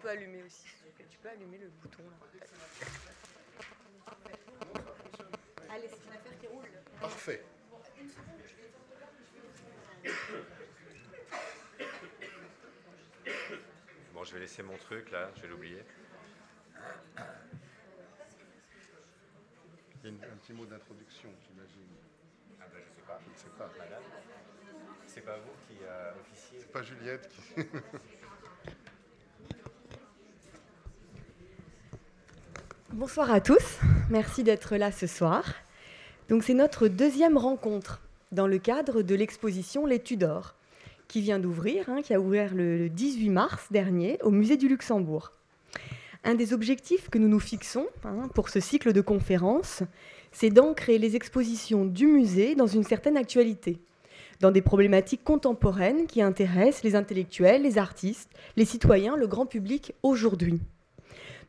peux allumer aussi. Tu peux allumer le bouton là. Allez, c'est une affaire qui roule. Parfait. Bon, je vais laisser mon truc là, je vais l'oublier. Il y a un petit mot d'introduction, j'imagine. Ah ben, je sais pas. Je ne sais pas. Madame, c'est pas vous qui euh, officiez C'est pas Juliette qui. Bonsoir à tous, merci d'être là ce soir. Donc c'est notre deuxième rencontre dans le cadre de l'exposition Les Tudors, qui vient d'ouvrir, hein, qui a ouvert le, le 18 mars dernier au musée du Luxembourg. Un des objectifs que nous nous fixons hein, pour ce cycle de conférences, c'est d'ancrer les expositions du musée dans une certaine actualité, dans des problématiques contemporaines qui intéressent les intellectuels, les artistes, les citoyens, le grand public aujourd'hui.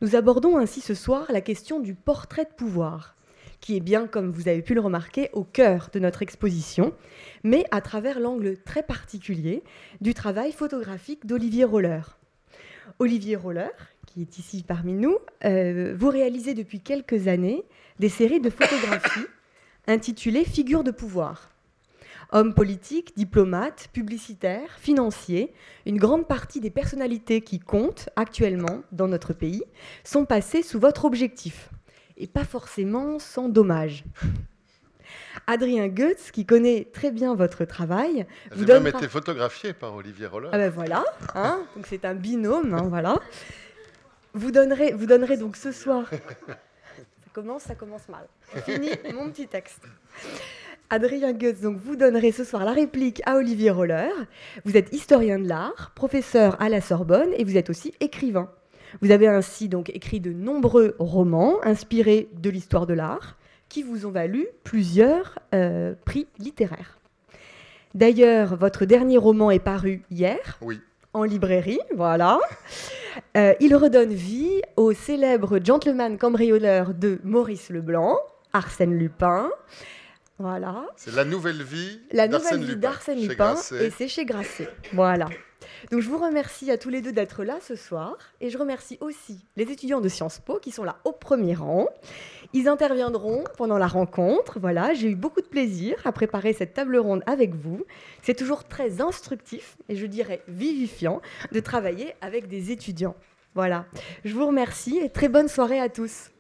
Nous abordons ainsi ce soir la question du portrait de pouvoir, qui est bien, comme vous avez pu le remarquer, au cœur de notre exposition, mais à travers l'angle très particulier du travail photographique d'Olivier Roller. Olivier Roller, qui est ici parmi nous, euh, vous réalisez depuis quelques années des séries de photographies intitulées Figures de pouvoir. Hommes politiques, diplomates, publicitaires, financiers, une grande partie des personnalités qui comptent actuellement dans notre pays sont passées sous votre objectif, et pas forcément sans dommage. Adrien Goetz, qui connaît très bien votre travail, vous J'ai même été photographié par Olivier Roller. ah ben voilà, hein, donc c'est un binôme, hein, voilà. Vous donnerez, vous donnerez donc ce soir. Ça commence, ça commence mal. Fini mon petit texte. Adrien Goetz, donc vous donnerez ce soir la réplique à Olivier Roller. Vous êtes historien de l'art, professeur à la Sorbonne et vous êtes aussi écrivain. Vous avez ainsi donc écrit de nombreux romans inspirés de l'histoire de l'art qui vous ont valu plusieurs euh, prix littéraires. D'ailleurs, votre dernier roman est paru hier Oui. en librairie, voilà. Euh, il redonne vie au célèbre gentleman cambrioleur de Maurice Leblanc, Arsène Lupin. Voilà. C'est la nouvelle vie La nouvelle vie d'Arsène Lupin, et c'est chez Grasset. Voilà. Donc je vous remercie à tous les deux d'être là ce soir, et je remercie aussi les étudiants de Sciences Po qui sont là au premier rang. Ils interviendront pendant la rencontre. Voilà, j'ai eu beaucoup de plaisir à préparer cette table ronde avec vous. C'est toujours très instructif et je dirais vivifiant de travailler avec des étudiants. Voilà. Je vous remercie et très bonne soirée à tous.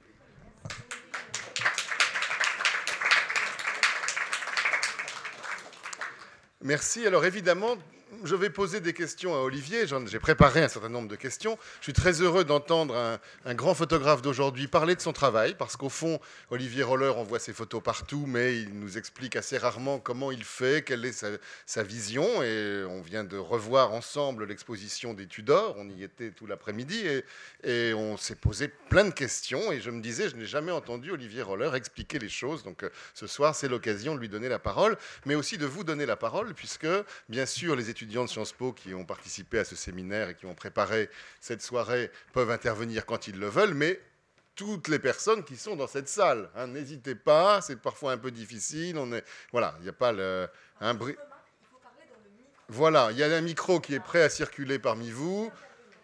Merci. Alors évidemment, je vais poser des questions à Olivier. J'ai préparé un certain nombre de questions. Je suis très heureux d'entendre un, grand photographe d'aujourd'hui parler de son travail, parce qu'au fond, Olivier Roller, on voit ses photos partout, mais il nous explique assez rarement comment il fait, quelle est sa, sa vision. Et on vient de revoir ensemble l'exposition des Tudors. On y était tout l'après-midi et, et on s'est posé plein de questions. Et je me disais, je n'ai jamais entendu Olivier Roller expliquer les choses. Donc euh, ce soir, c'est l'occasion de lui donner la parole, mais aussi de vous donner la parole, puisque bien sûr, les étudiants de Sciences Po qui ont participé à ce séminaire et qui ont préparé cette soirée peuvent intervenir quand ils le veulent, mais toutes les personnes qui sont dans cette salle, hein, n'hésitez pas, c'est parfois un peu difficile. On est, voilà, il n'y a pas le, un bruit. Voilà, il y a un micro qui est prêt à circuler parmi vous.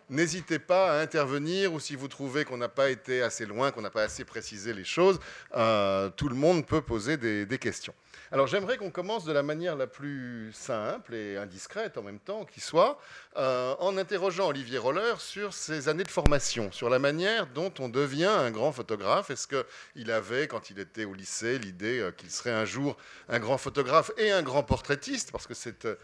N'hésitez pas à intervenir ou si vous trouvez qu'on n'a pas été assez loin, qu'on n'a pas assez précisé les choses, euh, tout le monde peut poser des questions. Alors j'aimerais qu'on commence de la manière la plus simple et indiscrète en même temps qui soit, euh, en interrogeant Olivier Roller sur ses années de formation, sur la manière dont on devient un grand photographe. Est-ce qu'il avait, quand il était au lycée, l'idée euh, qu'il serait un jour un grand photographe et un grand portraitiste, parce que c'est euh,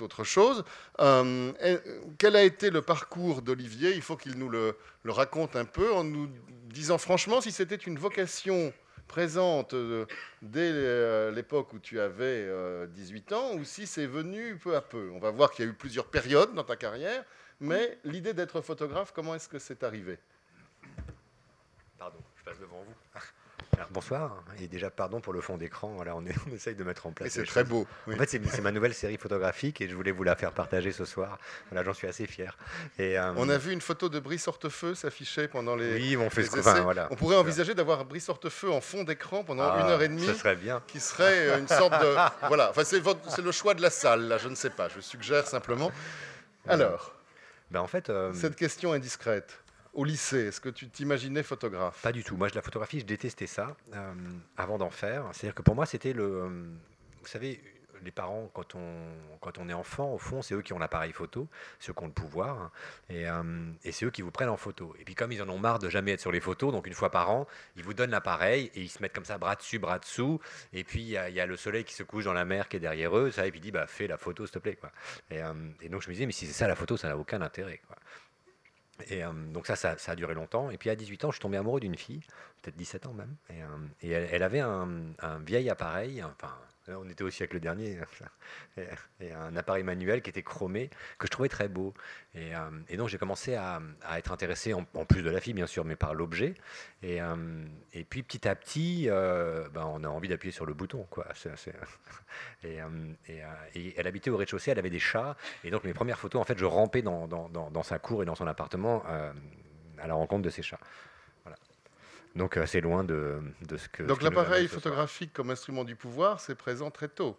autre chose. Quel a été le parcours d'Olivier? Il faut qu'il nous le raconte un peu en nous disant franchement si c'était une vocation présente euh, dès euh, l'époque où tu avais euh, 18 ans ou si c'est venu peu à peu. On va voir qu'il y a eu plusieurs périodes dans ta carrière, mais l'idée d'être photographe, comment est-ce que c'est arrivé? Pardon, je passe devant vous. Alors, bonsoir, et déjà pardon pour le fond d'écran. Voilà, on, est- on essaye de mettre en place. C'est très choses. beau. oui. En fait, c'est ma nouvelle série photographique et je voulais vous la faire partager ce soir. Voilà, j'en suis assez fier. Et, euh, On a vu une photo de Brice Hortefeux s'afficher pendant les. oui, on fait ce enfin, voilà. On pourrait envisager d'avoir Brice Hortefeux en fond d'écran pendant Ah, une heure et demie. Ce serait bien. qui serait euh, une sorte de voilà enfin c'est le choix de la salle là je ne sais pas je suggère simplement alors ben, en fait, euh, Cette question indiscrète. Au lycée, est-ce que tu t'imaginais photographe? Pas du tout. Moi, je la photographie, je détestais ça euh, avant d'en faire. C'est-à-dire que pour moi, c'était le. euh, Vous savez, les parents, quand on, quand on est enfant, au fond, c'est eux qui ont l'appareil photo, ceux qui ont le pouvoir, et, euh, et c'est eux qui vous prennent en photo. Et puis, comme ils en ont marre de jamais être sur les photos, donc une fois par an, ils vous donnent l'appareil et ils se mettent comme ça, bras dessus, bras dessous. Et puis, il y, a- le soleil qui se couche dans la mer qui est derrière eux, ça, et puis il dit bah, fais la photo, s'il te plaît. Quoi. Et, donc, je me disais, mais si c'est ça la photo, ça n'a aucun intérêt. Et euh, donc ça, ça, a duré longtemps. Et puis à 18 ans, je suis tombé amoureux d'une fille, peut-être 17 ans même. Et, euh, elle avait un, un vieil appareil, enfin, on était au siècle dernier, et, un appareil manuel qui était chromé, que je trouvais très beau. Et, euh, donc j'ai commencé à, être intéressé, en, plus de la fille bien sûr, mais par l'objet. Et, euh, puis petit à petit, euh, ben, on a envie d'appuyer sur le bouton. Quoi. Et, et, elle habitait au rez-de-chaussée, elle avait des chats. Et donc mes premières photos, en fait, je rampais dans, dans- sa cour et dans son appartement à la rencontre de ses chats. Donc assez loin de, de ce que. Donc l'appareil photographique comme instrument du pouvoir, c'est présent très tôt.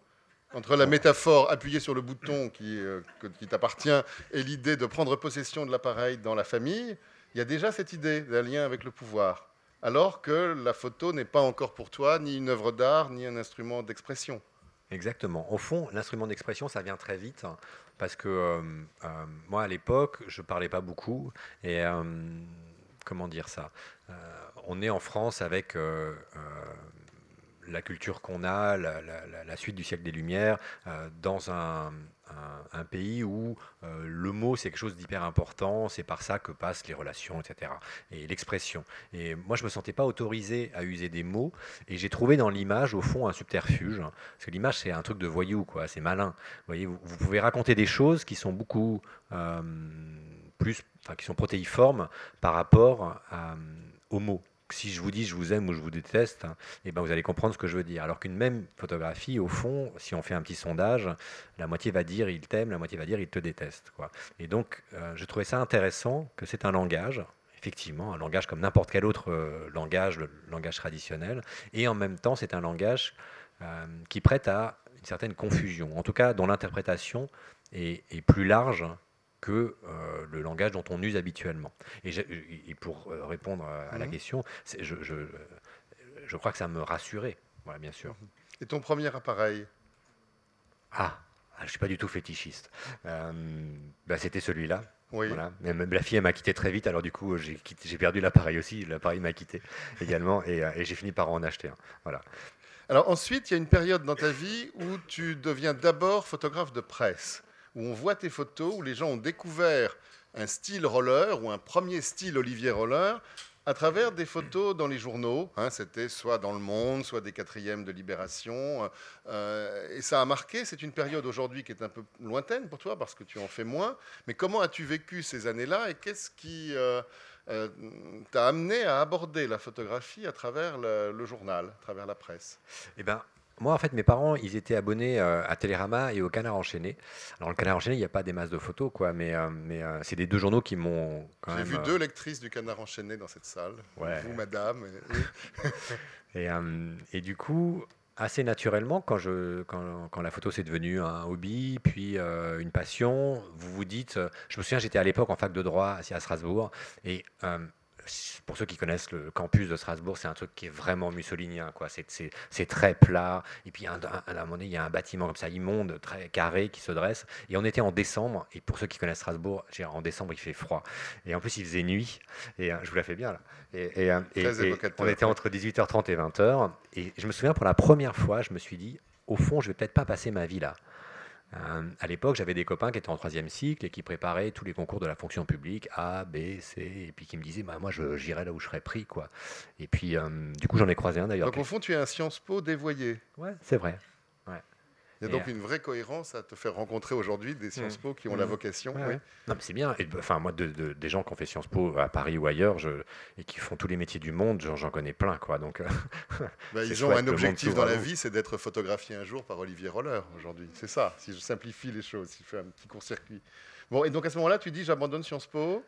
Entre la métaphore appuyer sur le bouton qui, euh, qui t'appartient et l'idée de prendre possession de l'appareil dans la famille, il y a déjà cette idée d'un lien avec le pouvoir. Alors que la photo n'est pas encore pour toi ni une œuvre d'art, ni un instrument d'expression. Exactement. Au fond, l'instrument d'expression, ça vient très vite hein, parce que euh, euh, moi, à l'époque, je parlais pas beaucoup et euh, comment dire ça Euh, On est en France avec euh, euh, la culture qu'on a, la, suite du siècle des Lumières, dans un, pays où le mot c'est quelque chose d'hyper important, c'est par ça que passent les relations, etc. Et l'expression. Et moi, je me sentais pas autorisé à user des mots, et j'ai trouvé dans l'image, au fond, un subterfuge. Parce que l'image, c'est un truc de voyou, quoi. C'est malin. Vous voyez, vous, pouvez raconter des choses qui sont beaucoup plus, qui sont protéiformes par rapport à, aux mots. Si je vous dis je vous aime ou je vous déteste, hein, eh ben vous allez comprendre ce que je veux dire. Alors qu'une même photographie, au fond, si on fait un petit sondage, la moitié va dire il t'aime, la moitié va dire il te déteste. Et donc, euh, je trouvais ça intéressant que c'est un langage, effectivement, un langage comme n'importe quel autre euh, langage, le langage traditionnel, et en même temps, c'est un langage euh, qui prête à une certaine confusion, en tout cas dont l'interprétation est, est plus large que euh, le langage dont on use habituellement. Et, pour euh, répondre à, la Mhm. question, c'est- je, je, je crois que ça me rassurait, voilà, bien sûr. Et ton premier appareil? Ah, ah, je ne suis pas du tout fétichiste. Euh, bah, C'était celui-là. Oui. Voilà. Même la fille, m'a quitté très vite, alors du coup, j'ai perdu l'appareil aussi. L'appareil m'a quitté également, et, euh, et j'ai fini par en acheter un. Voilà. Alors ensuite, il y a une période dans ta vie où tu deviens d'abord photographe de presse, où on voit tes photos, où les gens ont découvert un style roller ou un premier style Olivier Roller à travers des photos dans les journaux. hein, C'était soit dans Le Monde, soit des quatrièmes de Libération. euh, et ça a marqué, c'est une période aujourd'hui qui est un peu lointaine pour toi parce que tu en fais moins. Mais comment as-tu vécu ces années-là et qu'est-ce qui euh, euh, t'a amené à aborder la photographie à travers le, le journal, à travers la presse? Eh ben, moi, en fait, mes parents, ils étaient abonnés euh, à Télérama et au Canard enchaîné. Alors, le Canard enchaîné, il n'y a pas des masses de photos, quoi, mais, euh, mais euh, c'est des deux journaux qui m'ont quand J'ai même. vu deux lectrices du Canard enchaîné dans cette salle. Ouais. Vous, madame. et-. Et, et du coup, assez naturellement, quand, je, quand, quand la photo c'est devenu un hobby, puis une passion, vous vous dites, je me souviens, j'étais à l'époque en fac de droit ici à Strasbourg, et pour ceux qui connaissent le campus de Strasbourg, c'est un truc qui est vraiment mussolinien, quoi. C'est, très plat, et puis à un moment donné, il y a un bâtiment comme ça immonde, très carré, qui se dresse, et on était en décembre, et pour ceux qui connaissent Strasbourg, en décembre il fait froid, et en plus il faisait nuit, et euh, je vous la fais bien là. Et, et, euh, et- et on était entre 18h30 et 20h. Et je me souviens, pour la première fois, je me suis dit, au fond, je vais peut-être pas passer ma vie là. Euh, à l'époque, j'avais des copains qui étaient en troisième cycle et qui préparaient tous les concours de la fonction publique, A, B, C, et puis qui me disaient, bah, moi, je- j'irai là où je serai pris. quoi. Et puis, euh, du coup, j'en ai croisé un d'ailleurs. Donc, au fond, tu es un Sciences Po dévoyé. Ouais, c'est vrai. Il y a donc euh, une vraie cohérence à te faire rencontrer aujourd'hui des Sciences Mm. Po qui ont Mm. la vocation. Oui. ouais. Non, mais c'est bien. Et, Enfin, moi, de- de- des gens qui ont fait Sciences Po à Paris ou ailleurs, je, et qui font tous les métiers du monde, j'en connais plein, quoi. Donc, euh, Bah, ils ont un objectif dans la vie, c'est d'être photographié un jour par Olivier Roller aujourd'hui. C'est ça, si je simplifie les choses, si je fais un petit court-circuit. Bon, et donc à ce moment-là, tu dis j'abandonne Sciences Po.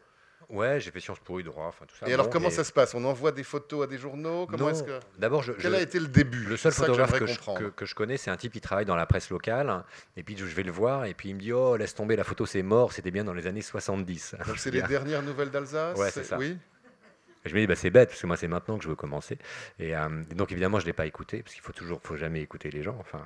Ouais, j'ai fait Sciences Po et droit, enfin tout ça. Et alors, comment et- ça se passe? On envoie des photos à des journaux? Comment est-ce que D'abord, je, Quel je- a été le début? le seul que photographe que je, comprendre. que- que je connais, c'est un type qui travaille dans la presse locale. Et puis je vais le voir, et puis il me dit Oh, laisse tomber, la photo c'est mort, c'était bien dans les années 70. Donc, c'est les dernières nouvelles d'Alsace? Ouais, c'est ça. Oui? Je me dis, bah, c'est bête, parce que moi, c'est maintenant que je veux commencer. Et, euh, donc, évidemment, je ne l'ai pas écouté, parce qu'il faut toujours, faut jamais écouter les gens. Enfin,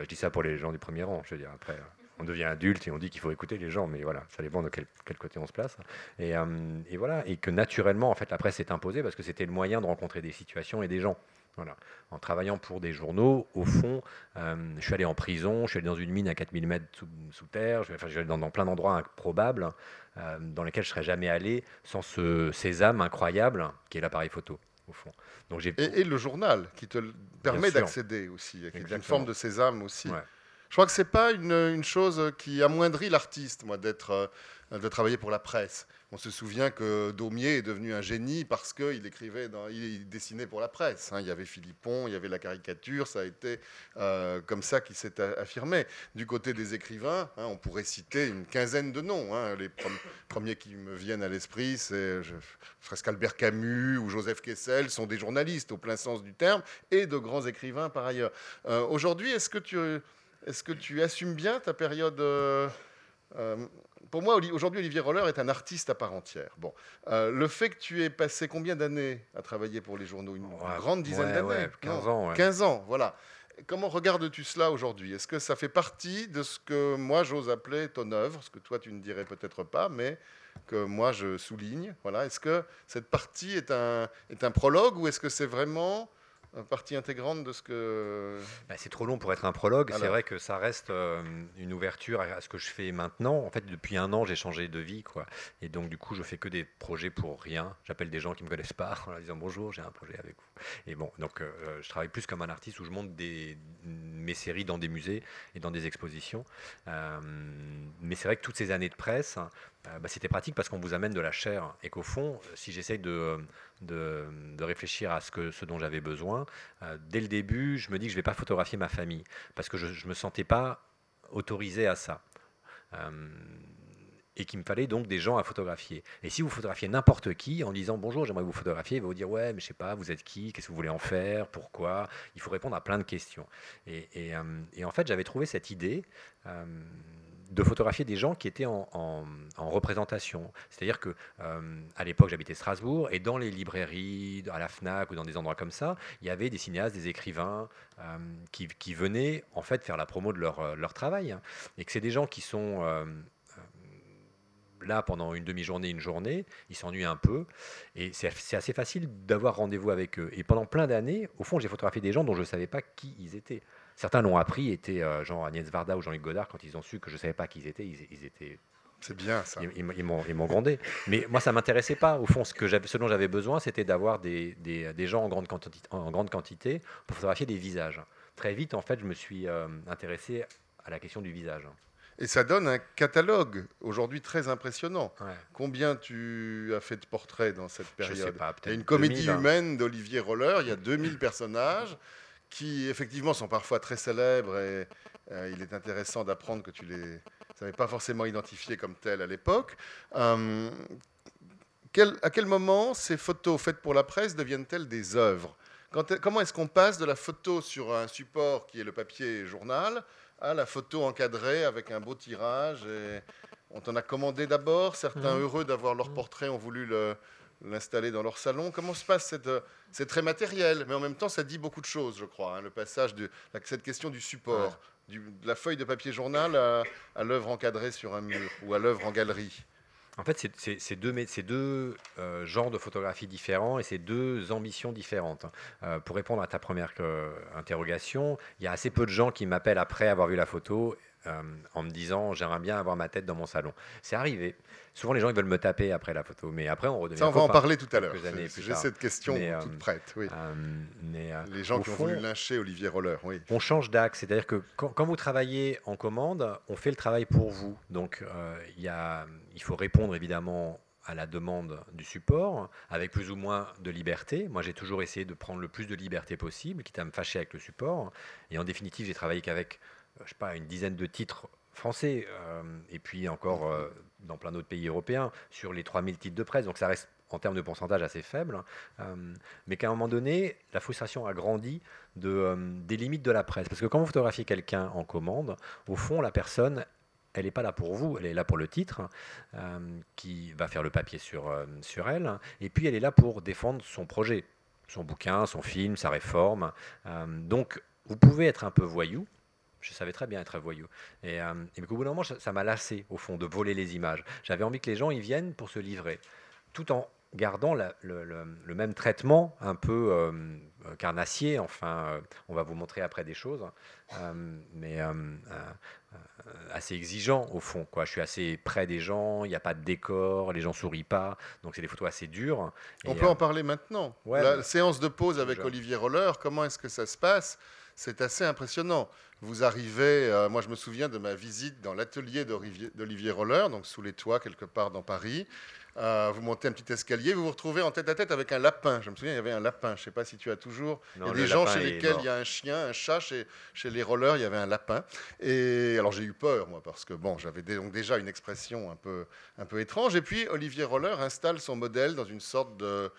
je dis ça pour les gens du premier rang. Je veux dire, après, euh, on devient adulte et on dit qu'il faut écouter les gens, mais voilà, ça dépend de quel, quel côté on se place. Et, euh, et voilà, et que naturellement, en fait, la presse s'est imposée parce que c'était le moyen de rencontrer des situations et des gens. Voilà. En travaillant pour des journaux, au fond, euh, je suis allé en prison, je suis allé dans une mine à 4000 mètres sous, sous terre, je, enfin, je suis allé dans, dans plein d'endroits improbables euh, dans lesquels je serais jamais allé sans ce sésame incroyable qui est l'appareil photo, au fond. Donc Et, et le journal qui te permet d'accéder aussi, qui est une forme de sésame aussi. Ouais. Je crois que c'est pas une, chose qui amoindrit l'artiste, moi, d'être, euh, de travailler pour la presse. On se souvient que Daumier est devenu un génie parce qu'il écrivait, il dessinait pour la presse. hein. Il y avait Philippon, il y avait la caricature, ça a été euh, comme ça qu'il s'est affirmé. Du côté des écrivains, hein, on pourrait citer une quinzaine de noms. hein. Les premiers qui me viennent à l'esprit, c'est presque Albert Camus ou Joseph Kessel, sont des journalistes au plein sens du terme et de grands écrivains par ailleurs. Euh, Aujourd'hui, est-ce que tu est-ce que tu assumes bien ta période euh, euh, Pour moi, aujourd'hui, Olivier Roller est un artiste à part entière. Bon, Euh, le fait que tu aies passé combien d'années à travailler pour les journaux? Une Ouais, grande dizaine ouais, d'années? ouais, 15 Non, ans, ouais. 15 ans, voilà. Comment regardes-tu cela aujourd'hui? Est-ce que ça fait partie de ce que moi j'ose appeler ton œuvre, ce que toi tu ne dirais peut-être pas, mais que moi je souligne Voilà. Est-ce que cette partie est un, est un prologue ou est-ce que c'est vraiment partie intégrante de ce que Bah, c'est trop long pour être un prologue. C'est vrai que ça reste euh, une ouverture à, ce que je fais maintenant. En fait, depuis un an, j'ai changé de vie, quoi. Et donc, du coup, je fais que des projets pour rien. J'appelle des gens qui me connaissent pas en leur disant bonjour, j'ai un projet avec vous. Et bon, donc, euh, je travaille plus comme un artiste où je monte des, mes séries dans des musées et dans des expositions. Euh, mais c'est vrai que toutes ces années de presse, euh, bah, c'était pratique parce qu'on vous amène de la chair et qu'au fond, si j'essaye de, de, de réfléchir à ce, que, ce dont j'avais besoin, euh, dès le début, je me dis que je ne vais pas photographier ma famille parce que je ne me sentais pas autorisé à ça. Euh, et qu'il me fallait donc des gens à photographier. Et si vous photographiez n'importe qui en disant bonjour, j'aimerais vous photographier, il va vous dire ouais, mais je sais pas, vous êtes qui, qu'est-ce que vous voulez en faire, pourquoi Il faut répondre à plein de questions. Et, euh, et en fait, j'avais trouvé cette idée. De photographier des gens qui étaient en, en- en représentation. C'est-à-dire que euh, à l'époque, j'habitais Strasbourg et dans les librairies, à la Fnac ou dans des endroits comme ça, il y avait des cinéastes, des écrivains euh, qui, qui venaient en fait faire la promo de leur, euh, leur travail. Et que c'est des gens qui sont là pendant une demi-journée, une journée, ils s'ennuient un peu. Et c'est assez facile d'avoir rendez-vous avec eux. Et pendant plein d'années, au fond, j'ai photographié des gens dont je ne savais pas qui ils étaient. Certains l'ont appris, étaient euh, genre Agnès Varda ou Jean-Luc Godard, quand ils ont su que je ne savais pas qui ils étaient, ils, ils étaient c'est bien ça ils, ils- m'ont grondé. Mais moi, ça m'intéressait pas. Au fond, ce, que ce dont j'avais besoin, c'était d'avoir des, des- des gens en grande, quantité, en grande quantité pour photographier des visages. Très vite, en fait, je me suis euh, intéressé à la question du visage. Et ça donne un catalogue aujourd'hui très impressionnant. Ouais. Combien tu as fait de portraits dans cette Je sais période pas, Il y a une comédie 2000, hein. humaine d'Olivier Roller, il y a 2000 personnages qui effectivement sont parfois très célèbres et euh, il est intéressant d'apprendre que tu les savais pas forcément identifiés comme tels à l'époque. Euh, quel- à quel moment ces photos faites pour la presse deviennent-elles des œuvres? Quand- Comment est-ce qu'on passe de la photo sur un support qui est le papier journal à la photo encadrée avec un beau tirage et On t'en a commandé d'abord, certains Mhm. heureux d'avoir leur Mhm. portrait ont voulu le- l'installer dans leur salon. Comment se passe cette... euh, C'est très matériel, mais en même temps, ça dit beaucoup de choses, je crois. hein, le passage de cette question du support, du- de la feuille de papier journal à, à l'œuvre encadrée sur un mur ou à l'œuvre en galerie. En fait, c'est- deux, euh, genres de photographie différents et c'est deux ambitions différentes. Euh, pour répondre à ta première euh, interrogation, il y a assez peu de gens qui m'appellent après avoir vu la photo euh, en me disant j'aimerais bien avoir ma tête dans mon salon. C'est arrivé. Souvent, les gens ils veulent me taper après la photo, mais après on redevient. Ça, on va en parler tout à l'heure. J'ai cette question Mais, euh, toute prête. Oui. Euh, mais, Les gens qui ont fond, voulu lyncher Olivier Roller, oui. on change d'axe, c'est-à-dire que quand, quand vous travaillez en commande, on fait le travail pour vous. Donc il faut répondre évidemment à la demande du support, avec plus ou moins de liberté. Moi, j'ai toujours essayé de prendre le plus de liberté possible, quitte à me fâcher avec le support. Et en définitive, j'ai travaillé qu'avec, je sais pas, une dizaine de titres français, euh, et puis encore euh, dans plein d'autres pays européens, sur les 3000 titres de presse. Donc ça reste en termes de pourcentage assez faible, euh, mais qu'à un moment donné, la frustration a grandi de, des limites de la presse. Parce que quand vous photographiez quelqu'un en commande, au fond, la personne, elle n'est pas là pour vous, elle est là pour le titre, qui va faire le papier sur, sur elle, et puis elle est là pour défendre son projet, son bouquin, son film, sa réforme. donc, vous pouvez être un peu voyou, je savais très bien être voyou. Et, et au bout d'un moment, ça m'a lassé, au fond, de voler les images. J'avais envie que les gens y viennent pour se livrer, tout en gardant le, même traitement un peu euh, carnassier. Enfin, euh, on va vous montrer après des choses, euh, mais assez exigeant au fond. Quoi. Je suis assez près des gens, il n'y a pas de décor, les gens sourient pas, donc c'est des photos assez dures. On peut en parler maintenant. La séance de pause avec Olivier Roller, comment est-ce que ça se passe? C'est assez impressionnant. Vous arrivez, moi je me souviens de ma visite dans l'atelier d'Olivier Roller, donc sous les toits quelque part dans Paris. Euh, vous montez un petit escalier, vous vous retrouvez en tête à tête avec un lapin. Je me souviens, il y avait un lapin. Je ne sais pas si tu as toujours. il y a des gens chez lesquels il y a un chien, un chat. Chez, chez les rollers, il y avait un lapin. Et alors j'ai eu peur, moi, parce que bon, j'avais donc déjà une expression un peu, un peu étrange. Et puis Olivier Roller installe son modèle dans une sorte de,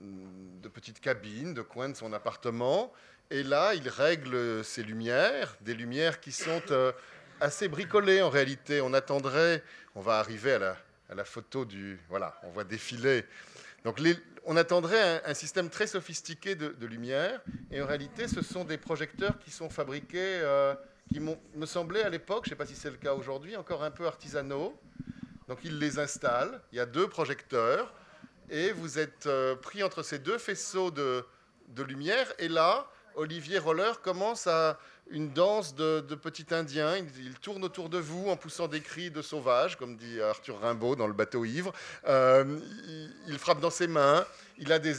de petite cabine, de coin de son appartement. Et là, il règle ses lumières, des lumières qui sont euh, assez bricolées en réalité. On attendrait, on va arriver à la photo du. Voilà, on voit défiler. Donc on attendrait un, système très sophistiqué de, lumière, et en réalité, ce sont des projecteurs qui sont fabriqués, euh, qui me semblait à l'époque, je ne sais pas si c'est le cas aujourd'hui, encore un peu artisanaux. Donc ils les installent, il y a deux projecteurs, et vous êtes euh, pris entre ces deux faisceaux de, de lumière, et là, Olivier Roller commence à une danse de, petit indien. Il, tourne autour de vous en poussant des cris de sauvage, comme dit Arthur Rimbaud dans Le bateau ivre. Euh, il, frappe dans ses mains. Il a des.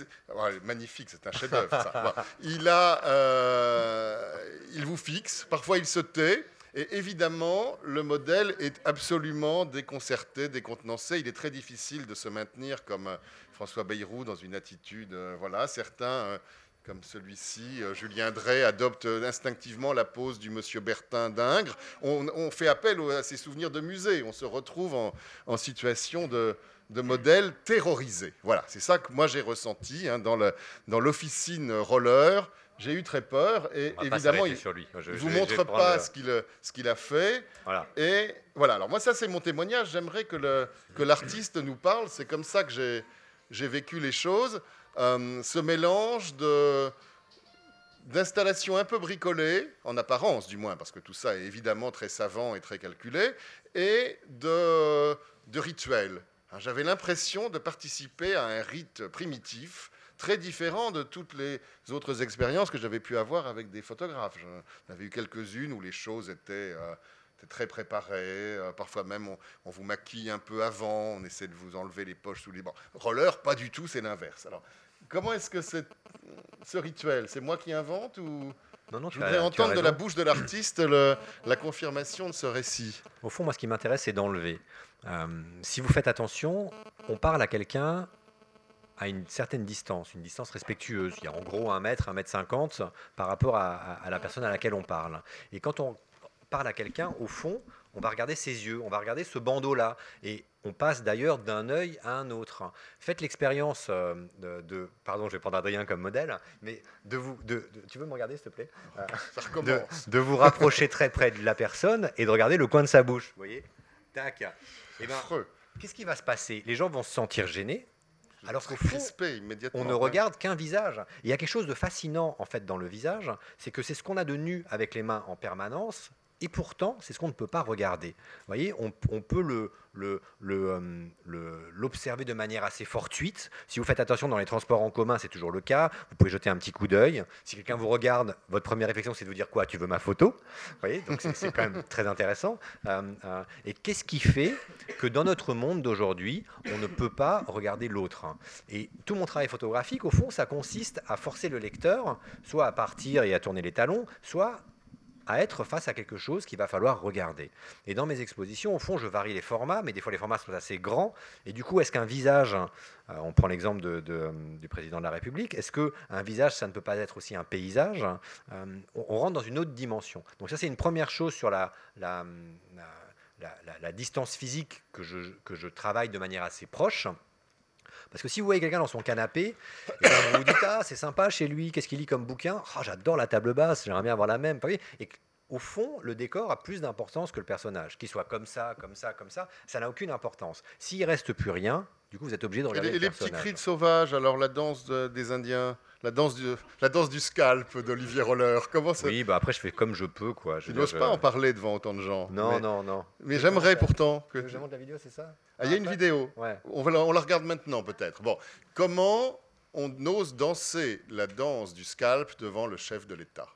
magnifique, c'est un chef-d'œuvre, Il, a, euh, il vous fixe. Parfois, il se tait. Et évidemment, le modèle est absolument déconcerté, décontenancé. Il est très difficile de se maintenir comme François Bayrou dans une attitude. Euh, voilà, certains comme celui-ci, euh, Julien Drey adopte instinctivement la pose du monsieur Bertin d'Ingres. On, fait appel à ses souvenirs de musée. On se retrouve en, situation de, modèle terrorisé. Voilà, c'est ça que moi j'ai ressenti hein, dans l'officine roller. J'ai eu très peur et évidemment, il ne vous montre pas ce qu'il a fait. Voilà. Et voilà. Alors moi, ça c'est mon témoignage. J'aimerais que l'artiste nous parle. C'est comme ça que j'ai vécu les choses. Euh, ce mélange d'installations un peu bricolées, en apparence du moins, parce que tout ça est évidemment très savant et très calculé, et de, de rituels. Hein, j'avais l'impression de participer à un rite primitif, très différent de toutes les autres expériences que j'avais pu avoir avec des photographes. J'en avais eu quelques-unes où les choses étaient... Euh, très préparées. Euh, parfois même, on, vous maquille un peu avant, on essaie de vous enlever les poches sous les bancs. Roller, pas du tout, c'est l'inverse. Alors, Comment est-ce que c'est ce rituel? C'est moi qui invente ou non, non, Je voudrais entendre de la bouche de l'artiste la confirmation de ce récit. Au fond, moi, ce qui m'intéresse, c'est d'enlever. Euh, si vous faites attention, on parle à quelqu'un à une certaine distance, une distance respectueuse. Il y a en gros un mètre, un mètre cinquante par rapport à, à la personne à laquelle on parle. Et quand on parle à quelqu'un, au fond, on va regarder ses yeux, on va regarder ce bandeau-là. Et on passe d'ailleurs d'un œil à un autre. Faites l'expérience euh, de, pardon, je vais prendre Adrien comme modèle, mais de vous, de, tu veux me regarder s'il te plaît? Euh, de, vous rapprocher très près de la personne et de regarder le coin de sa bouche. Vous voyez? Tac. Et eh ben, qu'est-ce qui va se passer? Les gens vont se sentir gênés. Alors qu'au fond, on ne regarde qu'un visage. Il y a quelque chose de fascinant en fait dans le visage, c'est que c'est ce qu'on a de nu avec les mains en permanence, et pourtant, c'est ce qu'on ne peut pas regarder. Vous voyez, on, peut le, l'observer de manière assez fortuite. Si vous faites attention dans les transports en commun, c'est toujours le cas. Vous pouvez jeter un petit coup d'œil. Si quelqu'un vous regarde, votre première réflexion, c'est de vous dire quoi Tu veux ma photo? Vous voyez, donc c'est quand même très intéressant. Euh, euh, et qu'est-ce qui fait que dans notre monde d'aujourd'hui, on ne peut pas regarder l'autre? Et tout mon travail photographique, au fond, ça consiste à forcer le lecteur, soit à partir et à tourner les talons, soit à être face à quelque chose qu'il va falloir regarder. Et dans mes expositions, au fond, je varie les formats, mais des fois les formats sont assez grands. Et du coup, est-ce qu'un visage, euh, on prend l'exemple du président de la République, est-ce qu'un visage, ça ne peut pas être aussi un paysage euh, on, rentre dans une autre dimension. Donc ça, c'est une première chose sur la, distance physique que je travaille de manière assez proche. Parce que si vous voyez quelqu'un dans son canapé, et vous vous dites Ah, c'est sympa chez lui, qu'est-ce qu'il lit comme bouquin? Oh, J'adore la table basse, j'aimerais bien avoir la même. Au fond, le décor a plus d'importance que le personnage. Qu'il soit comme ça, comme ça, comme ça, ça n'a aucune importance. S'il reste plus rien, du coup, vous êtes obligé de regarder. Et les, petits cris de sauvage, alors la danse des Indiens, la danse du, la danse du scalp d'Olivier Roller, comment ça Oui, bah après, je fais comme je peux, quoi. Je n'ose pas en parler devant autant de gens. Non, non, non. Mais j'aimerais pourtant que. Je montre la vidéo, c'est ça? Ah, Il y a une vidéo. Ouais. On, va on la regarde maintenant, peut-être. Bon, comment on ose danser la danse du scalp devant le chef de l'État?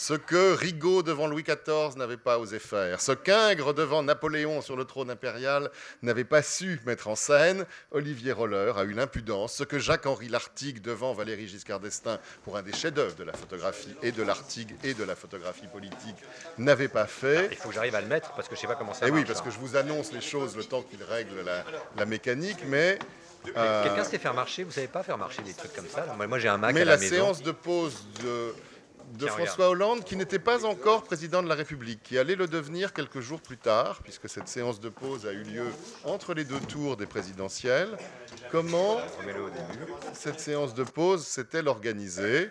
Ce que Rigaud devant Louis XIV n'avait pas osé faire, ce qu'Ingres devant Napoléon sur le trône impérial n'avait pas su mettre en scène, Olivier Roller a eu l'impudence, ce que Jacques-Henri Lartigue devant Valéry Giscard d'Estaing pour un des chefs-d'œuvre de la photographie et de l'Artigue et de la photographie politique n'avait pas fait. il faut que j'arrive à le mettre parce que je ne sais pas comment ça et eh oui, parce que je vous annonce les choses le temps qu'il règle la, mécanique, mais euh, Quelqu'un sait faire marcher Vous savez pas faire marcher des trucs comme ça Moi, j'ai un Mac mais à la, la séance de pause de de François Hollande, qui n'était pas encore président de la République, qui allait le devenir quelques jours plus tard, puisque cette séance de pause a eu lieu entre les deux tours des présidentielles. Comment cette séance de pause s'est-elle organisée?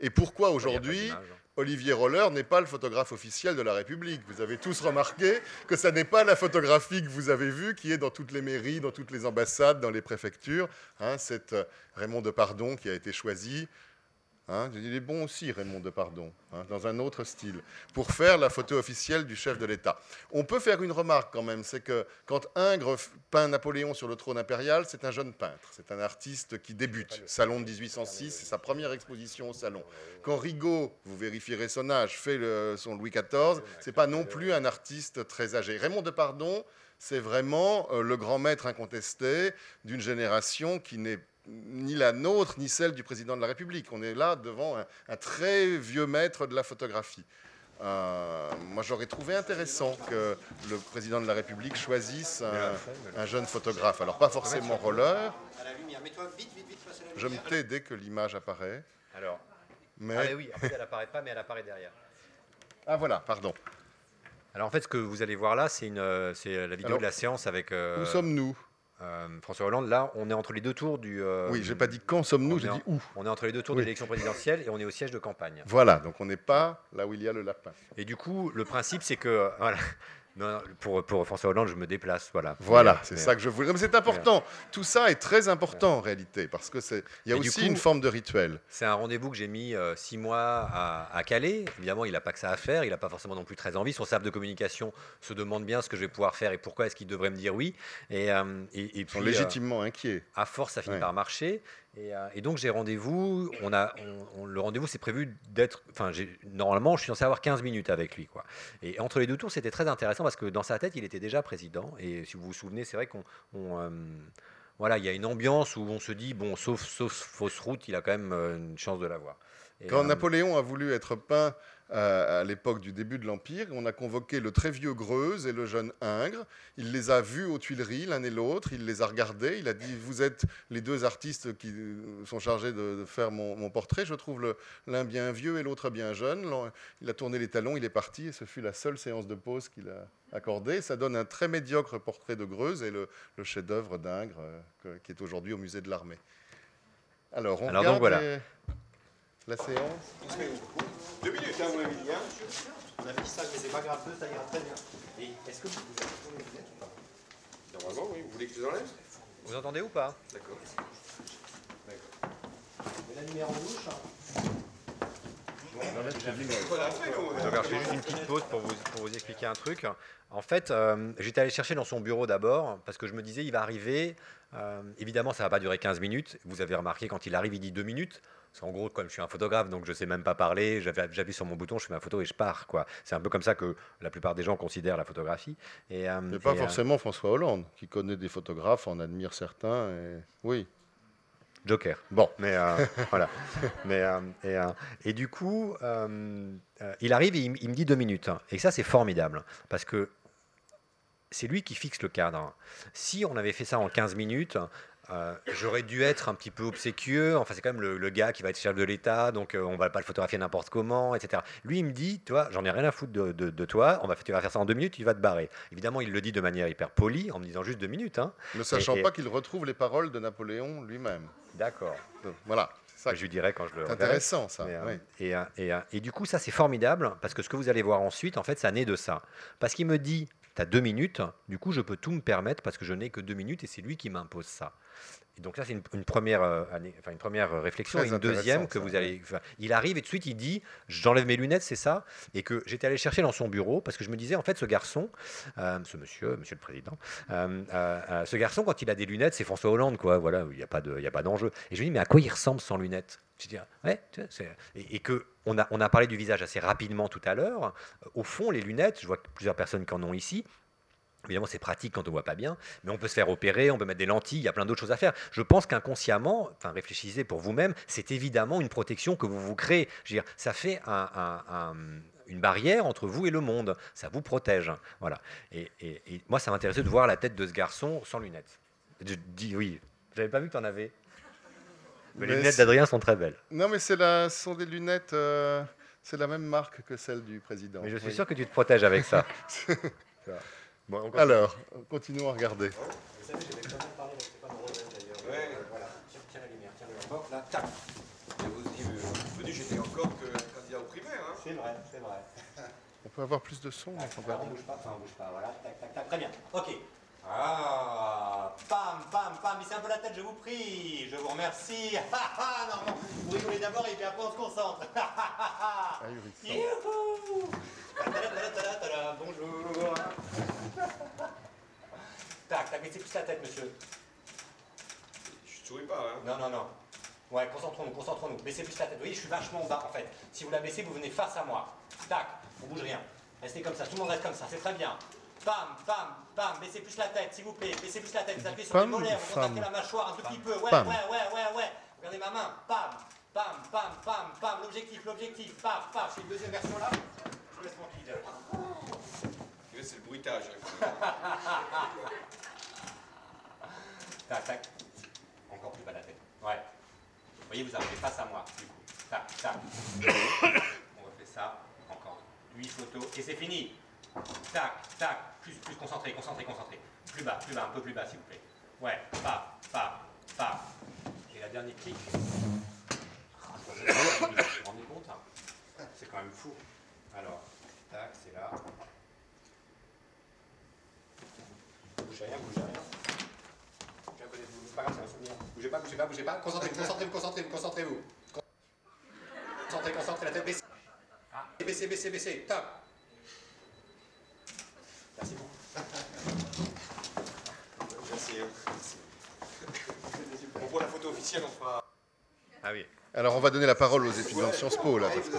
Et pourquoi aujourd'hui Olivier Roller n'est pas le photographe officiel de la République? Vous avez tous remarqué que ce n'est pas la photographie que vous avez vue qui est dans toutes les mairies, dans toutes les ambassades, dans les préfectures. Hein, c'est euh, Raymond Depardon qui a été choisi Hein, il est bon aussi, Raymond Depardon, hein, dans un autre style, pour faire la photo officielle du chef de l'État. On peut faire une remarque quand même, c'est que quand Ingres peint Napoléon sur le trône impérial, c'est un jeune peintre, c'est un artiste qui débute. Salon de 1806, c'est sa première exposition au salon. Quand Rigaud, vous vérifierez son âge, fait son Louis XIV, c'est pas non plus un artiste très âgé. Raymond Depardon, c'est vraiment euh, le grand maître incontesté d'une génération qui n'est ni la nôtre, ni celle du président de la République. On est là devant un, très vieux maître de la photographie. Euh, moi, j'aurais trouvé intéressant que le président de la République choisisse un, jeune photographe. Alors, pas forcément roller. Je me tais dès que l'image apparaît. Alors, mais... Ah, oui, en fait, elle apparaît pas, mais elle apparaît derrière. Ah voilà, pardon. Alors en fait, ce que vous allez voir là, c'est la vidéo de la séance avec. Euh, où sommes-nous? Euh, François Hollande, là, on est entre les deux tours du. Euh, oui, j'ai pas dit quand sommes-nous, j'ai dit où. On est entre les deux tours de l'élection présidentielle et on est au siège de campagne. Voilà, donc on n'est pas là où il y a le lapin. Et du coup, le principe, c'est que. Voilà, non, pour, pour, François Hollande, je me déplace, voilà. Voilà, c'est ça que je voulais. Mais c'est important. Tout ça est très important en réalité, parce que c'est. Il y a aussi une forme de rituel. C'est un rendez-vous que j'ai mis euh, six mois à, à, Calais. Évidemment, il n'a pas que ça à faire. Il n'a pas forcément non plus très envie. Son cercle de communication se demande bien ce que je vais pouvoir faire et pourquoi est-ce qu'il devrait me dire oui. Et, euh, et, Ils sont légitimement inquiets. À force, ça finit par marcher. Euh, et, donc j'ai rendez-vous. On a, le rendez-vous c'est prévu d'être. Enfin, normalement, je suis censé avoir 15 minutes avec lui, quoi. Et entre les deux tours, c'était très intéressant parce que dans sa tête, il était déjà président. Et si vous vous souvenez, c'est vrai qu'on, euh, voilà, il y a une ambiance où on se dit bon, sauf, sauf fausse route, il a quand même euh, une chance de l'avoir. Quand Napoléon a voulu être peint à l'époque du début de l'Empire. On a convoqué le très vieux Greuze et le jeune Ingres. Il les a vus aux Tuileries, l'un et l'autre. Il les a regardés. Il a dit Vous êtes les deux artistes qui sont chargés de, faire mon, portrait. Je trouve l'un bien vieux et l'autre bien jeune. Il a tourné les talons, il est parti. Et ce fut la seule séance de pause qu'il a accordée. Ça donne un très médiocre portrait de Greuze et le, chef-d'œuvre d'Ingres, euh, qui est aujourd'hui au musée de l'armée. Alors, on regarde voilà. La séance. Deux minutes, hein, vous m'avez dit. Hein On a mis ça, mais c'est pas grave, ça ira très bien. Et est-ce que vous avez les lunettes ou pas Normalement, oui. Vous voulez que je les enlève? Vous entendez ou pas? D'accord. D'accord. la lumière en Hein. je fais juste une petite pause pour vous, pour vous expliquer un truc. En fait, euh, j'étais allé chercher dans son bureau d'abord parce que je me disais, il va arriver. Euh, évidemment, ça ne va pas durer 15 minutes. Vous avez remarqué, quand il arrive, il dit 2 minutes. Parce qu'en gros, comme je suis un photographe, donc je sais même pas parler, j'appuie sur mon bouton, je fais ma photo et je pars. quoi. C'est un peu comme ça que la plupart des gens considèrent la photographie. Et, euh, Mais pas euh, forcément François Hollande, qui connaît des photographes, en admire certains. Et... Oui. Joker. Bon, mais euh, voilà. Mais, et, et, du coup, il arrive et il, me dit deux minutes. Et ça, c'est formidable. Parce que c'est lui qui fixe le cadre. Si on avait fait ça en 15 minutes, euh, j'aurais dû être un petit peu obséquieux. Enfin, c'est quand même le, gars qui va être chef de l'État, donc on va pas le photographier n'importe comment, etc. Lui, il me dit, toi, j'en ai rien à foutre de, toi. On va, tu vas faire ça en deux minutes, tu vas te barrer. Évidemment, il le dit de manière hyper polie, en me disant juste deux minutes. Hein. Ne sachant pas qu'il retrouve les paroles de Napoléon lui-même. D'accord. Voilà. Ça, je lui dirais quand je le. C'est intéressant, ça. et, et, et, du coup, ça, c'est formidable parce que ce que vous allez voir ensuite, en fait, ça naît de ça. Parce qu'il me dit tu as deux minutes, du coup, je peux tout me permettre parce que je n'ai que deux minutes et c'est lui qui m'impose ça donc ça, c'est une, première, euh, enfin, une première réflexion. et une deuxième que vous allez. il arrive et tout de suite, il dit J'enlève mes lunettes, c'est ça? Et que j'étais allé chercher dans son bureau parce que je me disais En fait, ce garçon, euh, ce monsieur, monsieur le président, euh, ce garçon, quand il a des lunettes, c'est François Hollande, quoi. Voilà, il n'y a pas d'enjeu. et je me dis Mais à quoi il ressemble sans lunettes? Je dis, ouais, et, et, que on a, on a parlé du visage assez rapidement tout à l'heure. Au fond, les lunettes, je vois plusieurs personnes qui en ont ici, Évidemment, c'est pratique quand on ne voit pas bien, mais on peut se faire opérer, on peut mettre des lentilles, il y a plein d'autres choses à faire. Je pense qu'inconsciemment, enfin réfléchissez pour vous-même, c'est évidemment une protection que vous vous créez. Je veux dire, ça fait une barrière entre vous et le monde. Ça vous protège. Voilà. Et, moi, ça m'intéressait de voir la tête de ce garçon sans lunettes. Je dis oui. J'avais pas vu que tu en avais. Mais les lunettes d'Adrien sont très belles. Non, mais ce sont des lunettes. Euh, c'est la même marque que celle du président. Mais je suis sûr que tu te protèges avec ça. Alors, continuons à regarder. Vous savez, j'avais quand même parlé avec Stéphane Rosen d'ailleurs. Ouais. Voilà, tiens, tiens, la lumière, tiens la lumière. Là, tac. vous êtes venu, j'étais encore que candidat au primaire. Hein. C'est vrai, c'est vrai. On peut avoir plus de son ah, On ne bouge pas, enfin, on bouge pas. Voilà, tac, tac, tac. Très bien. Ok. Ah, pam, pam, pam, c'est un peu la tête, je vous prie. Je vous remercie. non, vous rigolez d'abord et puis après on se concentre. Youhou Bonjour. Tac, tac, mettez plus la tête, monsieur. Je souris pas, hein Non, non, non. Ouais, concentrons-nous, concentrons-nous. Baissez plus la tête. Vous voyez, je suis vachement bas, en fait. Si vous la baissez, vous venez face à moi. Tac, on bouge rien. Restez comme ça, tout le monde reste comme ça, c'est très bien. Bam, bam, bam, baissez plus la tête, s'il vous plaît. Baissez plus la tête, vous appuyez sur les molaires, vous contractez la mâchoire un tout petit peu. Ouais, ouais, ouais, ouais, ouais. Regardez ma main. Bam, bam, bam, bam, bam. L'objectif, l'objectif. Paf, paf. C'est une deuxième version là. Je vous laisse tranquille. C'est le bruitage. tac, tac. Encore plus bas la tête. Ouais. Vous voyez, vous arrivez face à moi. Tac, tac. On refait ça. Encore 8 photos. Et c'est fini. Tac, tac. Plus, concentré, concentré, concentré. Plus bas, plus bas, un peu plus bas, s'il vous plaît. Ouais. Paf, paf, paf. Et la dernière clic. Ah, vous vous rendez compte hein C'est quand même fou. Alors, tac, Bougez rien, bougez rien. C'est pas grave, c'est un souvenir. Bougez pas, bougez pas, bougez pas. Concentrez-vous, concentrez-vous, concentrez-vous, concentrez-vous. Concentrez, concentrez, la tête baissée. Ah. Baissez, baissez, baissez. Top. Merci beaucoup. Merci. On voit la photo officielle, on fera. Ah oui. Alors on va donner la parole aux étudiants de Sciences Po là, parce que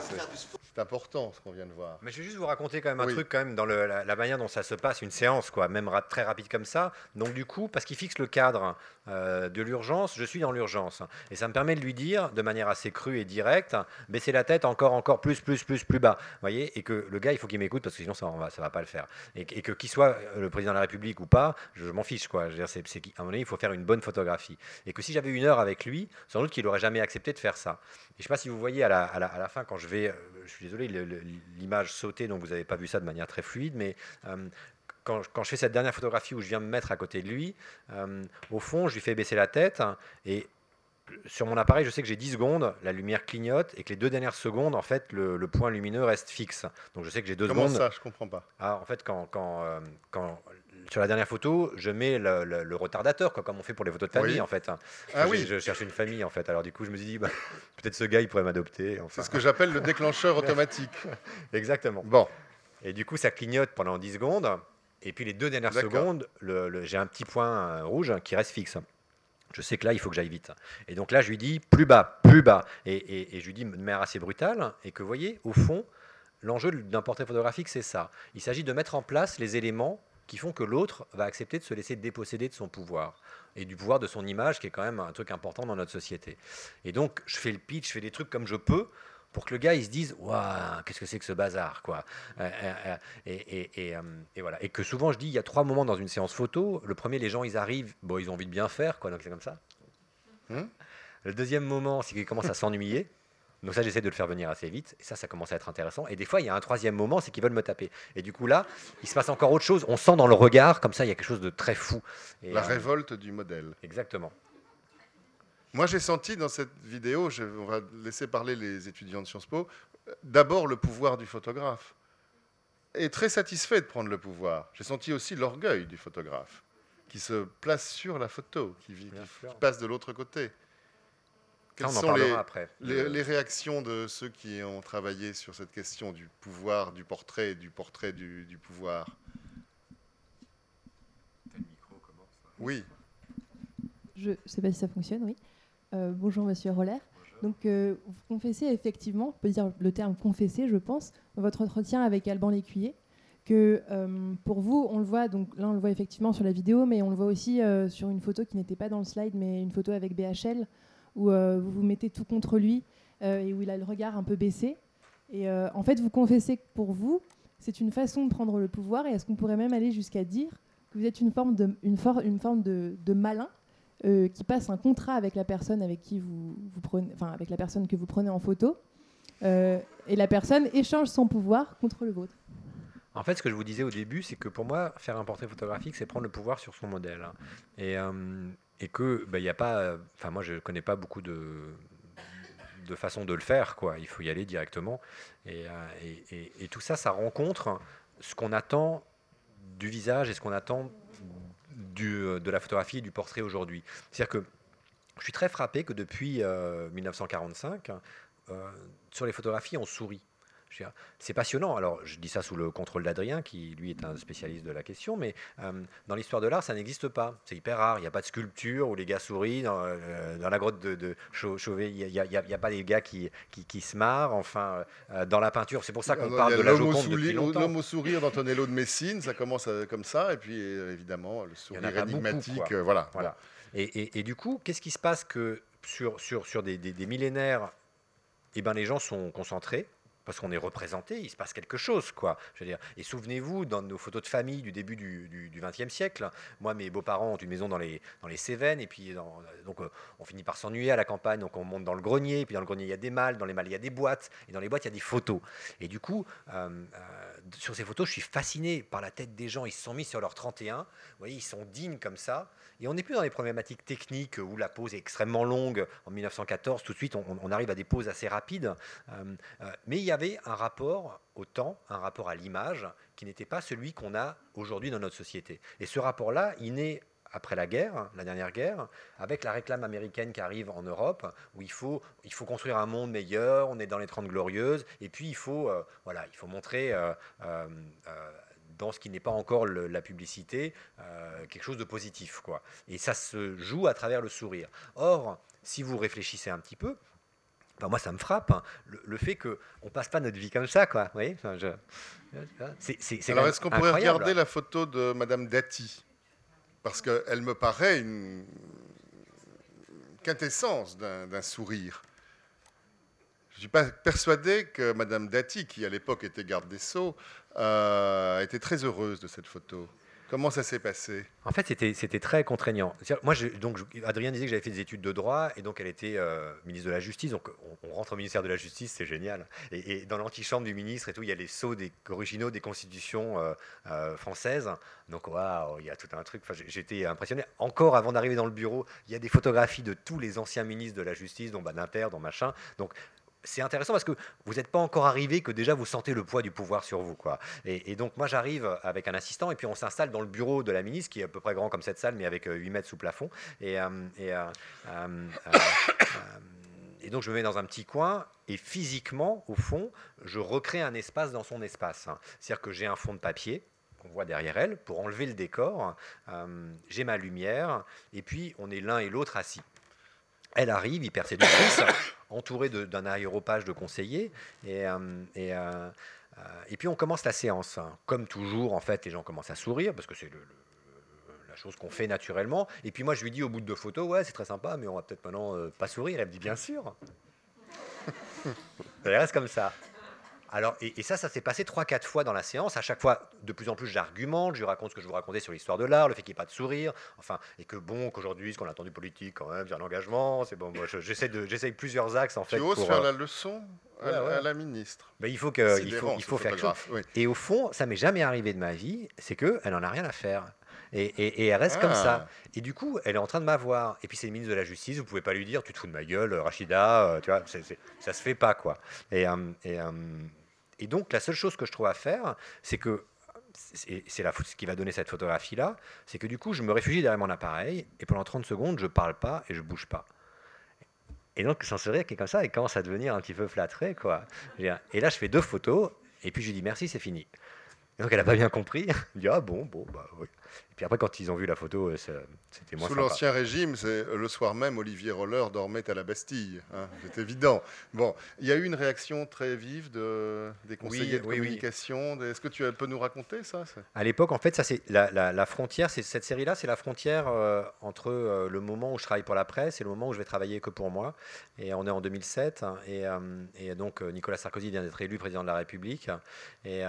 c'est important ce qu'on vient de voir. Mais je vais juste vous raconter quand même un truc quand même dans la, manière dont ça se passe, une séance quoi, même très rapide comme ça. Donc du coup, parce qu'il fixe le cadre euh, de l'urgence, je suis dans l'urgence. Et ça me permet de lui dire, de manière assez crue et directe, baisser la tête encore, encore plus, plus, plus, plus bas. voyez Et que le gars, il faut qu'il m'écoute parce que sinon ça ne va, ça va pas le faire. Et, que qu'il soit le président de la République ou pas, je, m'en fiche quoi. Je veux dire, c'est, à un moment donné, il faut faire une bonne photographie. Et que si j'avais une heure avec lui, sans doute qu'il n'aurait jamais accepté de faire ça. Et je ne sais pas si vous voyez à la, à la, fin, quand je vais, euh, je suis désolé, l'image sautait, donc vous n'avez pas vu ça de manière très fluide, mais euh, quand, quand, je fais cette dernière photographie où je viens me mettre à côté de lui, euh, au fond, je lui fais baisser la tête et sur mon appareil, je sais que j'ai 10 secondes, la lumière clignote et que les deux dernières secondes, en fait, le, point lumineux reste fixe. Donc je sais que j'ai deux secondes. Comment ça? Je comprends pas. Ah, en fait, quand, quand, quand sur la dernière photo, je mets le, retardateur, quoi, comme on fait pour les photos de famille, en fait. Ah oui. Je cherche une famille, en fait. Alors du coup, je me suis dit, bah, peut-être ce gars, il pourrait m'adopter. C'est ce que j'appelle le déclencheur automatique. Exactement. Bon. Et du coup, ça clignote pendant 10 secondes. Et puis les deux dernières secondes, j'ai un petit point rouge qui reste fixe. Je sais que là, il faut que j'aille vite. Et donc là, je lui dis plus bas, plus bas. Et, et je lui dis de manière assez brutale. Et que vous voyez, au fond, l'enjeu d'un portrait photographique, c'est ça. Il s'agit de mettre en place les éléments qui font que l'autre va accepter de se laisser déposséder de son pouvoir et du pouvoir de son image, qui est quand même un truc important dans notre société. Et donc, je fais le pitch, je fais des trucs comme je peux, pour que le gars il se dise waouh qu'est-ce que c'est que ce bazar quoi. Euh, euh, euh, et, et, voilà. Et que souvent je dis il y a trois moments dans une séance photo. Le premier les gens ils arrivent bon ils ont envie de bien faire quoi donc c'est comme ça. Hmm? Le deuxième moment c'est qu'ils commencent à s'ennuyer donc ça, j'essaie de le faire venir assez vite. Et ça, ça commence à être intéressant. Et des fois, il y a un troisième moment, c'est qu'ils veulent me taper. Et du coup, là, il se passe encore autre chose. On sent dans le regard, comme ça, il y a quelque chose de très fou. La révolte du modèle. Exactement. Moi, j'ai senti dans cette vidéo, je, on va laisser parler les étudiants de Sciences Po, d'abord le pouvoir du photographe. Et très satisfait de prendre le pouvoir. J'ai senti aussi l'orgueil du photographe, qui se place sur la photo, qui, qui passe de l'autre côté. Quelles sont les, après. Les, réactions de ceux qui ont travaillé sur cette question du pouvoir, du portrait, du portrait du, pouvoir? Oui. Je ne sais pas si ça fonctionne, oui. Euh, bonjour Monsieur Roller. Donc, euh, vous confessez effectivement, on peut dire le terme confesser, je pense, dans votre entretien avec Alban Lécuyer, que euh, pour vous, on le voit, donc là on le voit effectivement sur la vidéo, mais on le voit aussi sur une photo qui n'était pas dans le slide, mais une photo avec BHL, où vous vous mettez tout contre lui et où il a le regard un peu baissé. Et en fait, vous confessez que pour vous, c'est une façon de prendre le pouvoir, et est-ce qu'on pourrait même aller jusqu'à dire que vous êtes une forme de, malin euh, qui passe un contrat avec la personne avec qui vous, prenez, enfin avec la personne que vous prenez en photo, euh, et la personne échange son pouvoir contre le vôtre? En fait, ce que je vous disais au début, c'est que pour moi, faire un portrait photographique, c'est prendre le pouvoir sur son modèle, et, euh, et que il bah, a pas, enfin moi je connais pas beaucoup de de façon de le faire, quoi. Il faut y aller directement, et, et, et tout ça, ça rencontre ce qu'on attend du visage et ce qu'on attend euh, de la photographie et du portrait aujourd'hui. C'est-à-dire que je suis très frappé que depuis 1945, euh, euh, sur les photographies, on sourit. C'est passionnant. Alors, je dis ça sous le contrôle d'Adrien, qui lui est un spécialiste de la question, mais euh, dans l'histoire de l'art, ça n'existe pas. C'est hyper rare. Il n'y a pas de sculpture où les gars sourient. Dans, euh, la grotte de, Chauvet, il n'y a, pas des gars qui, qui, se marrent. Enfin, euh, dans la peinture, c'est pour ça qu'on parle de la Joconde depuis longtemps. L'homme au sourire d'Antonello de Messine, ça commence comme ça, et puis évidemment le sourire énigmatique, voilà. voilà. Et, du coup, qu'est-ce qui se passe que sur, sur, sur des, millénaires, eh ben, les gens sont concentrés parce qu'on est représenté, il se passe quelque chose, quoi. Je veux dire. Et souvenez-vous, dans nos photos de famille du début du XXe siècle, moi, mes beaux-parents ont une maison dans les, dans les Cévennes, et puis donc euh, on finit par s'ennuyer à la campagne, donc on monte dans le grenier, et puis dans le grenier il y a des mâles, dans les mâles il y a des boîtes, et dans les boîtes il y a des photos. Et du coup, euh, euh, sur ces photos, je suis fasciné par la tête des gens. Ils se sont mis sur leur 31, vous voyez, ils sont dignes comme ça. Et on n'est plus dans les problématiques techniques où la pose est extrêmement longue. En 1914, tout de suite, on, arrive à des poses assez rapides. Euh, euh, mais il y avait un rapport au temps, un rapport à l'image, qui n'était pas celui qu'on a aujourd'hui dans notre société. Et ce rapport-là, il naît après la guerre, la dernière guerre, avec la réclame américaine qui arrive en Europe, où il faut, il faut construire un monde meilleur, on est dans les Trente Glorieuses, et puis il faut, euh, voilà, il faut montrer dans ce qui n'est pas encore la publicité, euh, quelque chose de positif. Quoi. Et ça se joue à travers le sourire. Or, si vous réfléchissez un petit peu, ben moi, ça me frappe, hein, le, fait qu'on ne passe pas notre vie comme ça. Quoi. Vous enfin, je, Alors, est-ce qu'on pourrait regarder la photo de Madame Dati? Parce qu'elle me paraît une quintessence d'un sourire. Je ne suis pas persuadé que Madame Dati, qui à l'époque était garde des Sceaux, euh, était très heureuse de cette photo. Comment ça s'est passé? En fait, c'était très contraignant. Moi, donc, Adrien disait que j'avais fait des études de droit et donc elle était euh, ministre de la Justice. Donc on, rentre au ministère de la Justice, c'est génial. Et, dans l'antichambre du ministre et tout, il y a les sceaux des, originaux des constitutions euh, euh, françaises. Donc waouh, il y a tout un truc. Enfin, J'étais impressionné. Encore avant d'arriver dans le bureau, il y a des photographies de tous les anciens ministres de la Justice, dont Badinter, dont machin. Donc c'est intéressant parce que vous n'êtes pas encore arrivé que déjà vous sentez le poids du pouvoir sur vous. Quoi. Et, donc moi j'arrive avec un assistant et puis on s'installe dans le bureau de la ministre qui est à peu près grand comme cette salle mais avec 8 euh, mètres sous plafond. Euh, euh, et, donc je me mets dans un petit coin et physiquement au fond je recrée un espace dans son espace. C'est-à-dire que j'ai un fond de papier qu'on voit derrière elle pour enlever le décor. j'ai ma lumière et puis on est l'un et l'autre assis. Elle arrive, hyper séductrice, entourée d'un aéropage de conseillers. Et, euh, euh, euh, et, puis on commence la séance. Comme toujours, en fait, les gens commencent à sourire parce que c'est la chose qu'on fait naturellement. Et puis moi, je lui dis au bout de deux photos, ouais, c'est très sympa, mais on va peut-être maintenant pas sourire. Elle me dit, bien sûr. Ça reste comme ça. Alors, et, ça, ça s'est passé 3-4 fois dans la séance. À chaque fois, de plus en plus, j'argumente, je lui raconte ce que je vous racontais sur l'histoire de l'art, le fait qu'il n'y ait pas de sourire, enfin, et que bon, qu'aujourd'hui, ce qu'on attend du politique, quand même, c'est un engagement. C'est bon, moi, j'essaie de, j'essaie plusieurs axes en fait. Tu oses faire euh, la leçon à, la ministre. Ben, il faut que, il faut, il faut faire quelque chose. Et au fond, ça m'est jamais arrivé de ma vie, c'est que elle en a rien à faire. Et, et, elle reste comme ça. Ah. Et du coup, elle est en train de m'avoir. Et puis c'est le ministre de la Justice, vous pouvez pas lui dire, tu te fous de ma gueule, Rachida, euh, tu vois, ça se fait pas quoi. Et, euh, et, et donc, la seule chose que je trouve à faire, c'est que c'est ce qui va donner cette photographie-là, c'est que du coup, je me réfugie derrière mon appareil et pendant 30 secondes, je parle pas et je bouge pas. Et donc, sans sourire qui est comme ça, il commence à devenir un petit peu flattré, quoi. Et là, je fais deux photos et puis je lui dis merci, c'est fini. Et donc, elle n'a pas bien compris. Elle dit ah bon, bon, bah oui. Puis après, quand ils ont vu la photo, euh, c'était moins Sous l'Ancien Régime, c'est le soir même, Olivier Roller dormait à la Bastille. Hein, c'est évident. Bon, il y a eu une réaction très vive de, des conseillers de communication. Est-ce que tu peux nous raconter ça À l'époque, en fait, ça c'est la, frontière. C'est cette série-là, c'est la frontière euh, entre euh, le moment où je travaille pour la presse et le moment où je vais travailler que pour moi. Et on est en 2007. Hein, et, donc Nicolas Sarkozy vient d'être élu président de la République. Et,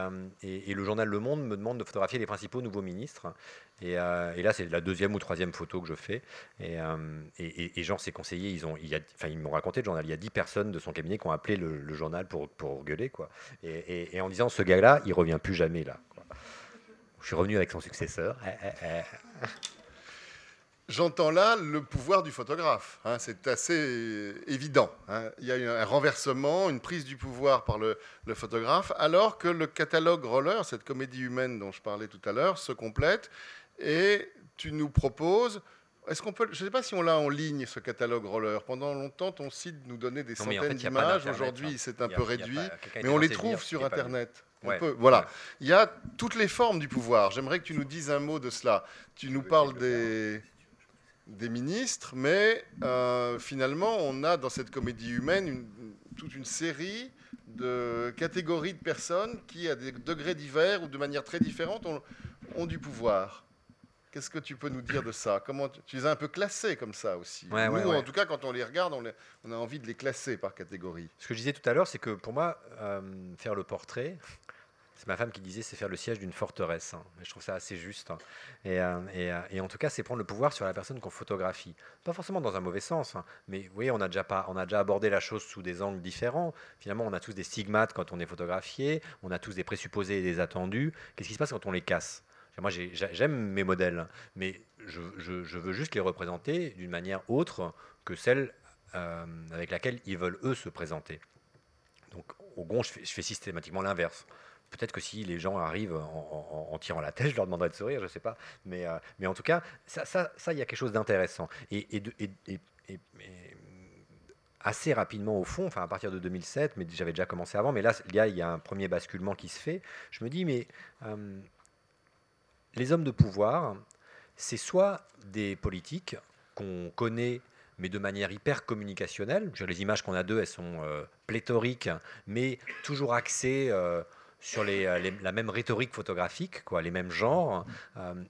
et, le journal Le Monde me demande de photographier les principaux nouveaux ministres. Euh, et, là, c'est la deuxième ou troisième photo que je fais. Et, euh, et, genre, ses conseillers, ils, ils m'ont raconté le journal. Il y a dix personnes de son cabinet qui ont appelé le, journal pour, pour gueuler. Quoi. Et, en disant, ce gars-là, il revient plus jamais là. Je suis revenu avec son successeur. J'entends là le pouvoir du photographe. Hein. c'est assez évident. Hein. Il y a eu un renversement, une prise du pouvoir par le, le, photographe, alors que le catalogue roller, cette comédie humaine dont je parlais tout à l'heure, se complète et tu nous proposes. Est-ce qu'on peut, je ne sais pas si on l'a en ligne ce catalogue roller. Pendant longtemps, ton site nous donnait des centaines d'images. Aujourd'hui, hein. c'est un peu réduit, mais on les trouve sur Internet. Peut, voilà. Il y a toutes les formes du pouvoir. J'aimerais que tu nous dises un mot de cela. Tu nous parles des, des ministres, mais euh, finalement, on a dans cette comédie humaine toute une série de catégories de personnes qui, à des degrés divers ou de manière très différente, ont du pouvoir. Qu'est-ce que tu peux nous dire de ça? Comment tu, les as un peu classés comme ça aussi? Nous, en tout cas, quand on les regarde, on, a envie de les classer par catégorie. Ce que je disais tout à l'heure, c'est que pour moi, euh, faire le portrait, c'est ma femme qui disait, c'est faire le siège d'une forteresse. Hein. Je trouve ça assez juste. Hein. Euh, euh, et, en tout cas, c'est prendre le pouvoir sur la personne qu'on photographie. Pas forcément dans un mauvais sens, hein. mais vous voyez, on a, déjà abordé la chose sous des angles différents. Finalement, on a tous des stigmates quand on est photographié, on a tous des présupposés et des attendus. Qu'est-ce qui se passe quand on les casse? Moi, j'aime mes modèles, mais je, veux juste les représenter d'une manière autre que celle euh, avec laquelle ils veulent eux se présenter. Donc, au gond, je fais, systématiquement l'inverse. Peut-être que si les gens arrivent en, tirant la tête, je leur demanderai de sourire, je ne sais pas. Mais, euh, mais en tout cas, ça, ça, ça, il y a quelque chose d'intéressant. Et, assez rapidement au fond, enfin à partir de 2007, mais j'avais déjà commencé avant, mais là, il y, a, il un premier basculement qui se fait. Je me dis, mais euh, les hommes de pouvoir, c'est soit des politiques qu'on connaît mais de manière hyper communicationnelle. Les images qu'on a d'eux, elles sont euh, pléthoriques, mais toujours axées sur euh, la même rhétorique photographique, quoi, les mêmes genres,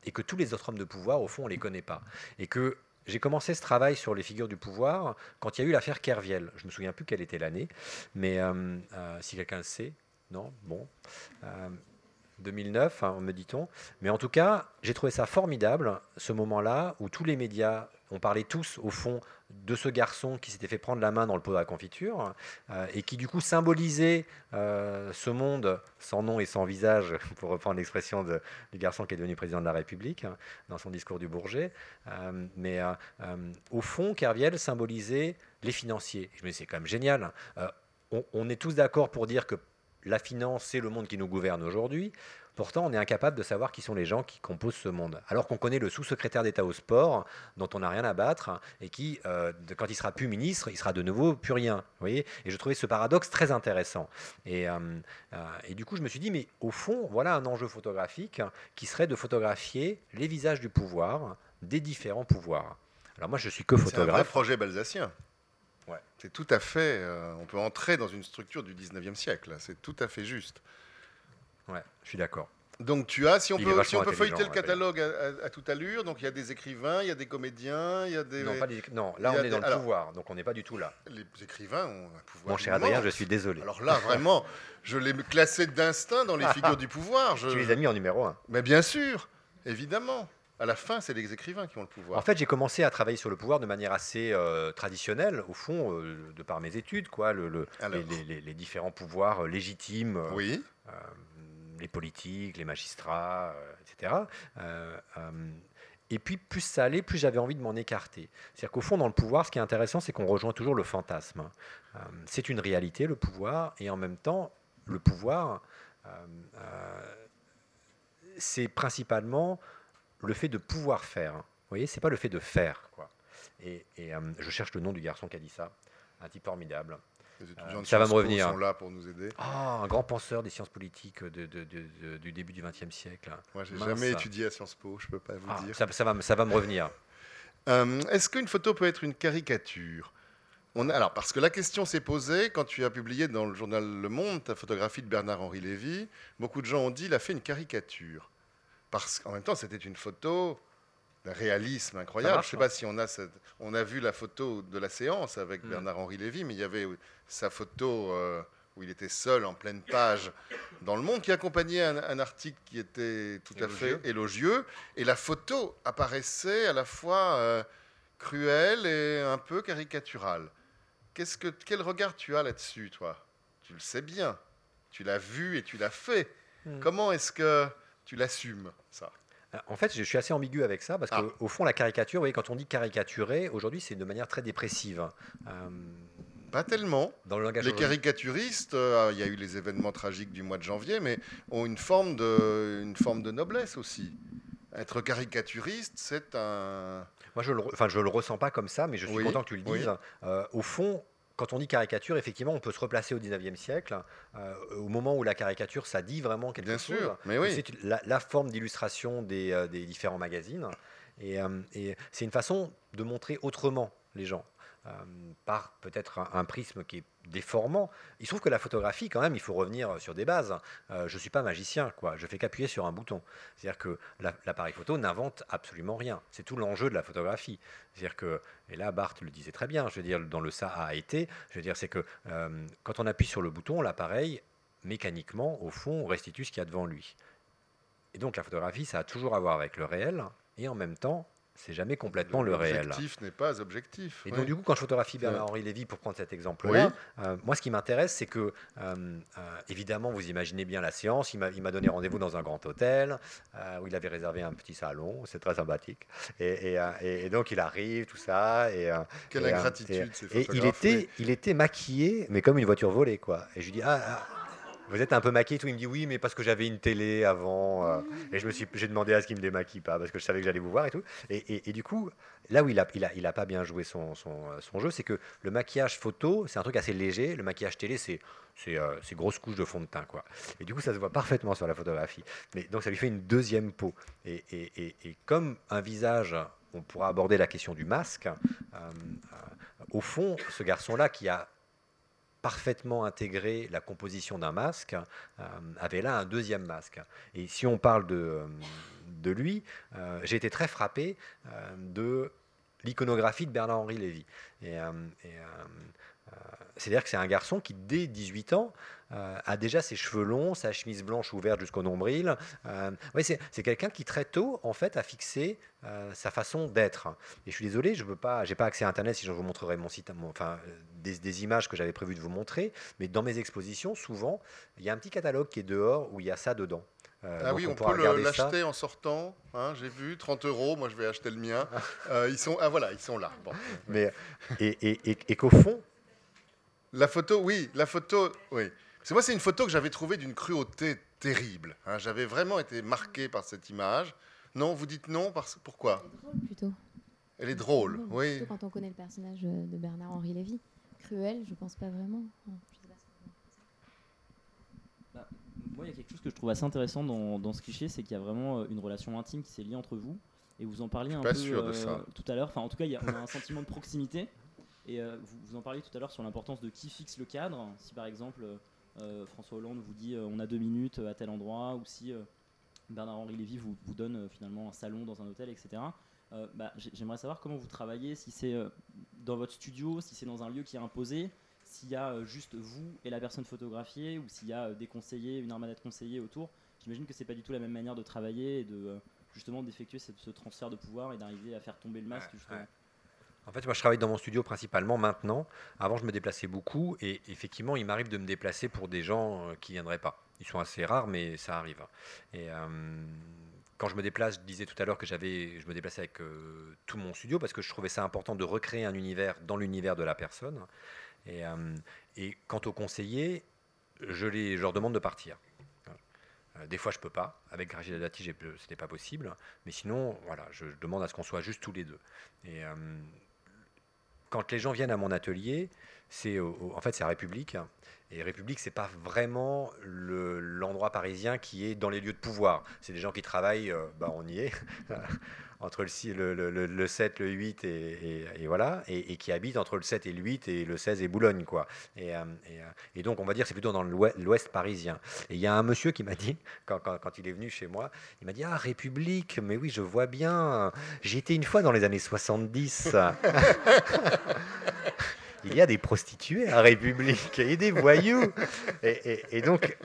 et que tous les autres hommes de pouvoir, au fond, on ne les connaît pas. Et que j'ai commencé ce travail sur les figures du pouvoir quand il y a eu l'affaire Kerviel. Je ne me souviens plus quelle était l'année, mais si quelqu'un le sait, non, bon. 2009, hein, me dit-on. Mais en tout cas, j'ai trouvé ça formidable, ce moment-là, où tous les médias ont parlé tous, au fond, de ce garçon qui s'était fait prendre la main dans le pot de la confiture, euh, et qui du coup symbolisait euh, ce monde sans nom et sans visage, pour reprendre l'expression du garçon qui est devenu président de la République, hein, dans son discours du Bourget. Euh, mais au fond, Kerviel symbolisait les financiers. Je me dis, c'est quand même génial. on est tous d'accord pour dire que la finance, c'est le monde qui nous gouverne aujourd'hui. Pourtant, on est incapable de savoir qui sont les gens qui composent ce monde. Alors qu'on connaît le sous-secrétaire d'État au sport, dont on n'a rien à battre, et qui, euh, quand il sera plus ministre, il sera de nouveau plus rien. Vous voyez? Et je trouvais ce paradoxe très intéressant. Et, euh, euh, et, du coup, je me suis dit, mais au fond, voilà un enjeu photographique qui serait de photographier les visages du pouvoir, des différents pouvoirs. Alors moi, je suis que photographe. C'est un vrai projet balsacien. C'est tout à fait. Euh, on peut entrer dans une structure du 19e siècle. C'est tout à fait juste. Ouais, je suis d'accord. Donc tu as, si on Il peut, si on peut feuilleter le intelligent, catalogue à, à- à toute allure, donc il y a des écrivains, il y a des comédiens, il y a des... Non, pas des- non, il là on est des- dans le alors- pouvoir, donc on n'est pas du tout là. Les écrivains ont un pouvoir Mon cher. Adrien, je suis désolé. Alors là, vraiment, je l'ai classé d'instinct dans les figures du pouvoir. Je... tu les as mis en numéro un. Mais bien sûr, évidemment. À la fin, c'est les écrivains qui ont le pouvoir. En fait, j'ai commencé à travailler sur le pouvoir de manière assez euh, traditionnelle, au fond, euh, de par mes études, quoi, le, le- Alors. les, les- les- les différents pouvoirs euh, légitimes, oui, euh, les politiques, les magistrats, etc. Et puis, plus ça allait, plus j'avais envie de m'en écarter. C'est-à-dire qu'au fond, dans le pouvoir, ce qui est intéressant, c'est qu'on rejoint toujours le fantasme. Euh, c'est une réalité, le pouvoir, et en même temps, le pouvoir, euh, euh, c'est principalement le fait de pouvoir faire. Vous voyez, c'est pas le fait de faire. Quoi. Et, et, euh, je cherche le nom du garçon qui a dit ça, un type formidable. les étudiants de ça va Sciences me Po revenir. sont là pour nous aider. Ah, un grand penseur des sciences politiques de- de- de- de- du début du XXe siècle. Moi, j'ai jamais étudié à Sciences Po, je peux pas vous Ah, dire. ça, ça va, me- ça va me revenir. Euh, Est-ce qu'une photo peut être une caricature? On a- Alors, parce que la question s'est posée quand tu as publié dans le journal Le Monde ta photographie de Bernard-Henri Lévy. Beaucoup de gens ont dit il a fait une caricature. Parce qu'en même temps, c'était une photo d'un réalisme incroyable. marche, Je ne sais pas si on a, cette- on a vu la photo de la séance avec Mm. Bernard-Henri Lévy, mais il y avait sa photo euh, où il était seul en pleine page dans Le Monde qui accompagnait un, un article qui était tout à fait élogieux. Et la photo apparaissait à la fois euh, cruelle et un peu caricaturale. Qu'est-ce que, quel regard tu as là-dessus, toi? Tu le sais bien. Tu l'as vu et tu l'as fait. Mm. Comment est-ce que tu l'assumes, ça En fait, je suis assez ambigu avec ça parce Ah. qu'au fond, la caricature, vous voyez, quand on dit caricaturer, aujourd'hui, c'est de manière très dépressive. Euh, Pas tellement. dans le langage Les caricaturistes, euh, il y a eu les événements tragiques du mois de janvier, mais ont une forme de, une forme de noblesse aussi. Être caricaturiste, c'est un. Moi, je le, enfin, je le ressens pas comme ça, mais je suis Oui, content que tu le oui. dises. Euh, au fond, quand on dit caricature, effectivement, on peut se replacer au 19e siècle, euh, au moment où la caricature, ça dit vraiment quelque Bien chose. sûr, mais oui. C'est la, la forme d'illustration des, euh, des différents magazines. Et, euh, et c'est une façon de montrer autrement les gens. Euh, par peut-être un, prisme qui est déformant. Il se trouve que la photographie, quand même, il faut revenir sur des bases. Euh, je ne suis pas magicien, quoi. je fais qu'appuyer sur un bouton. C'est-à-dire que la- l'appareil photo n'invente absolument rien. C'est tout l'enjeu de la photographie. C'est-à-dire que, et là Barthes le disait très bien, je veux dire, dans le ça a été, je veux dire, c'est que euh, quand on appuie sur le bouton, l'appareil, mécaniquement, au fond, restitue ce qu'il y a devant lui. Et donc la photographie, ça a toujours à voir avec le réel, et en même temps, c'est jamais complètement le réel. L'objectif n'est pas objectif. Et donc du coup, quand je photographie. Bernard-Henri Lévy, pour prendre cet exemple-là, Oui. euh, moi ce qui m'intéresse, c'est que, euh, euh, évidemment, vous imaginez bien la séance, il m'a donné rendez-vous dans un grand hôtel, où il avait réservé un petit salon, c'est très sympathique. Et, et, et- et donc il arrive, tout ça. Et, Quelle ingratitude, ces et il était, il était maquillé, mais comme une voiture volée, quoi. Et je lui dis, ah, ah, vous êtes un peu maquillé, tout. Il me dit oui, mais parce que j'avais une télé avant. euh, et je me suis, j'ai demandé à ce qu'il me démaquille pas, parce que je savais que j'allais vous voir et tout. Et, du coup, là où il a, il a, il a pas bien joué son, son, euh, son jeu, c'est que le maquillage photo, c'est un truc assez léger. Le maquillage télé, c'est, c'est, euh, grosse couche de fond de teint, quoi. Et du coup, ça se voit parfaitement sur la photographie. Mais donc, ça lui fait une deuxième peau. Et, et- et- comme un visage, on pourra aborder la question du masque. euh, au fond, ce garçon-là qui a parfaitement intégré la composition d'un masque, euh, avait là un deuxième masque. Et si on parle de, euh, de lui, euh, j'ai été très frappé de l'iconographie de Bernard-Henri Lévy. Et, C'est-à-dire que c'est un garçon qui, dès 18 ans, euh, a déjà ses cheveux longs, sa chemise blanche ouverte jusqu'au nombril. Euh, ouais, c'est quelqu'un qui très tôt, en fait, a fixé euh, sa façon d'être. Et je suis désolé, je veux pas, j'ai pas accès à Internet. Si je vous montrerai mon site, mon- enfin euh, des, des images que j'avais prévu de vous montrer, mais dans mes expositions, souvent, il y a un petit catalogue qui est dehors où il y a ça dedans. Euh, Ah oui, on, peut l'acheter en sortant. hein, J'ai vu 30 euros. Moi, je vais acheter le mien. Euh, ils sont ah voilà, ils sont là. Bon. Mais et, et- et- et qu'au fond, La photo, oui, la photo, oui. C'est moi, c'est une photo que j'avais trouvée d'une cruauté terrible. hein. J'avais vraiment été marqué par cette image. Non, vous dites non parce pourquoi? C'est drôle plutôt. Elle est drôle, Drôle, oui. Surtout quand on connaît le personnage de Bernard-Henri Lévy. Cruel, je pense pas vraiment. Je sais pas pensez. Moi, il y a quelque chose que je trouve assez intéressant dans, dans ce cliché, c'est qu'il y a vraiment euh, une relation intime qui s'est liée entre vous. Et vous en parliez un pas peu sûr de euh, ça. tout à l'heure. Enfin, en tout cas, il y a, on a un sentiment de proximité. Et euh, vous, vous en parliez tout à l'heure sur l'importance de qui fixe le cadre. Si par exemple euh, François Hollande vous dit euh, on a deux minutes euh, à tel endroit, ou si euh, Bernard-Henri Lévy vous, vous donne euh, finalement un salon dans un hôtel, etc. Euh, bah, j'ai- J'aimerais savoir comment vous travaillez, si c'est euh, dans votre studio, si c'est dans un lieu qui est imposé, s'il y a euh, juste vous et la personne photographiée, ou s'il y a euh, des conseillers, une armada de conseillers autour. J'imagine que c'est pas du tout la même manière de travailler et de euh, justement d'effectuer ce, ce transfert de pouvoir et d'arriver à faire tomber le masque. Ouais, justement. ouais. En fait, moi, je travaille dans mon studio principalement maintenant. Avant, je me déplaçais beaucoup et effectivement, il m'arrive de me déplacer pour des gens euh, qui viendraient pas. Ils sont assez rares, mais ça arrive. Et euh, quand je me déplace, je disais tout à l'heure que j'avais, je me déplaçais avec euh, tout mon studio parce que je trouvais ça important de recréer un univers dans l'univers de la personne. Et, quant aux conseillers, je, leur demande de partir. Des fois, je peux pas. Avec Rachida Dati, ce n'est pas possible. Mais sinon, voilà, je demande à ce qu'on soit juste tous les deux. Quand les gens viennent à mon atelier, c'est en fait c'est à République. Et République, c'est pas vraiment le- l'endroit parisien qui est dans les lieux de pouvoir. C'est des gens qui travaillent, euh, bah, on y est, entre le, le, le- le- le 7, le 8 et, voilà, et, qui habitent entre le 7 et le 8 et le 16 et Boulogne, quoi. Et, euh, euh, et donc, on va dire, c'est plutôt dans l'ouest parisien. Et il y a un monsieur qui m'a dit, quand, quand- quand il est venu chez moi, il m'a dit Ah, République, mais oui, je vois bien. J'y étais une fois dans les années 70. il y a des prostituées à République et des voyous. Et- et donc,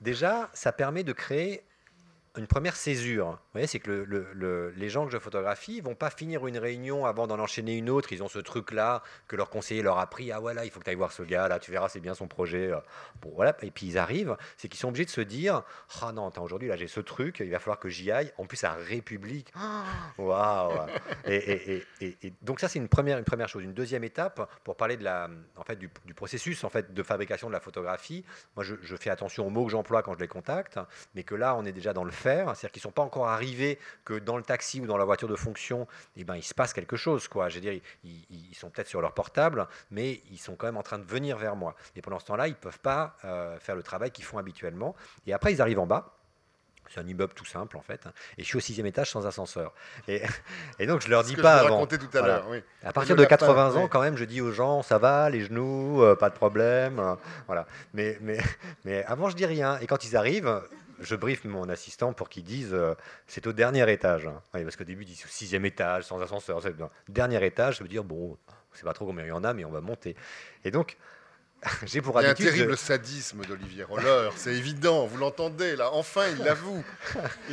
déjà, ça permet de créer une première césure. C'est que le- le- le- les gens que je photographie vont pas finir une réunion avant d'en enchaîner une autre. Ils ont ce truc-là que leur conseiller leur a pris. Ah voilà, il faut que tu ailles voir ce gars, là, tu verras, c'est bien son projet. Bon, voilà. Et puis ils arrivent, c'est qu'ils sont obligés de se dire Ah non, attends, aujourd'hui, là, j'ai ce truc, il va falloir que j'y aille. En plus, à République. Waouh et, et- donc ça c'est une première, une première chose. Une deuxième étape pour parler de la, en fait, du, du processus en fait, de fabrication de la photographie. Moi je, je fais attention aux mots que j'emploie quand je les contacte, mais que là on est déjà dans le faire, c'est-à-dire qu'ils ne sont pas encore arrivés que dans le taxi ou dans la voiture de fonction, eh ben, il se passe quelque chose. Quoi. Je veux dire, ils, ils sont peut-être sur leur portable, mais ils sont quand même en train de venir vers moi. Et pendant ce temps-là, ils ne peuvent pas euh, faire le travail qu'ils font habituellement. Et après ils arrivent en bas. C'est un immeuble tout simple en fait. hein. Et je suis au sixième étage sans ascenseur. Et, et donc je leur dis pas je avant. tout à Voilà. l'heure, oui. À partir de lapin, 80 ans, oui. quand même, je dis aux gens, ça va, les genoux, euh, pas de problème. euh, voilà. Mais, mais, mais avant, je dis rien. Et quand ils arrivent, je briefe mon assistant pour qu'il dise, euh, c'est au dernier étage. hein. Parce qu'au début, ils disent au sixième étage, sans ascenseur. Dernier étage, ça veut dire, bon, on sait pas trop combien il y en a, mais on va monter. Et donc, j'ai pour Il y a un de- terrible sadisme d'Olivier Roller, c'est évident, vous l'entendez là, enfin il l'avoue.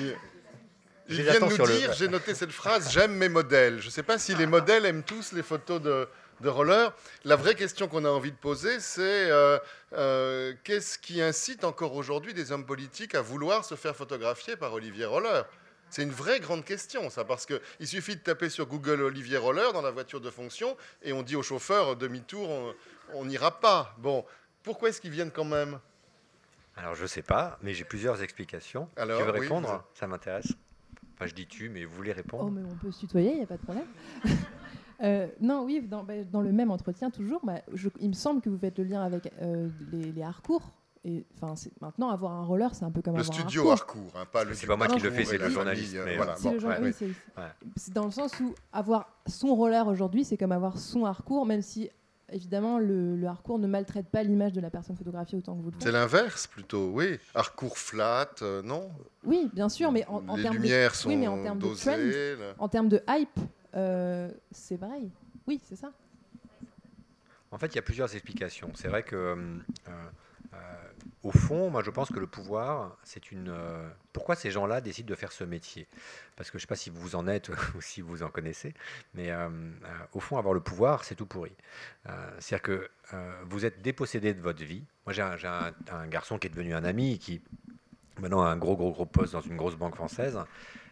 Il, vient de nous le- dire, j'ai noté cette phrase, j'aime mes modèles. Je ne sais pas si les modèles aiment tous les photos de, de Roller. La vraie question qu'on a envie de poser, c'est euh, euh, qu'est-ce qui incite encore aujourd'hui des hommes politiques à vouloir se faire photographier par Olivier Roller? C'est une vraie grande question, ça, parce qu'il suffit de taper sur Google Olivier Roller dans la voiture de fonction et on dit au chauffeur demi-tour, on- on n'ira pas. Bon, pourquoi est-ce qu'ils viennent quand même? Alors, je sais pas, mais j'ai plusieurs explications. Alors, tu veux oui, répondre? vous- Ça m'intéresse. Enfin, je dis tu, mais vous voulez répondre? Oh, mais on peut se tutoyer, il n'y a pas de problème. Euh, non, oui, dans, bah, dans le même entretien, toujours, bah, je- il me semble que vous faites le lien avec euh, les, les hardcours. Et enfin, c'est- maintenant, avoir un roller, c'est un peu comme Le avoir studio un. Harcourt, hein, pas le C'est pas moi qui le fais, Harcourt c'est le journaliste, euh, mais, voilà, C'est bon, le genre- ouais, oui, ouais. c'est- Ouais. dans le sens où avoir son roller aujourd'hui, c'est comme avoir son hardcourt, même si évidemment le, le hardcourt ne maltraite pas l'image de la personne photographiée autant que vous le C'est l'inverse plutôt, oui. Harcourt flat, euh, non? Oui, bien sûr, mais en, termes de, lumières sont oui, mais en termes de trend, en termes de hype, euh, c'est pareil. Oui, c'est ça. En fait, il y a plusieurs explications. C'est vrai que, euh, euh, au fond, moi, je pense que le pouvoir, c'est une. pourquoi ces gens-là décident de faire ce métier? Parce que je ne sais pas si vous en êtes ou si vous en connaissez, mais au fond, avoir le pouvoir, c'est tout pourri. C'est-à-dire que vous êtes dépossédé de votre vie. Moi, j'ai un, j'ai un- un garçon qui est devenu un ami, qui maintenant a un gros, gros, gros poste dans une grosse banque française,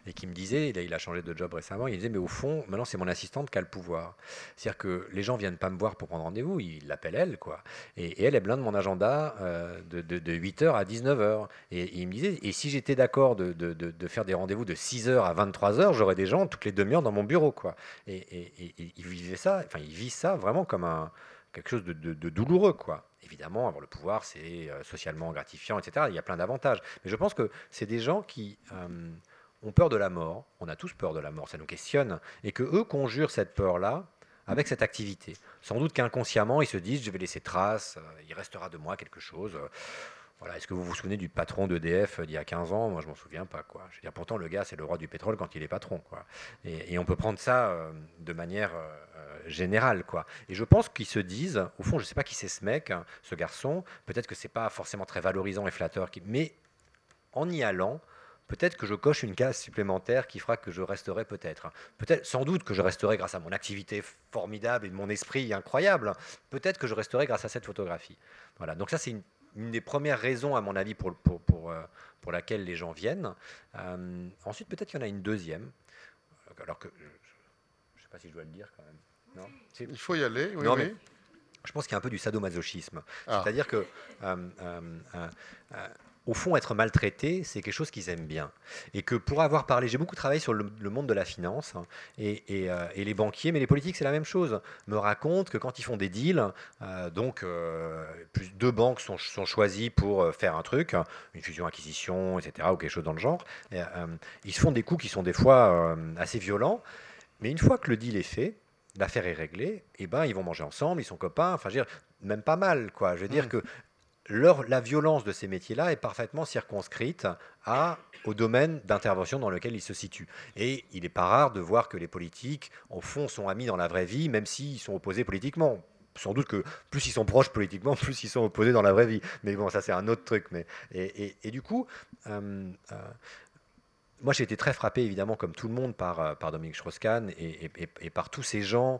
et qui me disait, il a, il a changé de job récemment, il disait, mais au fond, maintenant, c'est mon assistante qui a le pouvoir. C'est-à-dire que les gens viennent pas me voir pour prendre rendez-vous, ils l'appellent elle, quoi. Et, elle, elle blinde mon agenda euh, de, de, 8h à 19h. Et, il me disait, et si j'étais d'accord de, de, faire des rendez-vous de 6h à 23h, j'aurais des gens toutes les demi-heures dans mon bureau, quoi. Et, il vivait ça, enfin, il vit ça vraiment comme un, quelque chose de, de- de douloureux, quoi. Évidemment, avoir le pouvoir, c'est euh, socialement gratifiant, etc. Il y a plein d'avantages. Mais je pense que c'est des gens qui euh, ont peur de la mort. On a tous peur de la mort, ça nous questionne. Et que eux conjurent cette peur-là avec cette activité. Sans doute qu'inconsciemment, ils se disent, je vais laisser trace, euh, il restera de moi quelque chose. euh, voilà, est-ce que vous vous souvenez du patron d'EDF d'il y a 15 ans? Moi, je m'en souviens pas. Quoi. Je veux dire, pourtant, le gars, c'est le roi du pétrole quand il est patron. Quoi. Et, on peut prendre ça de manière générale. Quoi. Et je pense qu'ils se disent, au fond, je ne sais pas qui c'est ce mec, hein, ce garçon, peut-être que c'est pas forcément très valorisant et flatteur, mais en y allant, peut-être que je coche une case supplémentaire qui fera que je resterai peut-être. Peut-être, sans doute que je resterai grâce à mon activité formidable et mon esprit incroyable. Peut-être que je resterai grâce à cette photographie. Voilà. Donc ça, c'est une, des premières raisons, à mon avis, pour, pour, pour, euh, pour laquelle les gens viennent. Euh, ensuite, peut-être qu'il y en a une deuxième. Alors que, je ne sais pas si je dois le dire quand même. Non? Il faut y aller, oui. oui. je pense qu'il y a un peu du sadomasochisme. Ah. C'est-à-dire que euh, au fond, être maltraité, c'est quelque chose qu'ils aiment bien. Et que pour avoir parlé, j'ai beaucoup travaillé sur le, monde de la finance, hein, euh, et, les banquiers, mais les politiques, c'est la même chose, me racontent que quand ils font des deals, euh, donc euh, plus deux banques sont, sont, choisies pour faire un truc, une fusion-acquisition, etc., ou quelque chose dans le genre, ils se font des coups qui sont des fois assez violents, mais une fois que le deal est fait, l'affaire est réglée, et ben ils vont manger ensemble, ils sont copains, enfin je veux dire, même pas mal quoi. Je veux dire mmh. La violence de ces métiers-là est parfaitement circonscrite au domaine d'intervention dans lequel ils se situent. Et il n'est pas rare de voir que les politiques, au fond, sont amis dans la vraie vie, même s'ils sont opposés politiquement. Sans doute que plus ils sont proches politiquement, plus ils sont opposés dans la vraie vie. Mais bon, ça c'est un autre truc. Et, du coup, euh, euh, moi j'ai été très frappé, évidemment, comme tout le monde, par, euh, Dominique Strauss-Kahn et, par tous ces gens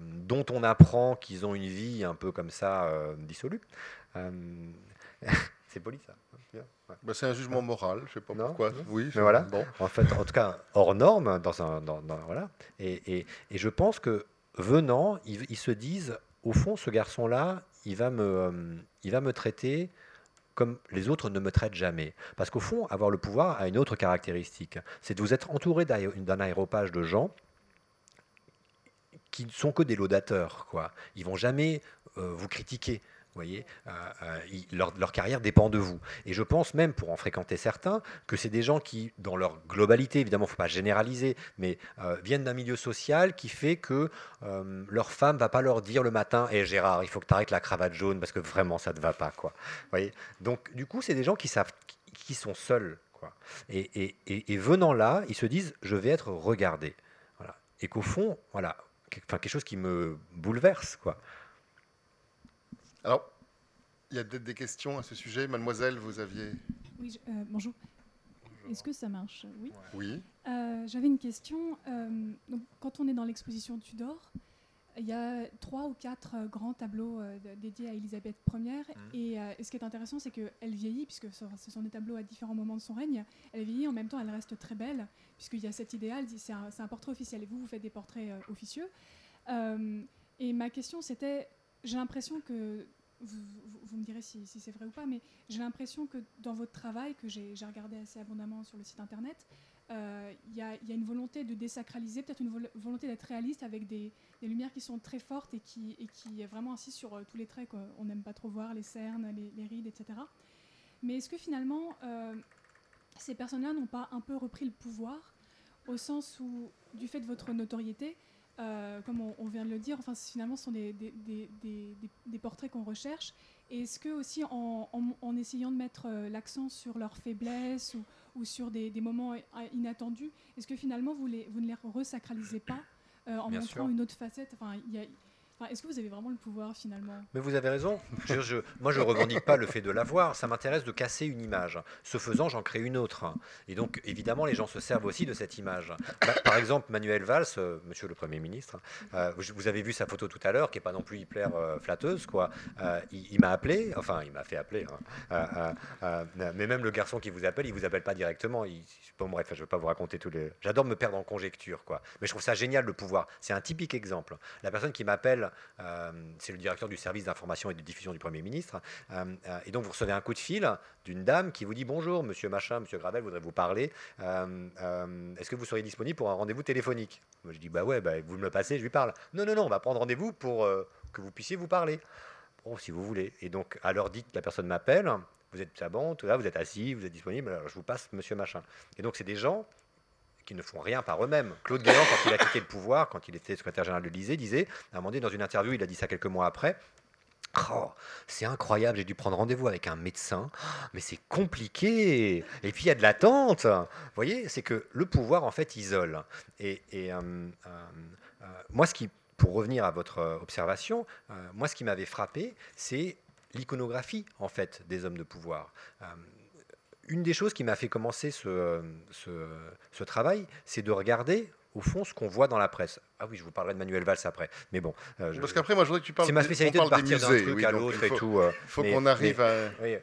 dont on apprend qu'ils ont une vie un peu comme ça dissolue. Euh, c'est poli ça. Bah, c'est un jugement moral, je sais pas pourquoi. Oui, mais voilà. Bon. En fait, en tout cas, hors norme, dans un, dans, voilà. Et, et, et, je pense que venant, ils, se disent, au fond, ce garçon-là, il va me, euh, il va me traiter comme les autres ne me traitent jamais. Parce qu'au fond, avoir le pouvoir a une autre caractéristique, c'est de vous être entouré d'un aéropage de gens qui ne sont que des laudateurs. Quoi. Ils vont jamais euh, vous critiquer voyez, euh, euh, leur, carrière dépend de vous. Et je pense même, pour en fréquenter certains, que c'est des gens qui, dans leur globalité, évidemment, il ne faut pas généraliser, mais euh, viennent d'un milieu social qui fait que leur femme va pas leur dire le matin "Et eh, Gérard, il faut que tu arrêtes la cravate jaune parce que vraiment ça ne te va pas." Quoi. voyez? Donc, du coup, c'est des gens qui savent qui sont seuls. Quoi. Et, et, venant là, ils se disent "Je vais être regardé." Voilà. Et qu'au fond, voilà, quelque chose qui me bouleverse. quoi. Alors, il y a peut-être des questions à ce sujet. Mademoiselle, vous aviez. Oui, euh, bonjour. Est-ce que ça marche? Oui. Oui. Euh, j'avais une question. Euh, donc, quand on est dans l'exposition Tudor, il y a trois ou quatre grands tableaux dédiés à Elisabeth Ier. Mmh. Et, ce qui est intéressant, c'est qu'elle vieillit, puisque ce sont des tableaux à différents moments de son règne. Elle vieillit, en même temps, elle reste très belle, puisqu'il y a cet idéal, c'est un, un, portrait officiel. Et vous, vous faites des portraits officieux. et ma question, c'était j'ai l'impression que, vous, me direz si, c'est vrai ou pas, mais j'ai l'impression que dans votre travail, que j'ai regardé assez abondamment sur le site internet, euh, il y, a une volonté de désacraliser, peut-être une volonté d'être réaliste avec des, lumières qui sont très fortes et qui, et vraiment insistent sur euh, tous les traits qu'on n'aime pas trop voir, les cernes, les, rides, etc. Mais est-ce que finalement, euh, ces personnes-là n'ont pas un peu repris le pouvoir au sens où, du fait de votre notoriété, euh, comme on, vient de le dire, enfin, finalement, ce sont des, des, portraits qu'on recherche. Et est-ce que aussi, en, essayant de mettre euh, l'accent sur leurs faiblesses ou, ou sur des, moments inattendus, est-ce que finalement, vous, les, vous ne les resacralisez pas euh, en montrant une autre facette? Enfin, y a, est-ce que vous avez vraiment le pouvoir finalement? Mais vous avez raison. Moi, je ne revendique pas le fait de l'avoir. Ça m'intéresse de casser une image. Ce faisant, j'en crée une autre. Et donc, évidemment, les gens se servent aussi de cette image. Bah, par exemple, Manuel Valls, euh, monsieur le Premier ministre, euh, vous avez vu sa photo tout à l'heure, qui n'est pas non plus hyper euh, flatteuse. Quoi. il, m'a appelé, enfin, il m'a fait appeler. Hein. mais même le garçon qui vous appelle, il ne vous appelle pas directement. Je ne veux pas vous raconter tous les. J'adore me perdre en conjecture. Quoi. Mais je trouve ça génial le pouvoir. C'est un typique exemple. La personne qui m'appelle euh, c'est le directeur du service d'information et de diffusion du Premier ministre. Euh, euh, et donc vous recevez un coup de fil d'une dame qui vous dit bonjour, monsieur Machin, monsieur Gravel, voudrait vous parler. Est-ce que vous seriez disponible pour un rendez-vous téléphonique? Moi je dis bah ouais, bah, vous me le passez, je lui parle. Non, non, non, on va prendre rendez-vous pour que vous puissiez vous parler. Bon, si vous voulez. Et donc à l'heure dite, la personne m'appelle. Vous êtes bon, tout là, vous êtes assis, vous êtes disponible. Alors je vous passe monsieur Machin. Et donc c'est des gens qui ne font rien par eux-mêmes. Claude Guéant, quand il a quitté le pouvoir, quand il était secrétaire général de l'Élysée, disait, à un moment donné, dans une interview, il a dit ça quelques mois après, Oh, c'est incroyable, j'ai dû prendre rendez-vous avec un médecin, mais c'est compliqué. Et puis il y a de l'attente. Vous voyez, c'est que le pouvoir en fait isole. Et, euh, euh, euh, moi, ce qui, pour revenir à votre observation, moi, ce qui m'avait frappé, c'est l'iconographie en fait des hommes de pouvoir une des choses qui m'a fait commencer ce, ce, travail, c'est de regarder au fond ce qu'on voit dans la presse. Ah oui, je vous parlerai de Manuel Valls après, mais bon. Euh, Parce qu'après, moi, je voudrais que tu parles. C'est ma spécialité de partir d'un truc à l'autre et tout. Euh, il faut qu'on arrive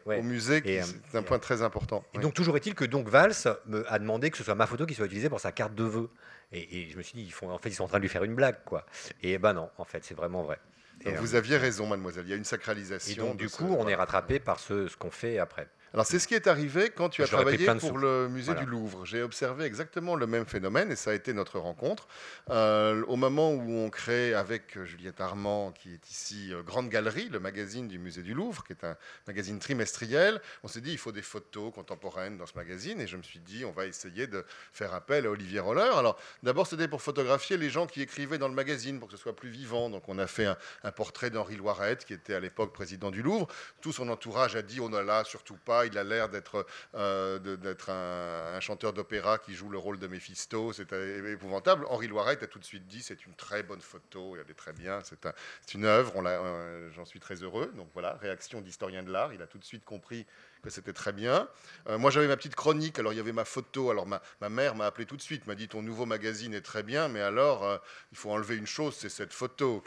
au musée, euh, c'est un point très important. Et donc toujours est-il que donc Valls me a demandé que ce soit ma photo qui soit utilisée pour sa carte de vœux. Et, je me suis dit, ils font, en fait, ils sont en train de lui faire une blague, quoi. Et ben non, en fait, c'est vraiment vrai. Et vous aviez raison, mademoiselle. Il y a une sacralisation. Et donc, du coup, on est rattrapé par ce, ce qu'on fait après. Alors c'est ce qui est arrivé quand tu as travaillé pour le musée du Louvre. J'ai observé exactement le même phénomène et ça a été notre rencontre. Euh, au moment où on crée avec Juliette Armand, qui est ici euh, Grande Galerie, le magazine du musée du Louvre, qui est un magazine trimestriel, on s'est dit il faut des photos contemporaines dans ce magazine et je me suis dit on va essayer de faire appel à Olivier Roller. Alors d'abord c'était pour photographier les gens qui écrivaient dans le magazine pour que ce soit plus vivant. Donc on a fait un, portrait d'Henri Loiret qui était à l'époque président du Louvre. Tout son entourage a dit on a là surtout pas il a l'air d'être euh, d'être un, chanteur d'opéra qui joue le rôle de Méphisto. C'est épouvantable. Henri Loiret a tout de suite dit c'est une très bonne photo, elle est très bien, c'est un, une œuvre, euh, j'en suis très heureux. Donc voilà, réaction d'historien de l'art, il a tout de suite compris c'était très bien. Euh, moi, j'avais ma petite chronique, alors il y avait ma photo. Alors ma, mère m'a appelé tout de suite, m'a dit ton nouveau magazine est très bien, mais alors euh, il faut enlever une chose, c'est cette photo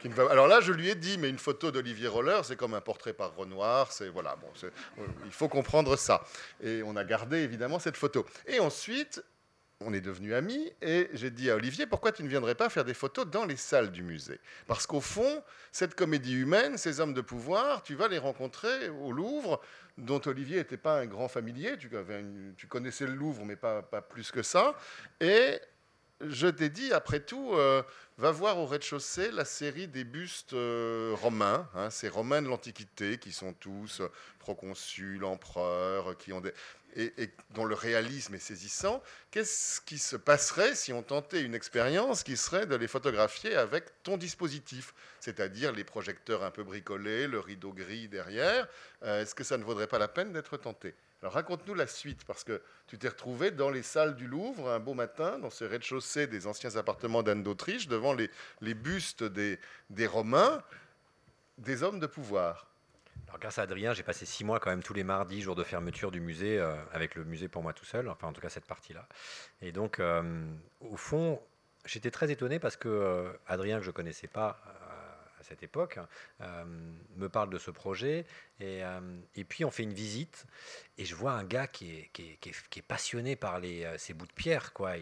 qui, va. Alors là, je lui ai dit, mais une photo d'Olivier Roller, c'est comme un portrait par Renoir, c'est voilà, bon, il faut comprendre ça. Et on a gardé évidemment cette photo. Et ensuite, on est devenus amis et j'ai dit à Olivier pourquoi tu ne viendrais pas faire des photos dans les salles du musée? Parce qu'au fond, cette comédie humaine, ces hommes de pouvoir, tu vas les rencontrer au Louvre, dont Olivier n'était pas un grand familier. Tu, connaissais le Louvre, mais pas, pas plus que ça. Et je t'ai dit, après tout, euh, va voir au rez-de-chaussée la série des bustes euh, romains, hein, ces romains de l'Antiquité qui sont tous euh, proconsuls, empereurs, qui ont des et, dont le réalisme est saisissant, qu'est-ce qui se passerait si on tentait une expérience qui serait de les photographier avec ton dispositif, c'est-à-dire les projecteurs un peu bricolés, le rideau gris derrière? Euh, Est-ce que ça ne vaudrait pas la peine d'être tenté? Alors raconte-nous la suite, parce que tu t'es retrouvé dans les salles du Louvre un beau matin, dans ce rez-de-chaussée des anciens appartements d'Anne d'Autriche, devant les, bustes des Romains, des hommes de pouvoir grâce à Adrien, j'ai passé six mois quand même tous les mardis, jour de fermeture du musée, euh, avec le musée pour moi tout seul, enfin en tout cas cette partie-là. Et donc, euh, au fond, j'étais très étonné parce que euh, Adrien, que je connaissais pas à cette époque, me parle de ce projet. Et, et, puis on fait une visite et je vois un gars qui est, qui est, passionné par les, ces bouts de pierre. Quoi.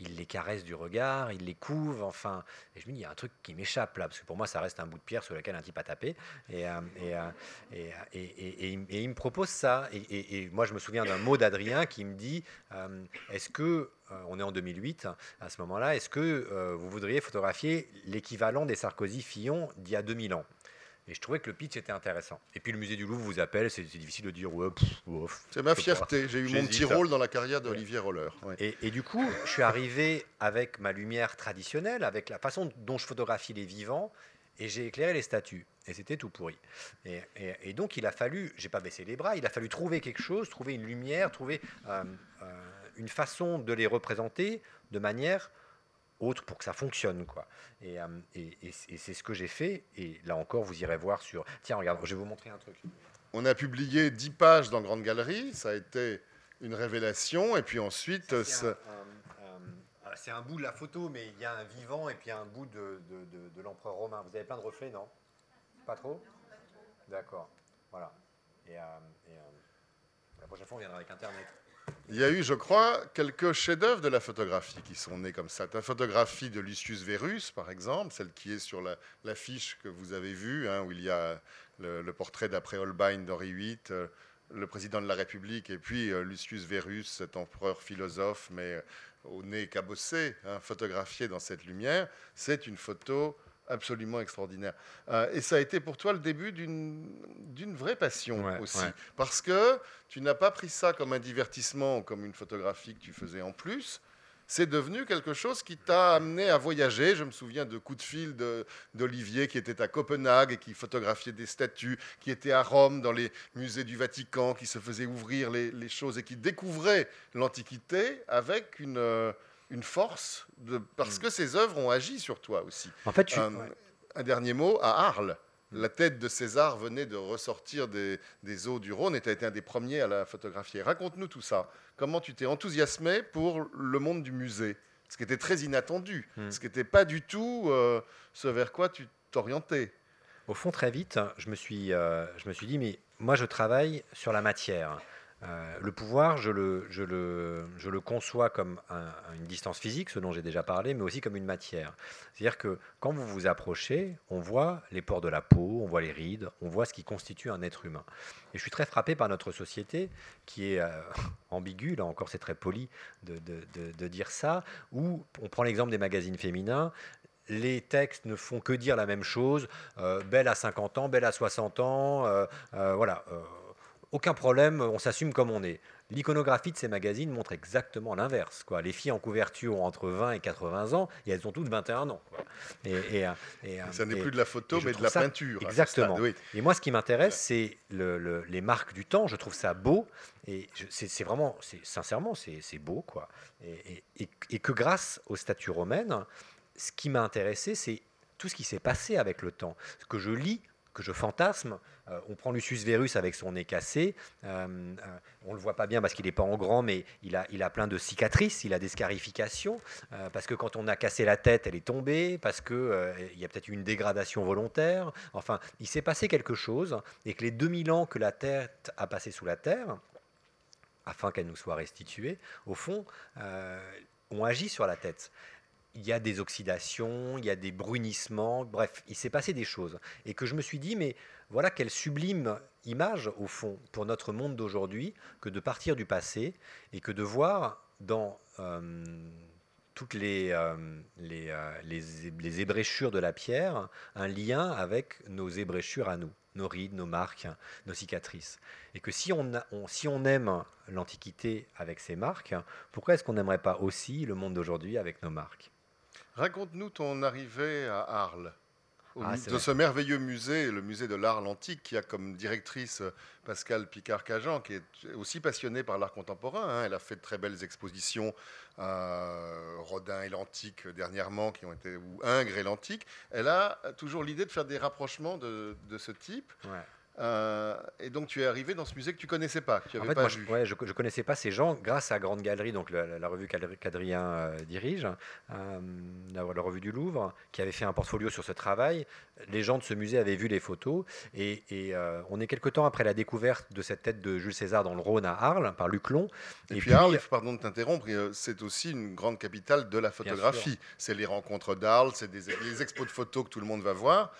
Il les caresse du regard, il les couve, enfin. Et je me dis, il y a un truc qui m'échappe là, parce que pour moi, ça reste un bout de pierre sur lequel un type a tapé. Et, euh, euh, et, et, il me propose ça. Et, moi, je me souviens d'un mot d'Adrien qui me dit, euh, est-ce que, on est en 2008, à ce moment-là, est-ce que vous voudriez photographier l'équivalent des Sarkozy-Fillon d'il y a 2000 ans? Et je trouvais que le pitch était intéressant. Et puis le musée du Louvre vous appelle, c'est difficile de dire ouais, C'est ma fierté, j'ai eu mon petit rôle dans la carrière d'Olivier Roller. Et, du coup, je suis arrivé avec ma lumière traditionnelle, avec la façon dont je photographie les vivants, et j'ai éclairé les statues. Et c'était tout pourri. Et, donc il a fallu, j'ai pas baissé les bras, il a fallu trouver quelque chose, trouver une lumière, trouver euh, euh, une façon de les représenter de manière autre pour que ça fonctionne. Quoi. Et, euh, et, c'est ce que j'ai fait. Et là encore, vous irez voir sur... Tiens, regarde, je vais vous montrer un truc. On a publié 10 pages dans Grande Galerie. Ça a été une révélation. Et puis ensuite... C'est un, bout de la photo, mais il y a un vivant et puis un bout de, de, de, l'empereur romain. Vous avez plein de reflets, non? Pas trop? D'accord. Voilà. Et, euh, et la prochaine fois, on viendra avec Internet. Il y a eu, je crois, quelques chefs-d'œuvre de la photographie qui sont nés comme ça. La photographie de Lucius Verus, par exemple, celle qui est sur l'affiche que vous avez vue, hein, où il y a le, portrait d'après Holbein d'Henri VIII, euh, le président de la République, et puis euh, Lucius Verus, cet empereur philosophe, mais euh, au nez cabossé, hein, photographié dans cette lumière. C'est une photo absolument extraordinaire. Euh, et ça a été pour toi le début d'une vraie passion aussi. Parce que tu n'as pas pris ça comme un divertissement, comme une photographie que tu faisais en plus. c'est devenu quelque chose qui t'a amené à voyager. Je me souviens de coups de fil d'Olivier qui était à Copenhague et qui photographiait des statues, qui était à Rome dans les musées du Vatican, qui se faisait ouvrir les, choses et qui découvrait l'Antiquité avec une, euh, une force, de, parce mm. que ses œuvres ont agi sur toi aussi. En fait, euh, un dernier mot, à Arles. La tête de César venait de ressortir des, eaux du Rhône et tu as été un des premiers à la photographier. Raconte-nous tout ça. Comment tu t'es enthousiasmé pour le monde du musée? Ce qui était très inattendu, hmm. ce qui n'était pas du tout euh, ce vers quoi tu t'orientais. Au fond, très vite, je me suis, euh, je me suis dit, mais moi, je travaille sur la matière. Euh, le pouvoir, je le, conçois comme une distance physique, ce dont j'ai déjà parlé, mais aussi comme une matière. C'est-à-dire que quand vous vous approchez, on voit les pores de la peau, on voit les rides, on voit ce qui constitue un être humain. Et je suis très frappé par notre société qui est euh, ambiguë, là encore c'est très poli de, dire ça, où on prend l'exemple des magazines féminins, les textes ne font que dire la même chose, euh, belle à 50 ans, belle à 60 ans, voilà aucun problème, on s'assume comme on est. L'iconographie de ces magazines montre exactement l'inverse. Quoi. Les filles en couverture ont entre 20 et 80 ans et elles ont toutes 21 ans. Et, ça n'est plus de la photo, mais de la peinture. Exactement. Et moi, ce qui m'intéresse, c'est les marques du temps. Je trouve ça beau. Et c'est vraiment, sincèrement, c'est beau. Quoi. Et, que grâce aux statues romaines, ce qui m'a intéressé, c'est tout ce qui s'est passé avec le temps. Ce que je lis que je fantasme. Euh, on prend Lucius Verus avec son nez cassé. Euh, euh, on ne le voit pas bien parce qu'il n'est pas en grand, mais il a, plein de cicatrices, il a des scarifications. parce que quand on a cassé la tête, elle est tombée. Parce qu'il il y a peut-être une dégradation volontaire. Enfin, il s'est passé quelque chose. Et que les 2000 ans que la tête a passé sous la terre, afin qu'elle nous soit restituée, au fond, ont agi sur la tête il y a des oxydations, il y a des brunissements, bref, il s'est passé des choses. Et que je me suis dit, mais voilà quelle sublime image, au fond, pour notre monde d'aujourd'hui, que de partir du passé et que de voir dans euh, toutes les, euh, euh, les, les, ébréchures de la pierre un lien avec nos ébréchures à nous, nos rides, nos marques, nos cicatrices. Et que si on, si on aime l'Antiquité avec ses marques, pourquoi est-ce qu'on n'aimerait pas aussi le monde d'aujourd'hui avec nos marques? Raconte-nous ton arrivée à Arles, ah, de ce merveilleux musée, le musée de l'art antique, qui a comme directrice euh, Pascal Picard-Cajan, qui est aussi passionnée par l'art contemporain. Hein. Elle a fait de très belles expositions à Rodin et l'Antique dernièrement, qui ont été, ou Ingres et l'Antique. Elle a toujours l'idée de faire des rapprochements de, ce type. Euh, et donc tu es arrivé dans ce musée que tu connaissais pas, tu avais pas vu. Je, ouais, je, connaissais pas ces gens grâce à Grande Galerie, donc la, revue qu'Adrien euh, dirige, euh, la, revue du Louvre, qui avait fait un portfolio sur ce travail. Les gens de ce musée avaient vu les photos et, on est quelque temps après la découverte de cette tête de Jules César dans le Rhône à Arles par Luc Long. Et, puis, Arles, pardon de t'interrompre, c'est aussi une grande capitale de la photographie. C'est les rencontres d'Arles, c'est des expos de photos que tout le monde va voir.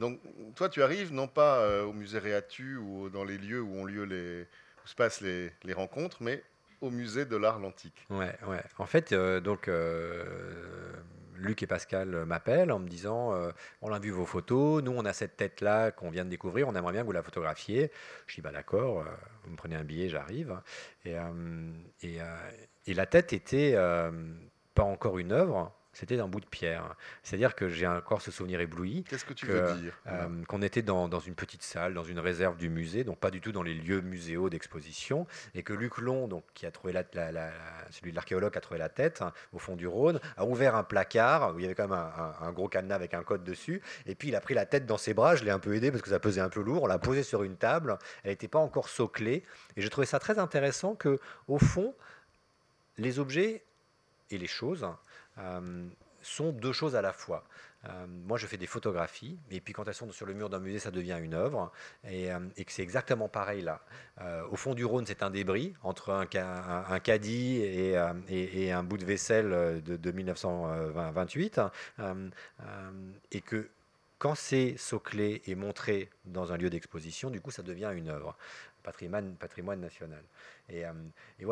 Donc, toi, tu arrives non pas euh, au musée Réatu ou dans les lieux où, ont lieu les, où se passent les, rencontres, mais au musée de l'art antique. Ouais, ouais. En fait, euh, donc, euh, Luc et Pascal m'appellent en me disant On a vu vos photos, nous, on a cette tête-là qu'on vient de découvrir, on aimerait bien que vous la photographiez. Je dis bah, D'accord, vous me prenez un billet, j'arrive. Et, et, et, la tête était pas encore une œuvre, c'était un bout de pierre. C'est-à-dire que j'ai encore ce souvenir ébloui. Qu'est-ce que tu veux dire? euh, Qu'on était dans, dans, une petite salle, dans une réserve du musée, donc pas du tout dans les lieux muséaux d'exposition, et que Luc Long, donc, qui a trouvé la, celui de l'archéologue, a trouvé la tête hein, au fond du Rhône, a ouvert un placard où il y avait quand même un, gros cadenas avec un code dessus, et puis il a pris la tête dans ses bras. Je l'ai un peu aidé parce que ça pesait un peu lourd. On l'a posée sur une table. Elle n'était pas encore soclée, et je trouvais ça très intéressant que, au fond, les objets et les choses sont deux choses à la fois. Euh, moi, je fais des photographies, et puis quand elles sont sur le mur d'un musée, ça devient une œuvre, et, euh, que c'est exactement pareil là. au fond du Rhône, c'est un débris entre un, caddie et, un bout de vaisselle de, de 1928, et que quand c'est soclé et montré dans un lieu d'exposition, du coup, ça devient une œuvre, patrimoine, national. Et, et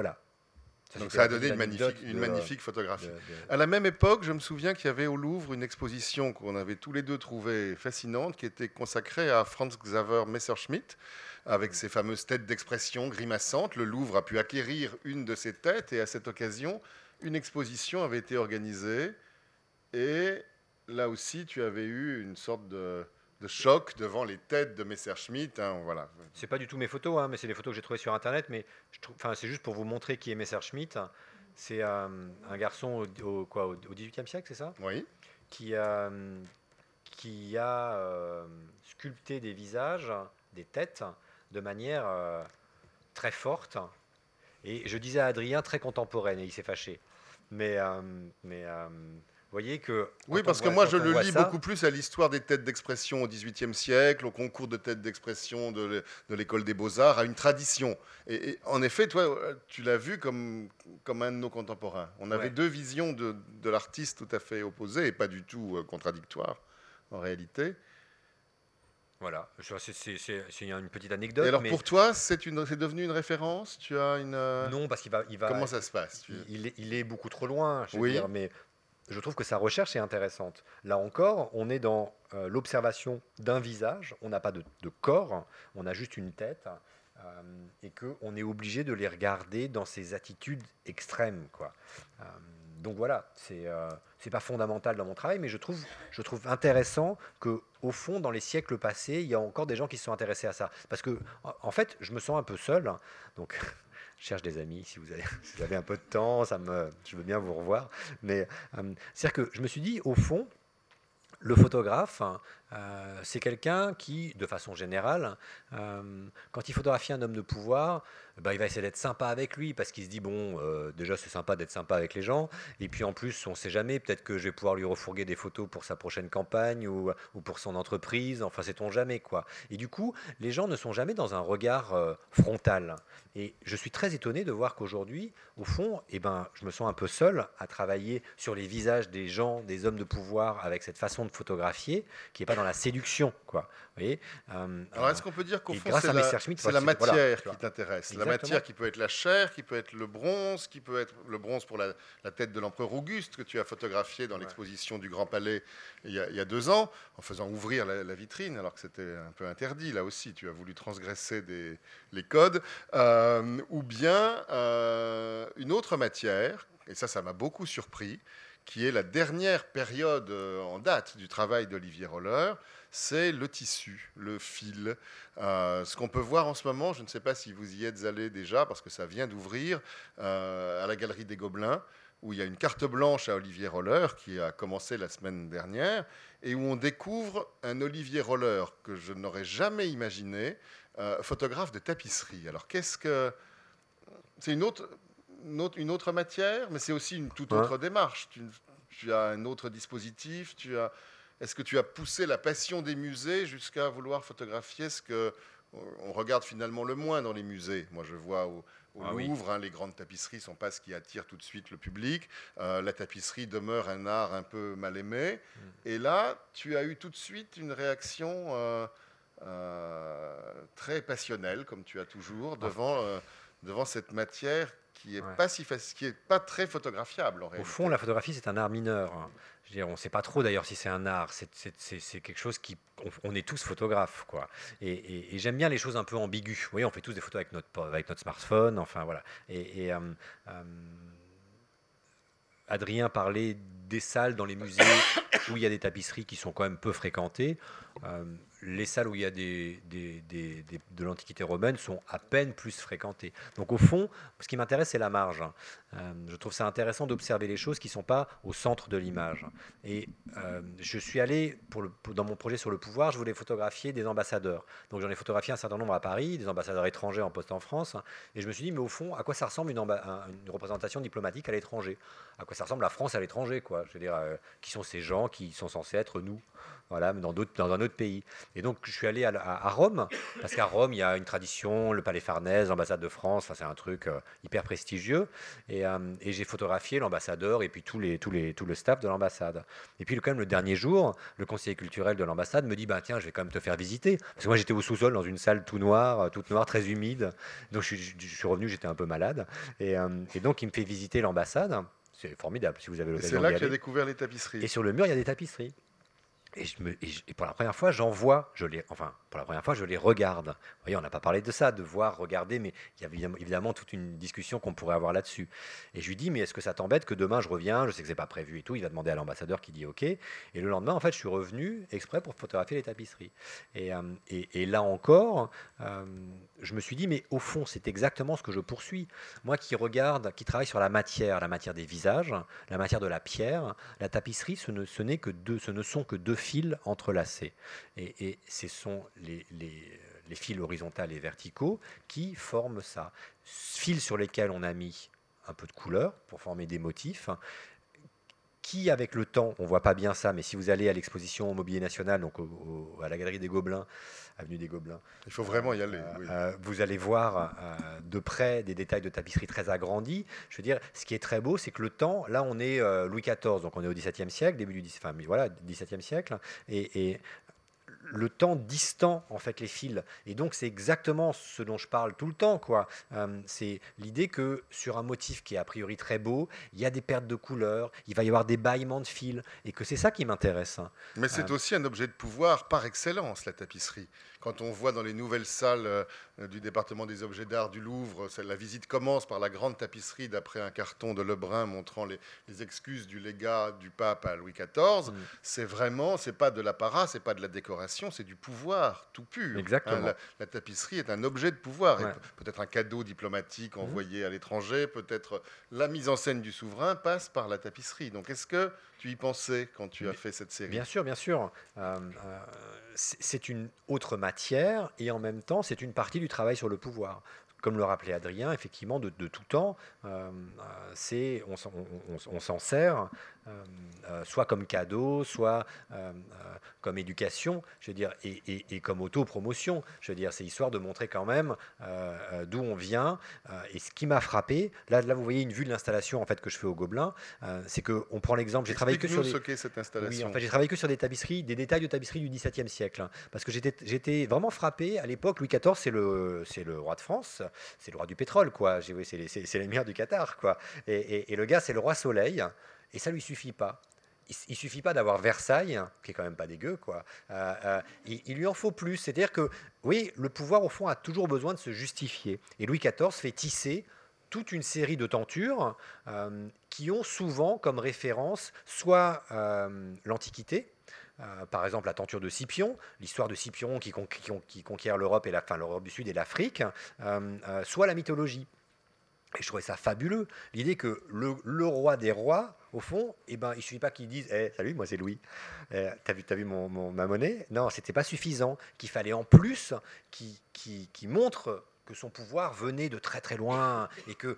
donc ça a donné une magnifique, une magnifique photographie. À la même époque, je me souviens qu'il y avait au Louvre une exposition qu'on avait tous les deux trouvée fascinante, qui était consacrée à Franz Xaver Messerschmitt, avec ses fameuses têtes d'expression grimaçantes. Le Louvre a pu acquérir une de ces têtes, et à cette occasion, une exposition avait été organisée et là aussi, tu avais eu une sorte de, choc devant les têtes de Messerschmitt. Hein, voilà. C'est pas du tout mes photos, hein, mais c'est des photos que j'ai trouvées sur Internet. Mais c'est juste pour vous montrer qui est Messerschmitt. C'est euh, un garçon au, quoi, au, 18e siècle, c'est ça? Oui. Qui, euh, qui a euh, sculpté des visages, des têtes, de manière très forte. Et je disais à Adrien, très contemporaine, et il s'est fâché. Mais, mais voyez que. Oui, parce que moi, je le lis beaucoup plus à l'histoire des têtes d'expression au XVIIIe siècle, au concours de têtes d'expression de l'école des beaux-arts, à une tradition. Et, en effet, toi, tu l'as vu comme, comme un de nos contemporains. On avait deux visions de, de l'artiste tout à fait opposées et pas du tout euh, contradictoires, en réalité. Voilà, c'est une petite anecdote. Et alors pour toi, c'est devenu une référence? Tu as une euh, non parce qu'il va, il va. Comment ça se passe? il, est, il, est, beaucoup trop loin. Je veux dire, mais je trouve que sa recherche est intéressante. Là encore, on est dans euh, l'observation d'un visage, on n'a pas de, corps, on a juste une tête, euh, et qu'on est obligé de les regarder dans ces attitudes extrêmes. Quoi. Euh, donc voilà, c'est pas fondamental dans mon travail, mais je trouve, je trouve intéressant que au fond, dans les siècles passés, il y a encore des gens qui se sont intéressés à ça. Parce que, en fait, je me sens un peu seul. Donc, je cherche des amis, si vous, avez, un peu de temps, ça me, je veux bien vous revoir. Mais euh, c'est-à-dire que je me suis dit, au fond, le photographe, hein, euh, c'est quelqu'un qui, de façon générale, euh, quand il photographie un homme de pouvoir, bah, il va essayer d'être sympa avec lui parce qu'il se dit bon, euh, déjà c'est sympa d'être sympa avec les gens, et puis en plus on ne sait jamais, peut-être que je vais pouvoir lui refourguer des photos pour sa prochaine campagne ou, pour son entreprise, enfin sait-on jamais quoi. Et du coup, les gens ne sont jamais dans un regard frontal. Et je suis très étonné de voir qu'aujourd'hui, au fond, eh ben, je me sens un peu seul à travailler sur les visages des gens, des hommes de pouvoir avec cette façon de photographier qui n'est pas dans la séduction. Quoi. Vous voyez euh, Alors, est-ce qu'on peut dire qu'au fond, c'est la, la, matière qui t'intéresse La matière qui peut être la chair, qui peut être le bronze, qui peut être le bronze pour la, tête de l'empereur Auguste que tu as photographié dans l'exposition du Grand Palais il y, a, deux ans, en faisant ouvrir la, vitrine, alors que c'était un peu interdit. Là aussi, tu as voulu transgresser des, les codes. Euh, ou bien euh, une autre matière, et ça, ça m'a beaucoup surpris, qui est la dernière période euh, en date du travail d'Olivier Roller, c'est le tissu, le fil. Euh, ce qu'on peut voir en ce moment, je ne sais pas si vous y êtes allé déjà, parce que ça vient d'ouvrir euh, à la Galerie des Gobelins, où il y a une carte blanche à Olivier Roller qui a commencé la semaine dernière, et où on découvre un Olivier Roller que je n'aurais jamais imaginé, photographe de tapisserie. Alors qu'est-ce que... C'est une autre une autre, matière, mais c'est aussi une toute autre démarche. Tu, as un autre dispositif. Tu as, est-ce que tu as poussé la passion des musées jusqu'à vouloir photographier ce que on regarde finalement le moins dans les musées? Moi, je vois au, ah Louvre, hein, les grandes tapisseries ne sont pas ce qui attire tout de suite le public. Euh, la tapisserie demeure un art un peu mal aimé. Mm. Et là, tu as eu tout de suite une réaction euh, euh, très passionnelle, comme tu as toujours, ah. devant, devant cette matière qui est pas si qui est pas très photographiable en Au fond, la photographie c'est un art mineur. Je dire, on ne sait pas trop d'ailleurs si c'est un art. C'est quelque chose qui, on, est tous photographes, quoi. Et, j'aime bien les choses un peu ambiguës. Vous voyez, on fait tous des photos avec notre avec notre smartphone. Enfin voilà. Et, euh, euh, Adrien parlait des salles dans les musées où il y a des tapisseries qui sont quand même peu fréquentées. Euh, les salles où il y a des, de l'Antiquité romaine sont à peine plus fréquentées. Donc au fond, ce qui m'intéresse, c'est la marge. Euh, je trouve ça intéressant d'observer les choses qui ne sont pas au centre de l'image. Et euh, je suis allé, dans mon projet sur le pouvoir, je voulais photographier des ambassadeurs. Donc j'en ai photographié un certain nombre à Paris, des ambassadeurs étrangers en poste en France. Et je me suis dit, mais au fond, à quoi ça ressemble une, une représentation diplomatique à l'étranger? À quoi ça ressemble la France à l'étranger quoi? Je veux dire, euh, qui sont ces gens qui sont censés être nous? Voilà, dans, dans un autre pays. Et donc, je suis allé à, Rome, parce qu'à Rome, il y a une tradition, le Palais Farnèse, l'ambassade de France, c'est un truc euh, hyper prestigieux. Euh, et, j'ai photographié l'ambassadeur et puis tous les, tous les, tout le staff de l'ambassade. Et puis, quand même, le dernier jour, le conseiller culturel de l'ambassade me dit bah, Tiens, je vais quand même te faire visiter. Parce que moi, j'étais au sous-sol dans une salle tout noire, euh, toute noire, très humide. Donc, je, suis revenu, j'étais un peu malade. Et, et donc, il me fait visiter l'ambassade. C'est formidable si vous avez l'occasion. C'est là qu'il a découvert les tapisseries. Et sur le mur, il y a des tapisseries. Et, pour la première fois, j'en vois, je les, enfin, pour la première fois, je les regarde. Vous voyez, on n'a pas parlé de ça, de voir, regarder, mais il y a évidemment toute une discussion qu'on pourrait avoir là-dessus. Et je lui dis, mais est-ce que ça t'embête que demain je reviens Je sais que c'est pas prévu et tout. Il va demander à l'ambassadeur qui dit OK. Et le lendemain, en fait, je suis revenu exprès pour photographier les tapisseries. Et, euh, là encore, euh, je me suis dit, mais au fond, c'est exactement ce que je poursuis. Moi qui regarde, qui travaille sur la matière, la matière des visages, la matière de la pierre, la tapisserie, ce ne, que deux, ce ne sont que deux fils entrelacés. Et, ce sont les, les, fils horizontaux et verticaux qui forment ça. Fils sur lesquels on a mis un peu de couleur pour former des motifs, qui, avec le temps, on voit pas bien ça, mais si vous allez à l'exposition au Mobilier National, donc à la Galerie des Gobelins, avenue des Gobelins, il faut vraiment y aller. Euh, euh, vous allez voir euh, de près des détails de tapisserie très agrandis. Je veux dire, ce qui est très beau, c'est que le temps, là, on est Louis XIV, donc on est au XVIIe siècle, début du enfin, voilà, XVIIe siècle, et, et le temps distant en fait les fils. Et donc c'est exactement ce dont je parle tout le temps. quoi. Euh, c'est l'idée que sur un motif qui est a priori très beau, il y a des pertes de couleurs, il va y avoir des bâillements de fils, et que c'est ça qui m'intéresse. Mais c'est euh, aussi un objet de pouvoir par excellence, la tapisserie. Quand on voit dans les nouvelles salles euh, du département des objets d'art du Louvre, la visite commence par la grande tapisserie d'après un carton de Lebrun montrant les, excuses du légat du pape à Louis XIV. Mm. C'est vraiment, c'est pas de l'apparat, c'est pas de la décoration, c'est du pouvoir tout pur. Hein. Exactement. la, tapisserie est un objet de pouvoir, peut-être un cadeau diplomatique mm. envoyé à l'étranger, peut-être la mise en scène du souverain passe par la tapisserie. Donc est-ce que tu y pensais quand tu as fait cette série? Bien sûr, bien sûr. Euh, euh, c'est une autre matière et en même temps, c'est une partie du travail sur le pouvoir comme le rappelait Adrien, effectivement, de, tout temps, euh, c'est on s'en sert euh, euh, soit comme cadeau, soit euh, comme éducation, je veux dire, et, comme auto-promotion. Je veux dire, c'est histoire de montrer quand même d'où on vient. et ce qui m'a frappé, là, là, vous voyez une vue de l'installation en fait que je fais au Gobelin, c'est que on prend l'exemple. J'ai travaillé que sur ce cette installation. Oui, en fait, j'ai travaillé que sur des tapisseries, des détails de tapisserie du XVIIe siècle, hein, parce que j'étais vraiment frappé à l'époque. Louis XIV, c'est le c'est le roi de France, c'est le roi du pétrole, quoi. C'est l'émir du Qatar, quoi. Et, et le gars, c'est le roi Soleil. Et ça lui suffit pas. Il, ne suffit pas d'avoir Versailles, qui est quand même pas dégueu, quoi. Euh, euh, il, lui en faut plus. C'est-à-dire que, oui, le pouvoir au fond a toujours besoin de se justifier. Et Louis XIV fait tisser toute une série de tentures euh, qui ont souvent comme référence soit l'Antiquité, par exemple la tenture de Scipion, l'histoire de Scipion qui, qui conquiert l'Europe et la, fin, l'Europe du Sud et l'Afrique, soit la mythologie. Et je trouvais ça fabuleux, l'idée que le, roi des rois, au fond, eh ben, il ne suffit pas qu'il dise eh, Salut, moi c'est Louis, eh, t'as vu, as vu mon, ma monnaie? Non, c'était pas suffisant, qu'il fallait en plus qui, qui, qui, montre que son pouvoir venait de très très loin et que,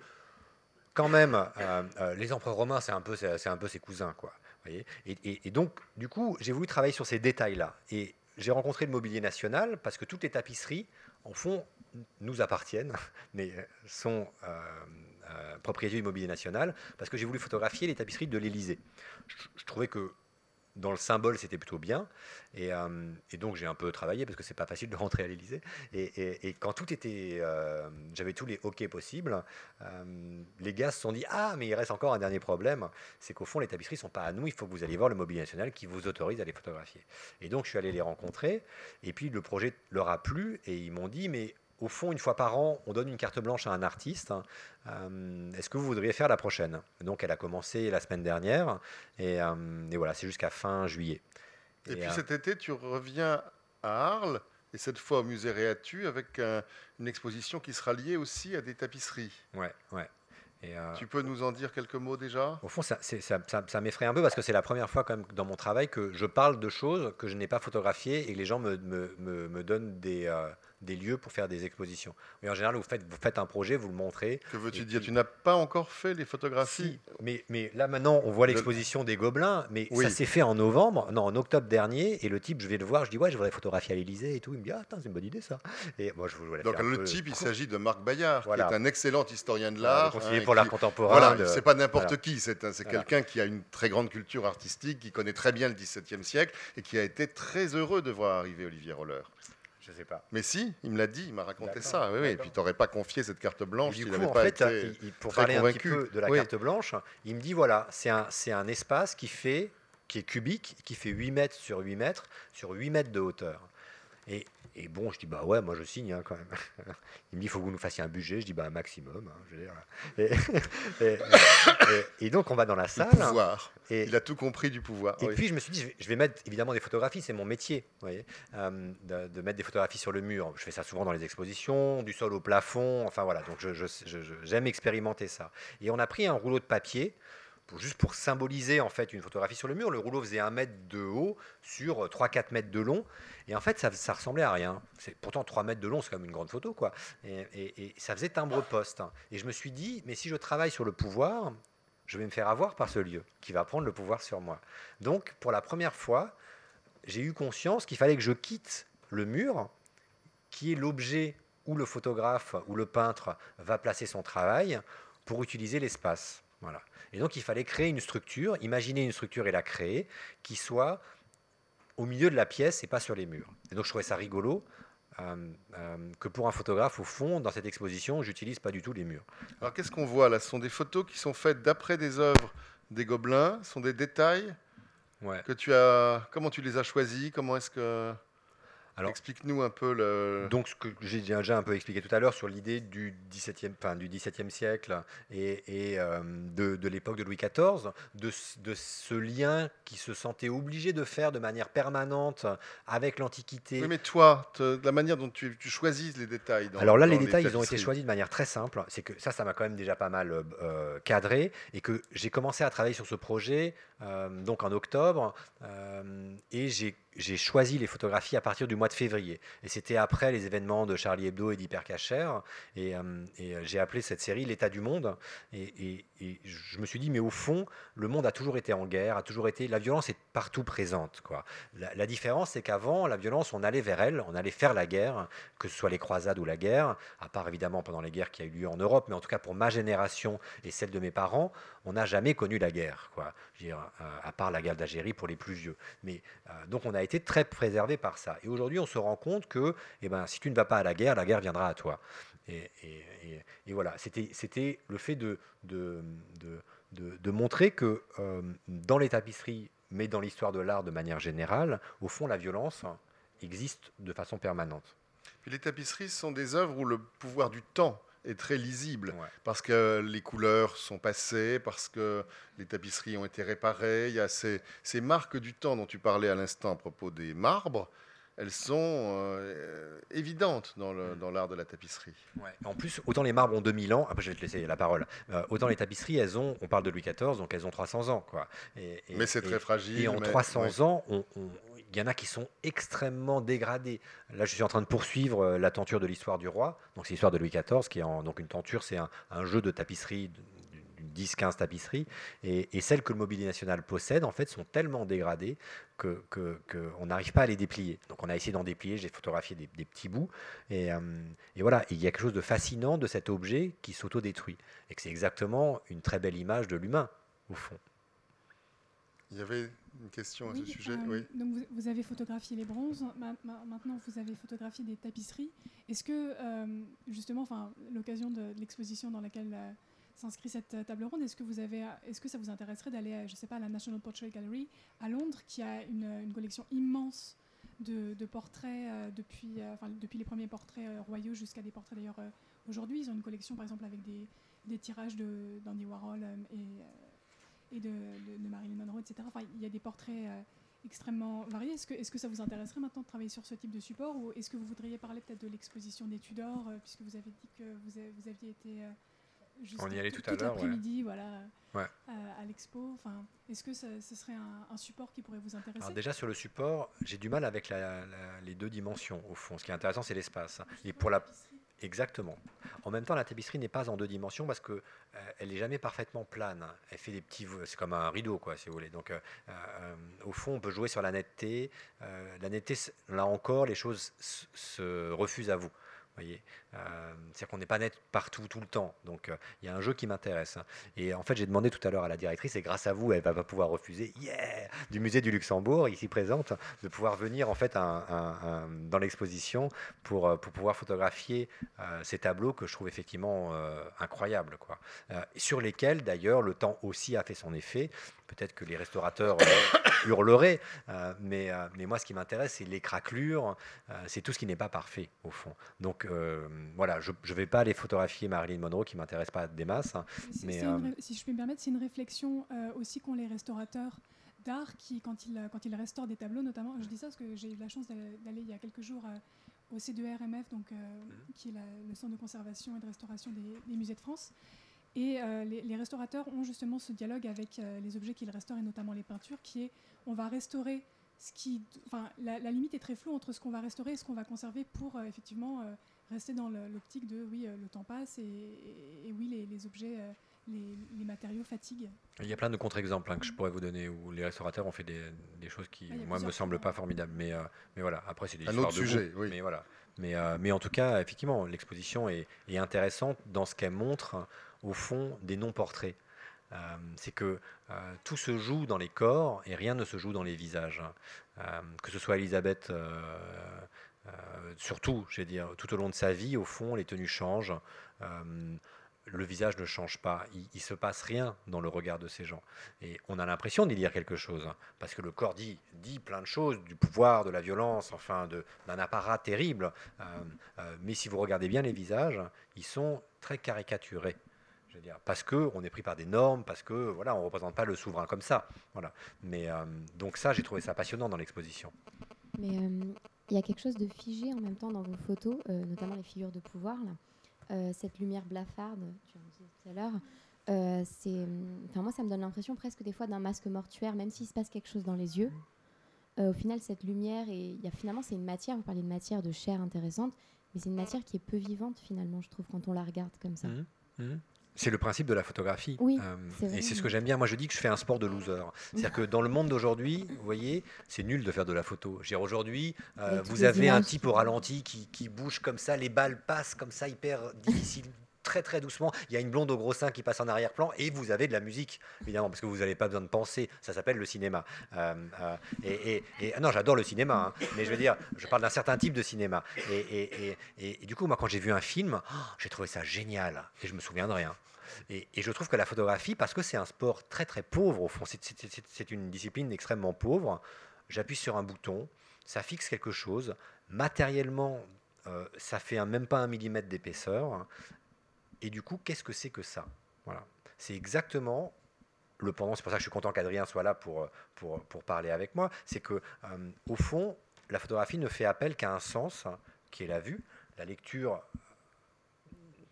quand même, euh, euh, les empereurs romains, c'est un, peu, un peu ses cousins. Quoi, voyez? Et, donc, du coup, j'ai voulu travailler sur ces détails-là. Et j'ai rencontré le mobilier national parce que toutes les tapisseries, en font nous appartiennent, mais euh, sont euh, euh, propriété du Mobilier National, parce que j'ai voulu photographier les tapisseries de l'Élysée. je, trouvais que dans le symbole, c'était plutôt bien. Euh, et, donc, j'ai un peu travaillé parce que c'est pas facile de rentrer à l'Élysée. Et, quand tout était. J'avais tous les OK possibles, les gars se sont dit Ah, mais il reste encore un dernier problème. C'est qu'au fond, les tapisseries sont pas à nous. Il faut que vous alliez voir le Mobilier National qui vous autorise à les photographier. Et donc, je suis allé les rencontrer. Et puis, le projet leur a plu. Et ils m'ont dit Mais au fond, une fois par an, on donne une carte blanche à un artiste. Euh, est-ce que vous voudriez faire la prochaine? Donc, elle a commencé la semaine dernière. Et, euh, voilà, c'est jusqu'à fin juillet. Et, puis euh, cet été, tu reviens à Arles, et cette fois au musée Réatu, avec une exposition qui sera liée aussi à des tapisseries. Ouais, ouais. tu peux nous en dire quelques mots déjà? Au fond, ça, ça, m'effraie un peu parce que c'est la première fois quand même dans mon travail que je parle de choses que je n'ai pas photographiées et que les gens me, me, me, donnent des, des lieux pour faire des expositions. Mais en général, vous faites, vous faites un projet, vous le montrez. Que veux-tu dire Tu n'as pas encore fait les photographies mais, mais là maintenant, on voit l'exposition des Gobelins, mais ça s'est fait en novembre, non, en octobre dernier, et le type, je vais le voir, je dis, ouais, je voudrais photographier à l'Elysée et tout. Il me dit, ah, c'est une bonne idée ça. Et moi, je voulais Donc le type, il s'agit de Marc Bayard, qui est un excellent historien de l'art. Conseiller hein, pour l'art contemporain. Voilà, c'est pas n'importe qui, c'est quelqu'un qui a une très grande culture artistique, qui connaît très bien le XVIIe siècle, et qui a été très heureux de voir arriver Olivier Roller. Je sais pas. Mais si, il me l'a dit, il m'a raconté ça. Oui, oui. Et puis tu n'aurais pas confié cette carte blanche s'il n'avait pas fait, été pour parler un petit peu de la carte blanche, il me dit voilà, c'est un, c'est un espace qui fait qui est cubique, qui fait 8 mètres sur 8 mètres, sur 8 mètres de hauteur. Et, et bon, je dis, bah ouais, moi je signe hein, quand même. Il me dit, il faut que vous nous fassiez un budget. Je dis, bah maximum. hein, je veux dire. Et, et- et- et donc, on va dans la Le salle. pouvoir. Il a tout compris du pouvoir. et oui. puis je me suis dit, je vais- mettre évidemment des photographies, c'est mon métier, vous voyez, euh, de, de mettre des photographies sur le mur. Je fais ça souvent dans les expositions, du sol au plafond, enfin voilà, donc je- je- je- je- j'aime expérimenter ça. Et on a pris un rouleau de papier, juste pour symboliser en fait une photographie sur le mur. Le rouleau faisait un mètre de haut sur 3-4 mètres de long, et en fait ça, ça ressemblait à rien. C'est pourtant 3 mètres de long, c'est quand même une grande photo, quoi. Et, et- ça faisait timbre-poste. Et je me suis dit, mais si je travaille sur le pouvoir, je vais me faire avoir par ce lieu qui va prendre le pouvoir sur moi. Donc, pour la première fois, j'ai eu conscience qu'il fallait que je quitte le mur, qui est l'objet où le photographe ou le peintre va placer son travail, pour utiliser l'espace. Voilà. Et donc, il fallait créer une structure, imaginer une structure et la créer, qui soit au milieu de la pièce et pas sur les murs. Et donc, je trouvais ça rigolo. euh, euh, que pour un photographe, au fond, dans cette exposition, j'utilise pas du tout les murs. Alors qu'est-ce qu'on voit là? Ce sont des photos qui sont faites d'après des œuvres des Gobelins. Ce sont des détails Ouais. que tu as. Comment tu les as choisis? Comment est-ce que Explique-nous un peu le. Donc, ce que j'ai déjà un peu expliqué tout à l'heure sur l'idée du XVIIe, enfin, du XVIIe siècle et, et, euh, de, de l'époque de Louis XIV, de, ce- de ce lien qui se sentait obligé de faire de manière permanente avec l'Antiquité. Oui, mais toi, te- la manière dont tu, tu choisis les détails. dans- Alors là, dans les détails, ils ont été choisis de manière très simple. C'est que ça, ça m'a quand même déjà pas mal euh, euh, cadré et que j'ai commencé à travailler sur ce projet donc en octobre euh, et j'ai choisi les photographies à partir du mois de février. Et c'était après les événements de Charlie Hebdo et d'Hypercacher. Et, euh, et, euh, j'ai appelé cette série L'état du monde. Et, je me suis dit, mais au fond, le monde a toujours été en guerre, a toujours été. La violence est partout présente. La, différence, c'est qu'avant, la violence, on allait vers elle, on allait faire la guerre, que ce soit les croisades ou la guerre, à part évidemment pendant les guerres qui a eu lieu en Europe, mais en tout cas pour ma génération et celle de mes parents, on n'a jamais connu la guerre. Dire, euh, à part la guerre d'Algérie pour les plus vieux. Mais euh, donc on a été très préservé par ça. Et aujourd'hui, on se rend compte que, eh ben, si tu ne vas pas à la guerre, la guerre viendra à toi. Et, voilà, c'était le fait de, de, de, montrer que euh, dans les tapisseries, mais dans l'histoire de l'art de manière générale, au fond, la violence existe de façon permanente. Les tapisseries sont des œuvres où le pouvoir du temps est très lisible, Ouais. parce que les couleurs sont passées, parce que les tapisseries ont été réparées. Il y a ces, ces marques du temps dont tu parlais à l'instant à propos des marbres. Elles sont euh, évidentes dans le- dans l'art de la tapisserie. Ouais. En plus, autant les marbres ont 2000 ans, après je vais te laisser la parole, euh, autant les tapisseries, elles ont, on parle de Louis XIV, donc elles ont 300 ans. Quoi. Et- et- mais c'est très fragile. Et en mais- 300 ouais. ans, on- on- il y en a qui sont extrêmement dégradés. Là, je suis en train de poursuivre euh, la tenture de l'histoire du roi. Donc, c'est l'histoire de Louis XIV, qui est donc une tenture, c'est un, jeu de tapisserie, d'une 10-15 tapisseries. Et, celles que le Mobilier National possède, en fait, sont tellement dégradées que, que- que n'arrive pas à les déplier. Donc, on a essayé d'en déplier. J'ai photographié des, petits bouts. Et, euh, et voilà, il y a quelque chose de fascinant de cet objet qui s'autodétruit. Et que c'est exactement une très belle image de l'humain, au fond. Il y avait une question à ce sujet. euh, oui. Donc vous, vous avez photographié les bronzes, ma- ma- maintenant vous avez photographié des tapisseries. Est-ce que euh, justement, l'occasion de, de l'exposition dans laquelle euh, s'inscrit cette euh, table ronde, est-ce que vous avez, est-ce que ça vous intéresserait d'aller, je sais pas, à la National Portrait Gallery à Londres, qui a une, une collection immense de, de portraits depuis, depuis les premiers portraits royaux jusqu'à des portraits d'ailleurs aujourd'hui? Ils ont une collection par exemple avec des, des tirages de d'Andy Warhol et, et de, de- de Marilyn Monroe, etc. Enfin, il y a des portraits euh, extrêmement variés. Est-ce que, est-ce que ça vous intéresserait maintenant de travailler sur ce type de support ou est-ce que vous voudriez parler peut-être de l'exposition des Tudors, euh, puisque vous avez dit que vous, aviez été euh, juste On y allait tout, tout à l'heure, ouais. l'après-midi voilà, Ouais. à, à l'expo. Enfin, est-ce que ce serait un, un support qui pourrait vous intéresser? Alors déjà sur le support, j'ai du mal avec la- la- les deux dimensions au fond. Ce qui est intéressant, c'est l'espace. Et pour la exactement. En même temps, la tapisserie n'est pas en deux dimensions parce que euh, elle est jamais parfaitement plane. Elle fait des petits, c'est comme un rideau quoi, si vous voulez. Donc euh, euh, au fond, on peut jouer sur la netteté. Euh, la netteté, là encore, les choses se refusent à vous. Voyez, Euh, c'est-à-dire qu'on n'est pas net partout tout le temps. Donc euh, il y a un jeu qui m'intéresse. hein. Et en fait, j'ai demandé tout à l'heure à la directrice, et grâce à vous, elle va pouvoir refuser, yeah, du musée du Luxembourg, ici présente, de pouvoir venir en fait dans l'exposition pour, euh, pour pouvoir photographier ces tableaux que je trouve effectivement incroyables, quoi. Sur lesquels d'ailleurs le temps aussi a fait son effet, peut-être que les restaurateurs hurleraient, mais, mais moi, ce qui m'intéresse, c'est les craquelures, c'est tout ce qui n'est pas parfait, au fond. Donc, voilà, je ne vais pas aller photographier Marilyn Monroe, qui ne m'intéresse pas des masses. Hein, mais, si je puis me permettre, c'est une réflexion aussi qu'ont les restaurateurs d'art qui, quand ils, quand ils restaurent des tableaux, notamment, je dis ça parce que j'ai eu la chance d'aller il y a quelques jours au C2RMF, donc, mmh. qui est le centre de conservation et de restauration des musées de France. Et euh, les, restaurateurs ont justement ce dialogue avec euh, les objets qu'ils restaurent, et notamment les peintures, qui est on va restaurer ce qui. Enfin, la, limite est très floue entre ce qu'on va restaurer et ce qu'on va conserver pour euh, effectivement rester dans l'optique de oui, le temps passe et, oui, les, objets. Les, matériaux fatiguent. Il y a plein de contre-exemples hein, que je pourrais vous donner où les restaurateurs ont fait des, choses qui, ah, moi, me semblent pas formidables. Mais, mais voilà, après, c'est des Un autre sujet, oui. Mais, voilà. mais, mais en tout cas, effectivement, l'exposition est, est, intéressante dans ce qu'elle montre au fond des non-portraits. Euh, c'est que euh, tout se joue dans les corps et rien ne se joue dans les visages. Euh, que ce soit Elisabeth, surtout, je dire, tout au long de sa vie, au fond, les tenues changent le visage ne change pas, il, ne se passe rien dans le regard de ces gens. Et on a l'impression d'y lire quelque chose, hein, parce que le corps dit, dit plein de choses, du pouvoir, de la violence, enfin d'un apparat terrible. mais si vous regardez bien les visages, ils sont très caricaturés dire, parce que on est pris par des normes, parce que voilà, on représente pas le souverain comme ça. Voilà. Mais euh, donc ça, j'ai trouvé ça passionnant dans l'exposition. Mais euh, il y a quelque chose de figé en même temps dans vos photos, euh, notamment les figures de pouvoir. Là. cette lumière blafarde, tu en disais tout à l'heure, c'est, enfin moi, ça me donne l'impression presque des fois d'un masque mortuaire, même s'il se passe quelque chose dans les yeux. au final, cette lumière, et il y a finalement, c'est une matière. Vous parlez de matière, de chair intéressante, mais c'est une matière qui est peu vivante finalement, je trouve, quand on la regarde comme ça. Mmh. Mmh. C'est le principe de la photographie. Oui, euh, et c'est ce que j'aime bien. Moi, je dis que je fais un sport de loser. C'est-à-dire que dans le monde d'aujourd'hui, vous voyez, c'est nul de faire de la photo. Aujourd'hui, euh, vous avez un type au ralenti qui, qui, bouge comme ça, les balles passent comme ça, hyper difficile, très très doucement. Il y a une blonde au gros sein qui passe en arrière-plan et vous avez de la musique, évidemment, parce que vous n'avez pas besoin de penser. Ça s'appelle le cinéma. Euh, euh, et, et, non, j'adore le cinéma, hein, mais je veux dire, je parle d'un certain type de cinéma. Et, du coup, moi, quand j'ai vu un film, oh, j'ai trouvé ça génial et je me souviens de rien. Et, je trouve que la photographie, parce que c'est un sport très très pauvre au fond, c'est une discipline extrêmement pauvre. J'appuie sur un bouton, ça fixe quelque chose. Matériellement, euh, ça fait même pas un millimètre d'épaisseur. Et du coup, qu'est-ce que c'est que ça? Voilà. C'est exactement le pendant. C'est pour ça que je suis content qu'Adrien soit là pour, pour, pour, parler avec moi. C'est que, euh, au fond, la photographie ne fait appel qu'à un sens, qui est la vue. La lecture,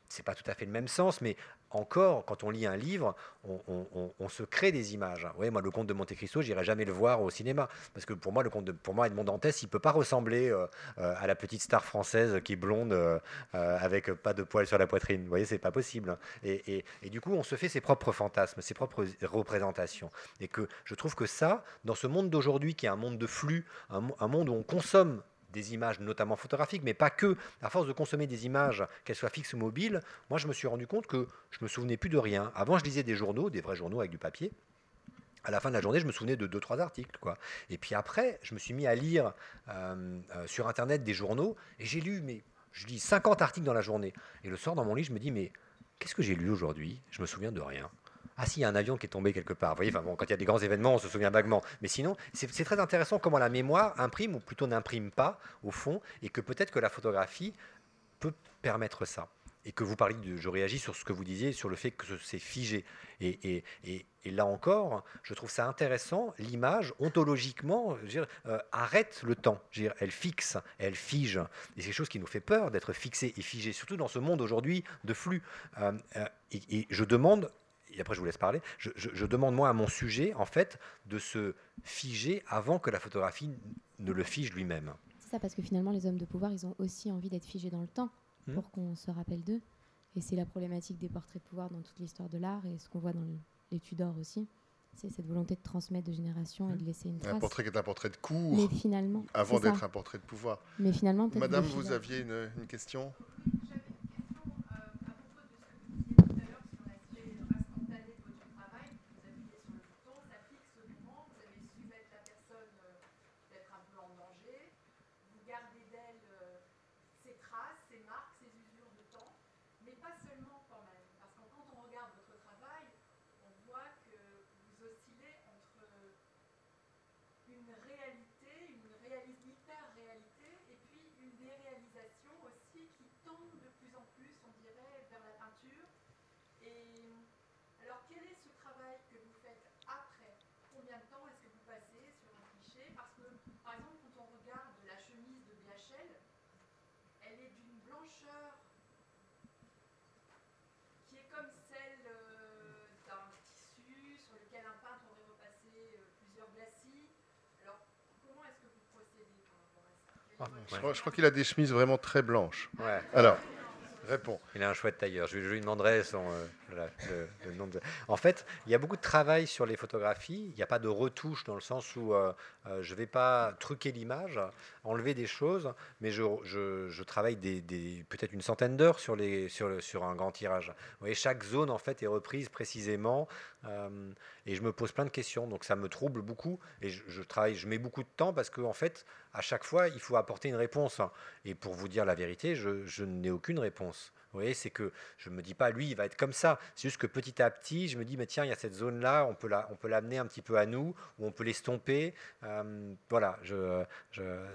c'est pas tout à fait le même sens, mais encore, quand on lit un livre, on, se crée des images. Oui, moi, le conte de Monte Cristo, j'irai jamais le voir au cinéma, parce que pour moi, le conte de, pour moi, Edmond Dantès, il peut pas ressembler euh, euh, à la petite star française qui est blonde euh, avec pas de poils sur la poitrine. Vous voyez, c'est pas possible. Et, du coup, on se fait ses propres fantasmes, ses propres représentations. Et que je trouve que ça, dans ce monde d'aujourd'hui, qui est un monde de flux, un monde où on consomme des images, notamment photographiques, mais pas que. À force de consommer des images, qu'elles soient fixes ou mobiles, moi je me suis rendu compte que je me souvenais plus de rien. Avant, je lisais des journaux, des vrais journaux avec du papier. À la fin de la journée, je me souvenais de deux, trois articles. Quoi. Et puis après, je me suis mis à lire euh, euh, sur Internet des journaux, et j'ai lu, je lis 50 articles dans la journée. Et le soir, dans mon lit, je me dis, mais qu'est-ce que j'ai lu aujourd'hui? Je me souviens de rien ah si, il y a un avion qui est tombé quelque part. Vous voyez, quand il y a des grands événements, on se souvient vaguement. Mais sinon, c'est très intéressant comment la mémoire imprime, ou plutôt n'imprime pas, au fond, et que peut-être que la photographie peut permettre ça. Et que vous parliez de, je réagis sur ce que vous disiez, sur le fait que c'est figé. Et, là encore, je trouve ça intéressant, l'image, ontologiquement, euh, arrête le temps. elle fixe, elle fige. Et c'est quelque chose qui nous fait peur d'être fixé et figé, surtout dans ce monde aujourd'hui de flux. Euh, euh, et je demande et après je vous laisse parler, je, demande moi à mon sujet, en fait, de se figer avant que la photographie ne le fige lui-même. C'est ça, parce que finalement, les hommes de pouvoir, ils ont aussi envie d'être figés dans le temps hmm. pour qu'on se rappelle d'eux. Et c'est la problématique des portraits de pouvoir dans toute l'histoire de l'art et ce qu'on voit dans les Tudors aussi. C'est cette volonté de transmettre de génération et de hmm. laisser une trace. Un portrait qui est un portrait de cours. Mais finalement. Avant d'être un portrait de pouvoir. Mais finalement, Madame, vous aviez une, une question? une réalité Je crois, qu'il a des chemises vraiment très blanches. Ouais. Alors, réponds. Il a un chouette tailleur. Je, lui- je lui demanderai son, euh, En fait, il y a beaucoup de travail sur les photographies. Il n'y a pas de retouche dans le sens où euh, euh, je ne vais pas truquer l'image, enlever des choses, mais je, travaille peut-être une centaine d'heures sur, un grand tirage. Chaque zone en fait est reprise précisément, euh, et je me pose plein de questions. Donc ça me trouble beaucoup, et je, travaille, je mets beaucoup de temps parce que en fait, à chaque fois, il faut apporter une réponse. Et pour vous dire la vérité, je n'ai aucune réponse. Vous voyez, c'est que je ne me dis pas, lui, il va être comme ça. C'est juste que petit à petit, je me dis, mais tiens, il y a cette zone-là, on peut la- l'amener un petit peu à nous, ou on peut l'estomper. Euh, voilà,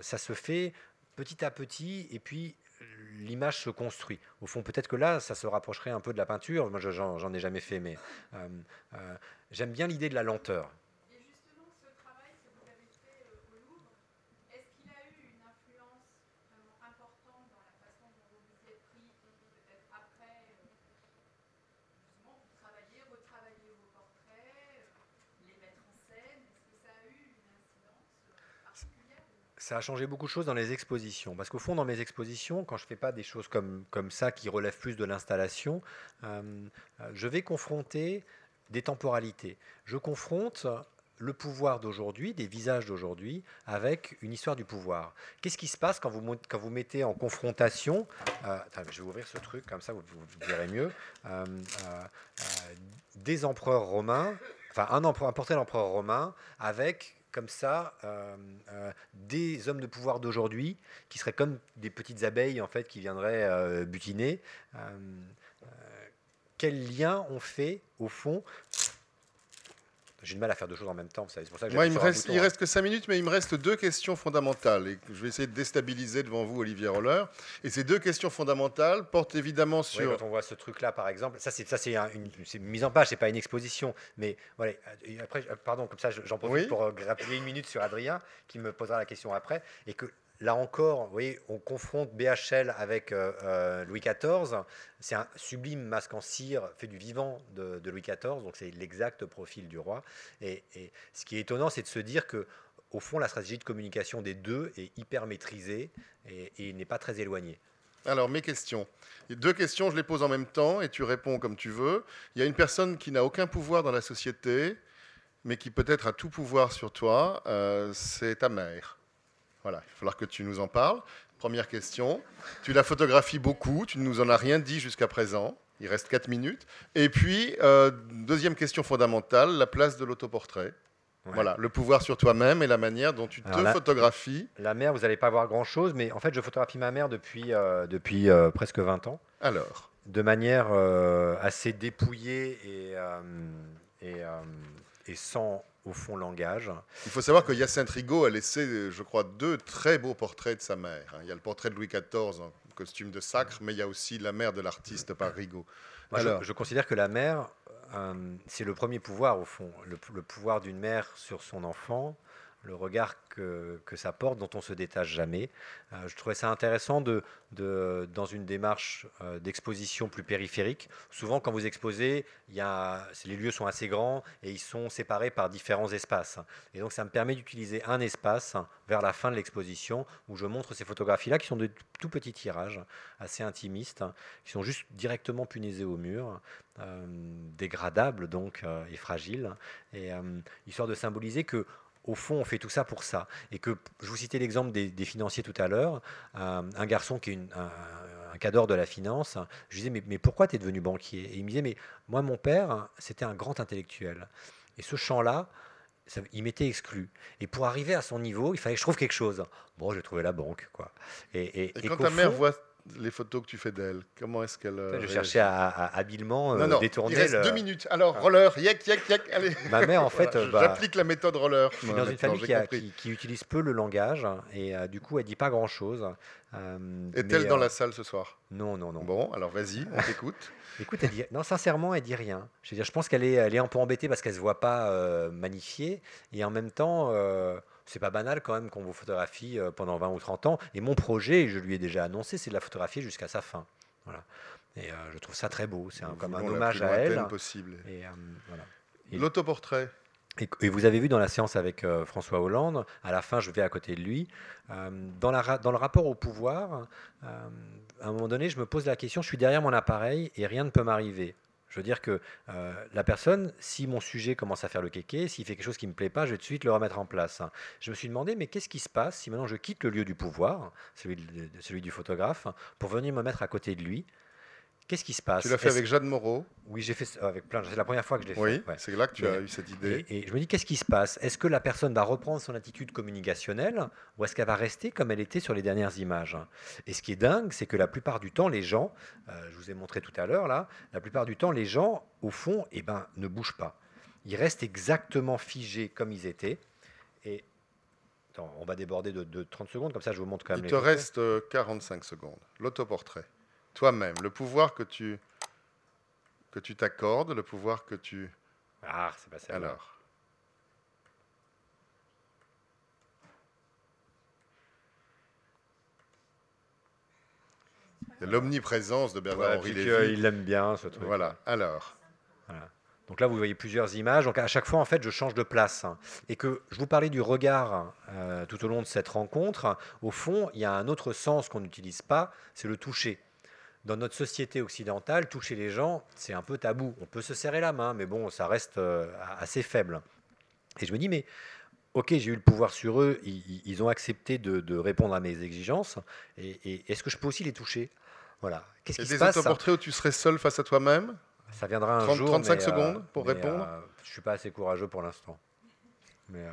ça se fait petit à petit, et puis l'image se construit. Au fond, peut-être que là, ça se rapprocherait un peu de la peinture. Moi, je- j'en j'en ai jamais fait, mais euh, euh, j'aime bien l'idée de la lenteur. Et justement, ce travail que vous avez fait euh, au Louvre, est-ce qu'il a eu une influence vraiment importante dans la façon dont vous vous y êtes pris, peut-être après, euh, justement, vous travaillez, retravaillez vos portraits, euh, les mettre en scène Est-ce que ça a eu une incidence euh, particulière ça a changé beaucoup de choses dans les expositions. Parce qu'au fond, dans mes expositions, quand je ne fais pas des choses comme, comme ça qui relèvent plus de l'installation, euh, euh, je vais confronter des temporalités. Je confronte le pouvoir d'aujourd'hui, des visages d'aujourd'hui, avec une histoire du pouvoir. Qu'est-ce qui se passe quand vous, quand vous mettez en confrontation, euh, je vais ouvrir ce truc, comme ça vous, vous, verrez mieux, des empereurs romains, enfin un, empereur- un portrait d'empereur romain, avec comme ça euh, euh, des hommes de pouvoir d'aujourd'hui qui seraient comme des petites abeilles en fait qui viendraient euh, butiner. Quel lien on fait au fond J'ai du mal à faire deux choses en même temps, c'est pour ça que Moi, il me sur un reste, bouton, il hein. reste que 5 minutes, mais il me reste deux questions fondamentales et que je vais essayer de déstabiliser devant vous, Olivier Roller. Et ces deux questions fondamentales portent évidemment Oui, sur. quand on voit ce truc-là, par exemple, ça c'est ça c'est un- une, mise en page, c'est pas une exposition, mais voilà. Après, euh, pardon, comme ça, je- j'en profite Oui. pour euh, grappiller une minute sur Adrien, qui me posera la question après, et que là encore, on confronte BHL avec euh, euh, Louis XIV. C'est un sublime masque en cire fait du vivant de, Louis XIV, donc c'est l'exact profil du roi. Et, ce qui est étonnant, c'est de se dire que au fond, la stratégie de communication des deux est hyper maîtrisée et, n'est pas très éloignée. Alors, mes questions. Deux questions, je les pose en même temps et tu réponds comme tu veux. Il y a une personne qui n'a aucun pouvoir dans la société, mais qui peut-être a tout pouvoir sur toi, euh, c'est ta mère. Voilà, il va falloir que tu nous en parles. Première question. Tu la photographies beaucoup, tu ne nous en as rien dit jusqu'à présent. Il reste 4 minutes. Et puis, euh, deuxième question fondamentale, la place de l'autoportrait. Ouais. Voilà, le pouvoir sur toi-même et la manière dont tu te photographies. La mère, vous n'allez pas voir grand-chose, mais en fait, je photographie ma mère depuis, euh, depuis euh, presque 20 ans, Alors, de manière assez dépouillée et, et, et sans, au fond, langage. Il faut savoir que Hyacinthe Rigaud a laissé, je crois, deux très beaux portraits de sa mère. hein. Il y a le portrait de Louis XIV en costume de sacre, mais il y a aussi la mère de l'artiste par Rigaud. Moi, je- Alors. je, considère que la mère, euh, c'est le premier pouvoir, au fond, le, le pouvoir d'une mère sur son enfant, le regard que, ça porte, dont on se détache jamais. Euh, je trouvais ça intéressant de, dans une démarche euh, d'exposition plus périphérique. Souvent, quand vous exposez, les lieux sont assez grands et ils sont séparés par différents espaces. Et donc, ça me permet d'utiliser un espace vers la fin de l'exposition où je montre ces photographies-là qui sont de tout petits tirages, assez intimistes, qui sont juste directement punaisés au mur, euh, dégradables donc et fragiles, et histoire de symboliser que au fond, on fait tout ça pour ça. Et que, je vous citais l'exemple des, des financiers tout à l'heure, euh, un garçon qui est une- un, un cadre de la finance, je lui disais, mais, mais pourquoi tu es devenu banquier? Et il me disait, mais moi, mon père, c'était un grand intellectuel. Et ce champ-là, ça- il m'était exclu. Et pour arriver à son niveau, il fallait que je trouve quelque chose. Bon, j'ai trouvé la banque, quoi. Et, et- Et et quand ta mère voit les photos que tu fais d'elle Comment est-ce qu'elle. euh, Je cherchais à, à- habilement euh, non, non, détourner il reste le- deux minutes. Alors, Ah. roller, yak, yak, yak, allez. Ma mère, en fait, Voilà, euh, bah, J'applique la méthode roller. Je suis dans une famille qui, a- compris. qui- qui utilise peu le langage et euh, du coup elle dit pas grand chose. Est-elle dans euh, la salle ce soir? Non, non, non. Bon, alors vas-y, on t'écoute. Écoute, elle dit, non, sincèrement, elle dit rien. Je veux dire, je pense qu'elle est, elle est un peu embêtée parce qu'elle se voit pas euh, magnifiée et en même temps, euh, c'est pas banal quand même qu'on vous photographie euh, pendant 20 ou 30 ans. Et mon projet, je lui ai déjà annoncé, c'est de la photographier jusqu'à sa fin. Voilà. Et euh, je trouve ça très beau. C'est un- comme un hommage à elle. possible. Et, euh, voilà. Et- L'autoportrait. Et, et vous avez vu dans la séance avec euh, François Hollande, à la fin, je vais à côté de lui, dans, la ra- dans le rapport au pouvoir, à un moment donné, je me pose la question, je suis derrière mon appareil et rien ne peut m'arriver. Je veux dire que euh, la personne, si mon sujet commence à faire le kéké, s'il fait quelque chose qui ne me plaît pas, je vais tout de suite le remettre en place. Je me suis demandé, mais qu'est-ce qui se passe si maintenant je quitte le lieu du pouvoir, celui, du photographe, pour venir me mettre à côté de lui? Qu'est-ce qui se passe? Tu l'as fait avec Jeanne Moreau? Oui, j'ai fait ça avec plein. C'est la première fois que je l'ai Oui, fait. ouais. c'est là que tu as eu cette idée. et, et je me dis, qu'est-ce qui se passe? Est-ce que la personne va reprendre son attitude communicationnelle ou est-ce qu'elle va rester comme elle était sur les dernières images? Et ce qui est dingue, c'est que la plupart du temps, les gens, euh, je vous ai montré tout à l'heure là, la plupart du temps, les gens, au fond, eh ben, ne bougent pas. Ils restent exactement figés comme ils étaient. Et attends, on va déborder de, de 30 secondes, comme ça je vous montre quand même Il les te photos. reste euh, 45 secondes. L'autoportrait. Toi-même, le pouvoir que tu que tu t'accordes, le pouvoir que tu. Ah, c'est pas celle-là. Alors. Il l'omniprésence de Ouais, Bernard-Henri puis Lévy. qu'il aime bien ce truc. Voilà, alors. Voilà. Donc là, vous voyez plusieurs images. Donc à chaque fois, en fait, je change de place. hein. Et que je vous parlais du regard euh, tout au long de cette rencontre. Au fond, il y a un autre sens qu'on n'utilise pas, c'est le toucher. Dans notre société occidentale, toucher les gens, c'est un peu tabou. On peut se serrer la main, mais bon, ça reste euh, assez faible. Et je me dis, mais ok, j'ai eu le pouvoir sur eux, ils, ont accepté de, de répondre à mes exigences. Et, et est-ce que je peux aussi les toucher? Voilà. Qu'est-ce qui se des passe? autoportraits où tu serais seul face à toi-même? Ça viendra un 30, jour. 35 mais, euh, secondes pour mais, répondre? euh, Je suis pas assez courageux pour l'instant. Mais euh,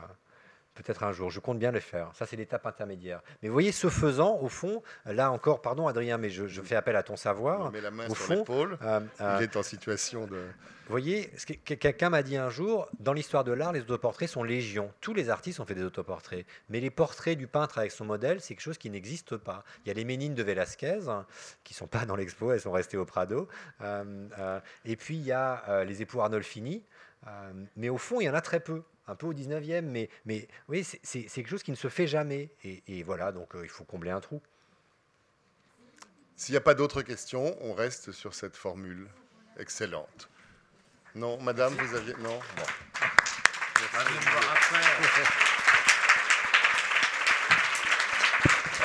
peut-être un jour. Je compte bien le faire. Ça, c'est l'étape intermédiaire. Mais vous voyez, ce faisant, au fond, là encore, pardon Adrien, mais je, je fais appel à ton savoir. Il met la main au sur fond, l'épaule. euh, euh, Il est en situation de. vous voyez, ce que- que- quelqu'un m'a dit un jour, dans l'histoire de l'art, les autoportraits sont légion. Tous les artistes ont fait des autoportraits. Mais les portraits du peintre avec son modèle, c'est quelque chose qui n'existe pas. Il y a les Ménines de Velázquez, hein, qui sont pas dans l'expo, elles sont restées au Prado. Euh, euh, et puis, il y a les époux Arnolfini. Mais au fond, il y en a très peu. Un peu au 19e, mais, oui, c'est quelque chose qui ne se fait jamais. Et, et voilà, donc euh, il faut combler un trou. S'il n'y a pas d'autres questions, on reste sur cette formule excellente. Non, madame, vous aviez. Non Bon.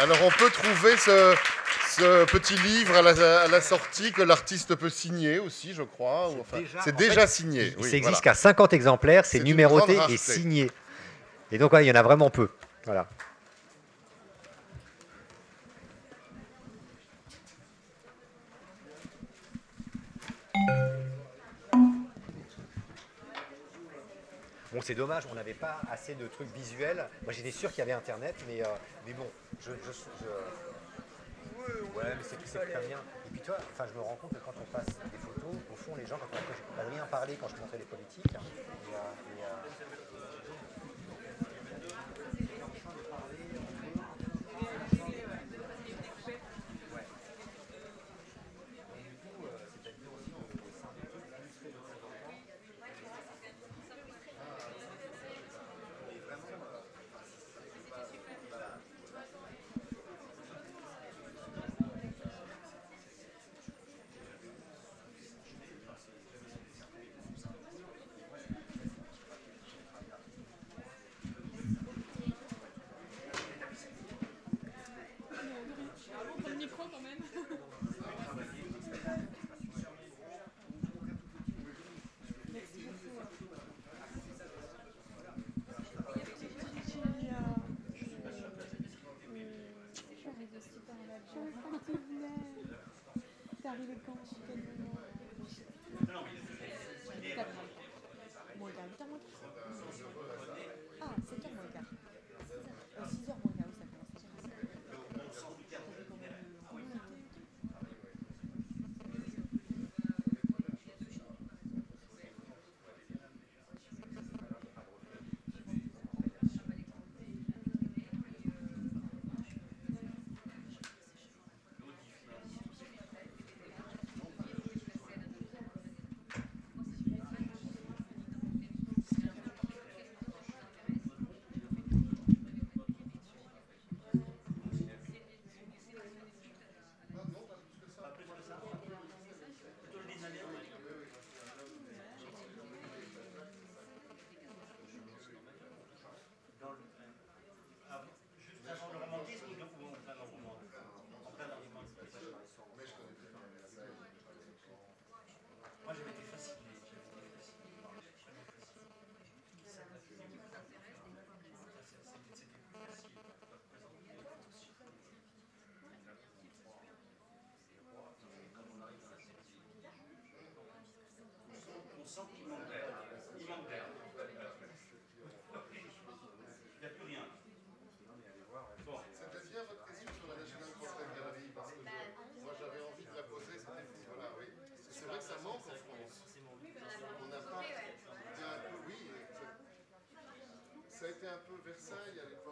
Alors, on peut trouver ce, ce petit livre à la, à la sortie que l'artiste peut signer aussi, je crois. enfin, C'est déjà, fait, signé. Il oui, n'existe voilà. qu'à 50 exemplaires, c'est numéroté et signé. Et donc, ouais, il y en a vraiment peu. Voilà. Bon, c'est dommage, on n'avait pas assez de trucs visuels. Moi, j'étais sûr qu'il y avait Internet, mais, euh, mais bon, je. je, je- Ouais, mais c'est très bien. Et puis toi, enfin, je me rends compte que quand on passe des photos, au fond, les gens, quand on Adrien parlait quand je montrais les politiques, et, euh, et, euh, Versailles avec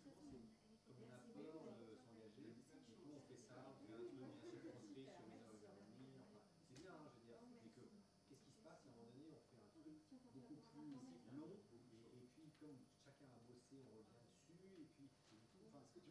comme on a peur de s'engager, du coup on fait ça, on fait un truc, on se construit sur les économies, enfin c'est bien, je veux dire, mais qu'est-ce qui se passe si à un moment donné, on fait un truc beaucoup plus long, et, puis comme chacun a bossé, on revient dessus, et puis et du coup, enfin ce que tu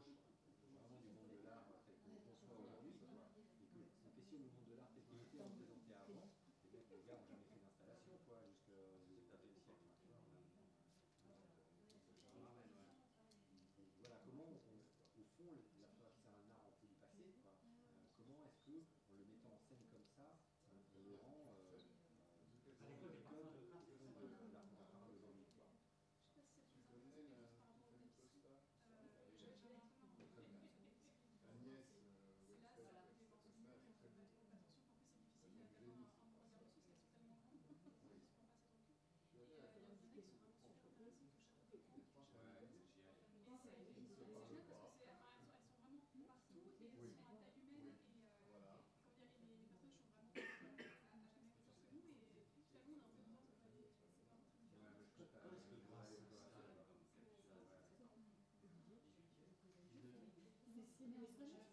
mejor не слышишь?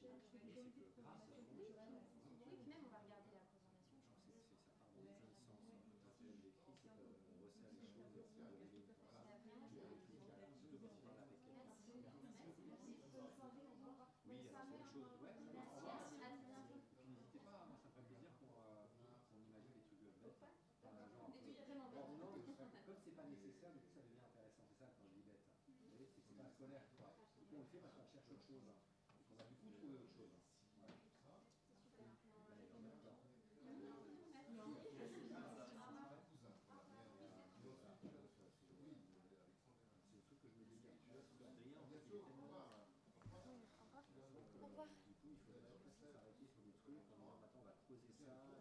Et c'est oui, même on va regarder la présentation. Je pense que ça. Oui, n'hésitez pas, ça fait plaisir imagine des trucs bêtes. Comme c'est pas nécessaire, ça devient intéressant, c'est ça quand c'est pas scolaire le va du coup trouver autre chose. Pourquoi? Du coup, il faut d'abord s'arrêter sur des trucs, on va creuser ça.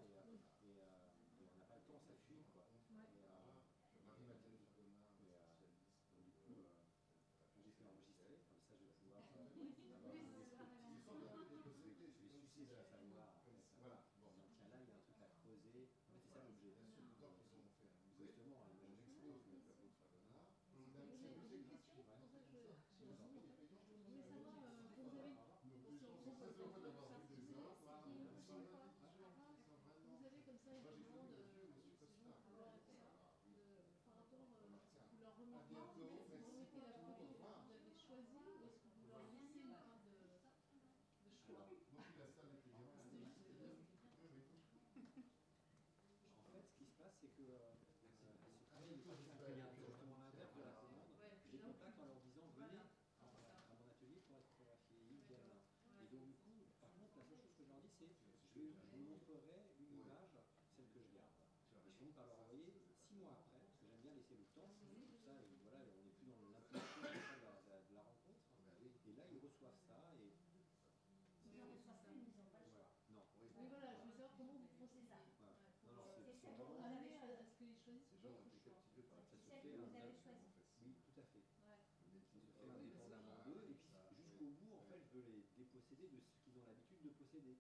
vous avez choisie ou est-ce que vous leur laissez une part de, de choix Donc la salle était bien. En fait, ce qui se passe, c'est que ce travail est très à de la commande. Je les contacte en leur disant venez à mon atelier pour être photographié. Et donc, du coup, par contre, la seule chose que je leur dis, c'est je, vous montrerai une image, celle que je garde. Et je finis par leur envoyer six mois après, parce que j'aime bien laisser le temps, de ce qu'ils ont l'habitude de posséder.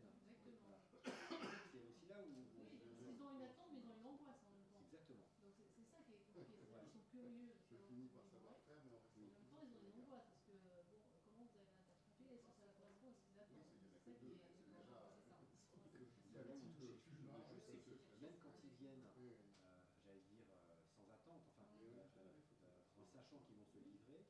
Hein, Exactement. Voilà. C'est aussi là où. Oui, ils ont une attente, mais ils ont une angoisse en même temps. Exactement. Donc c'est ça qui est compliqué. Ils sont curieux. Mais en même temps, ils ont une angoisse parce que, bon, comment vous avez interprété Est-ce ça la correspond Est-ce qu'ils attendent? C'est ça qui est. C'est ça. Même quand ils viennent, euh, j'allais dire, euh, sans attente, enfin, euh, en sachant qu'ils vont se livrer.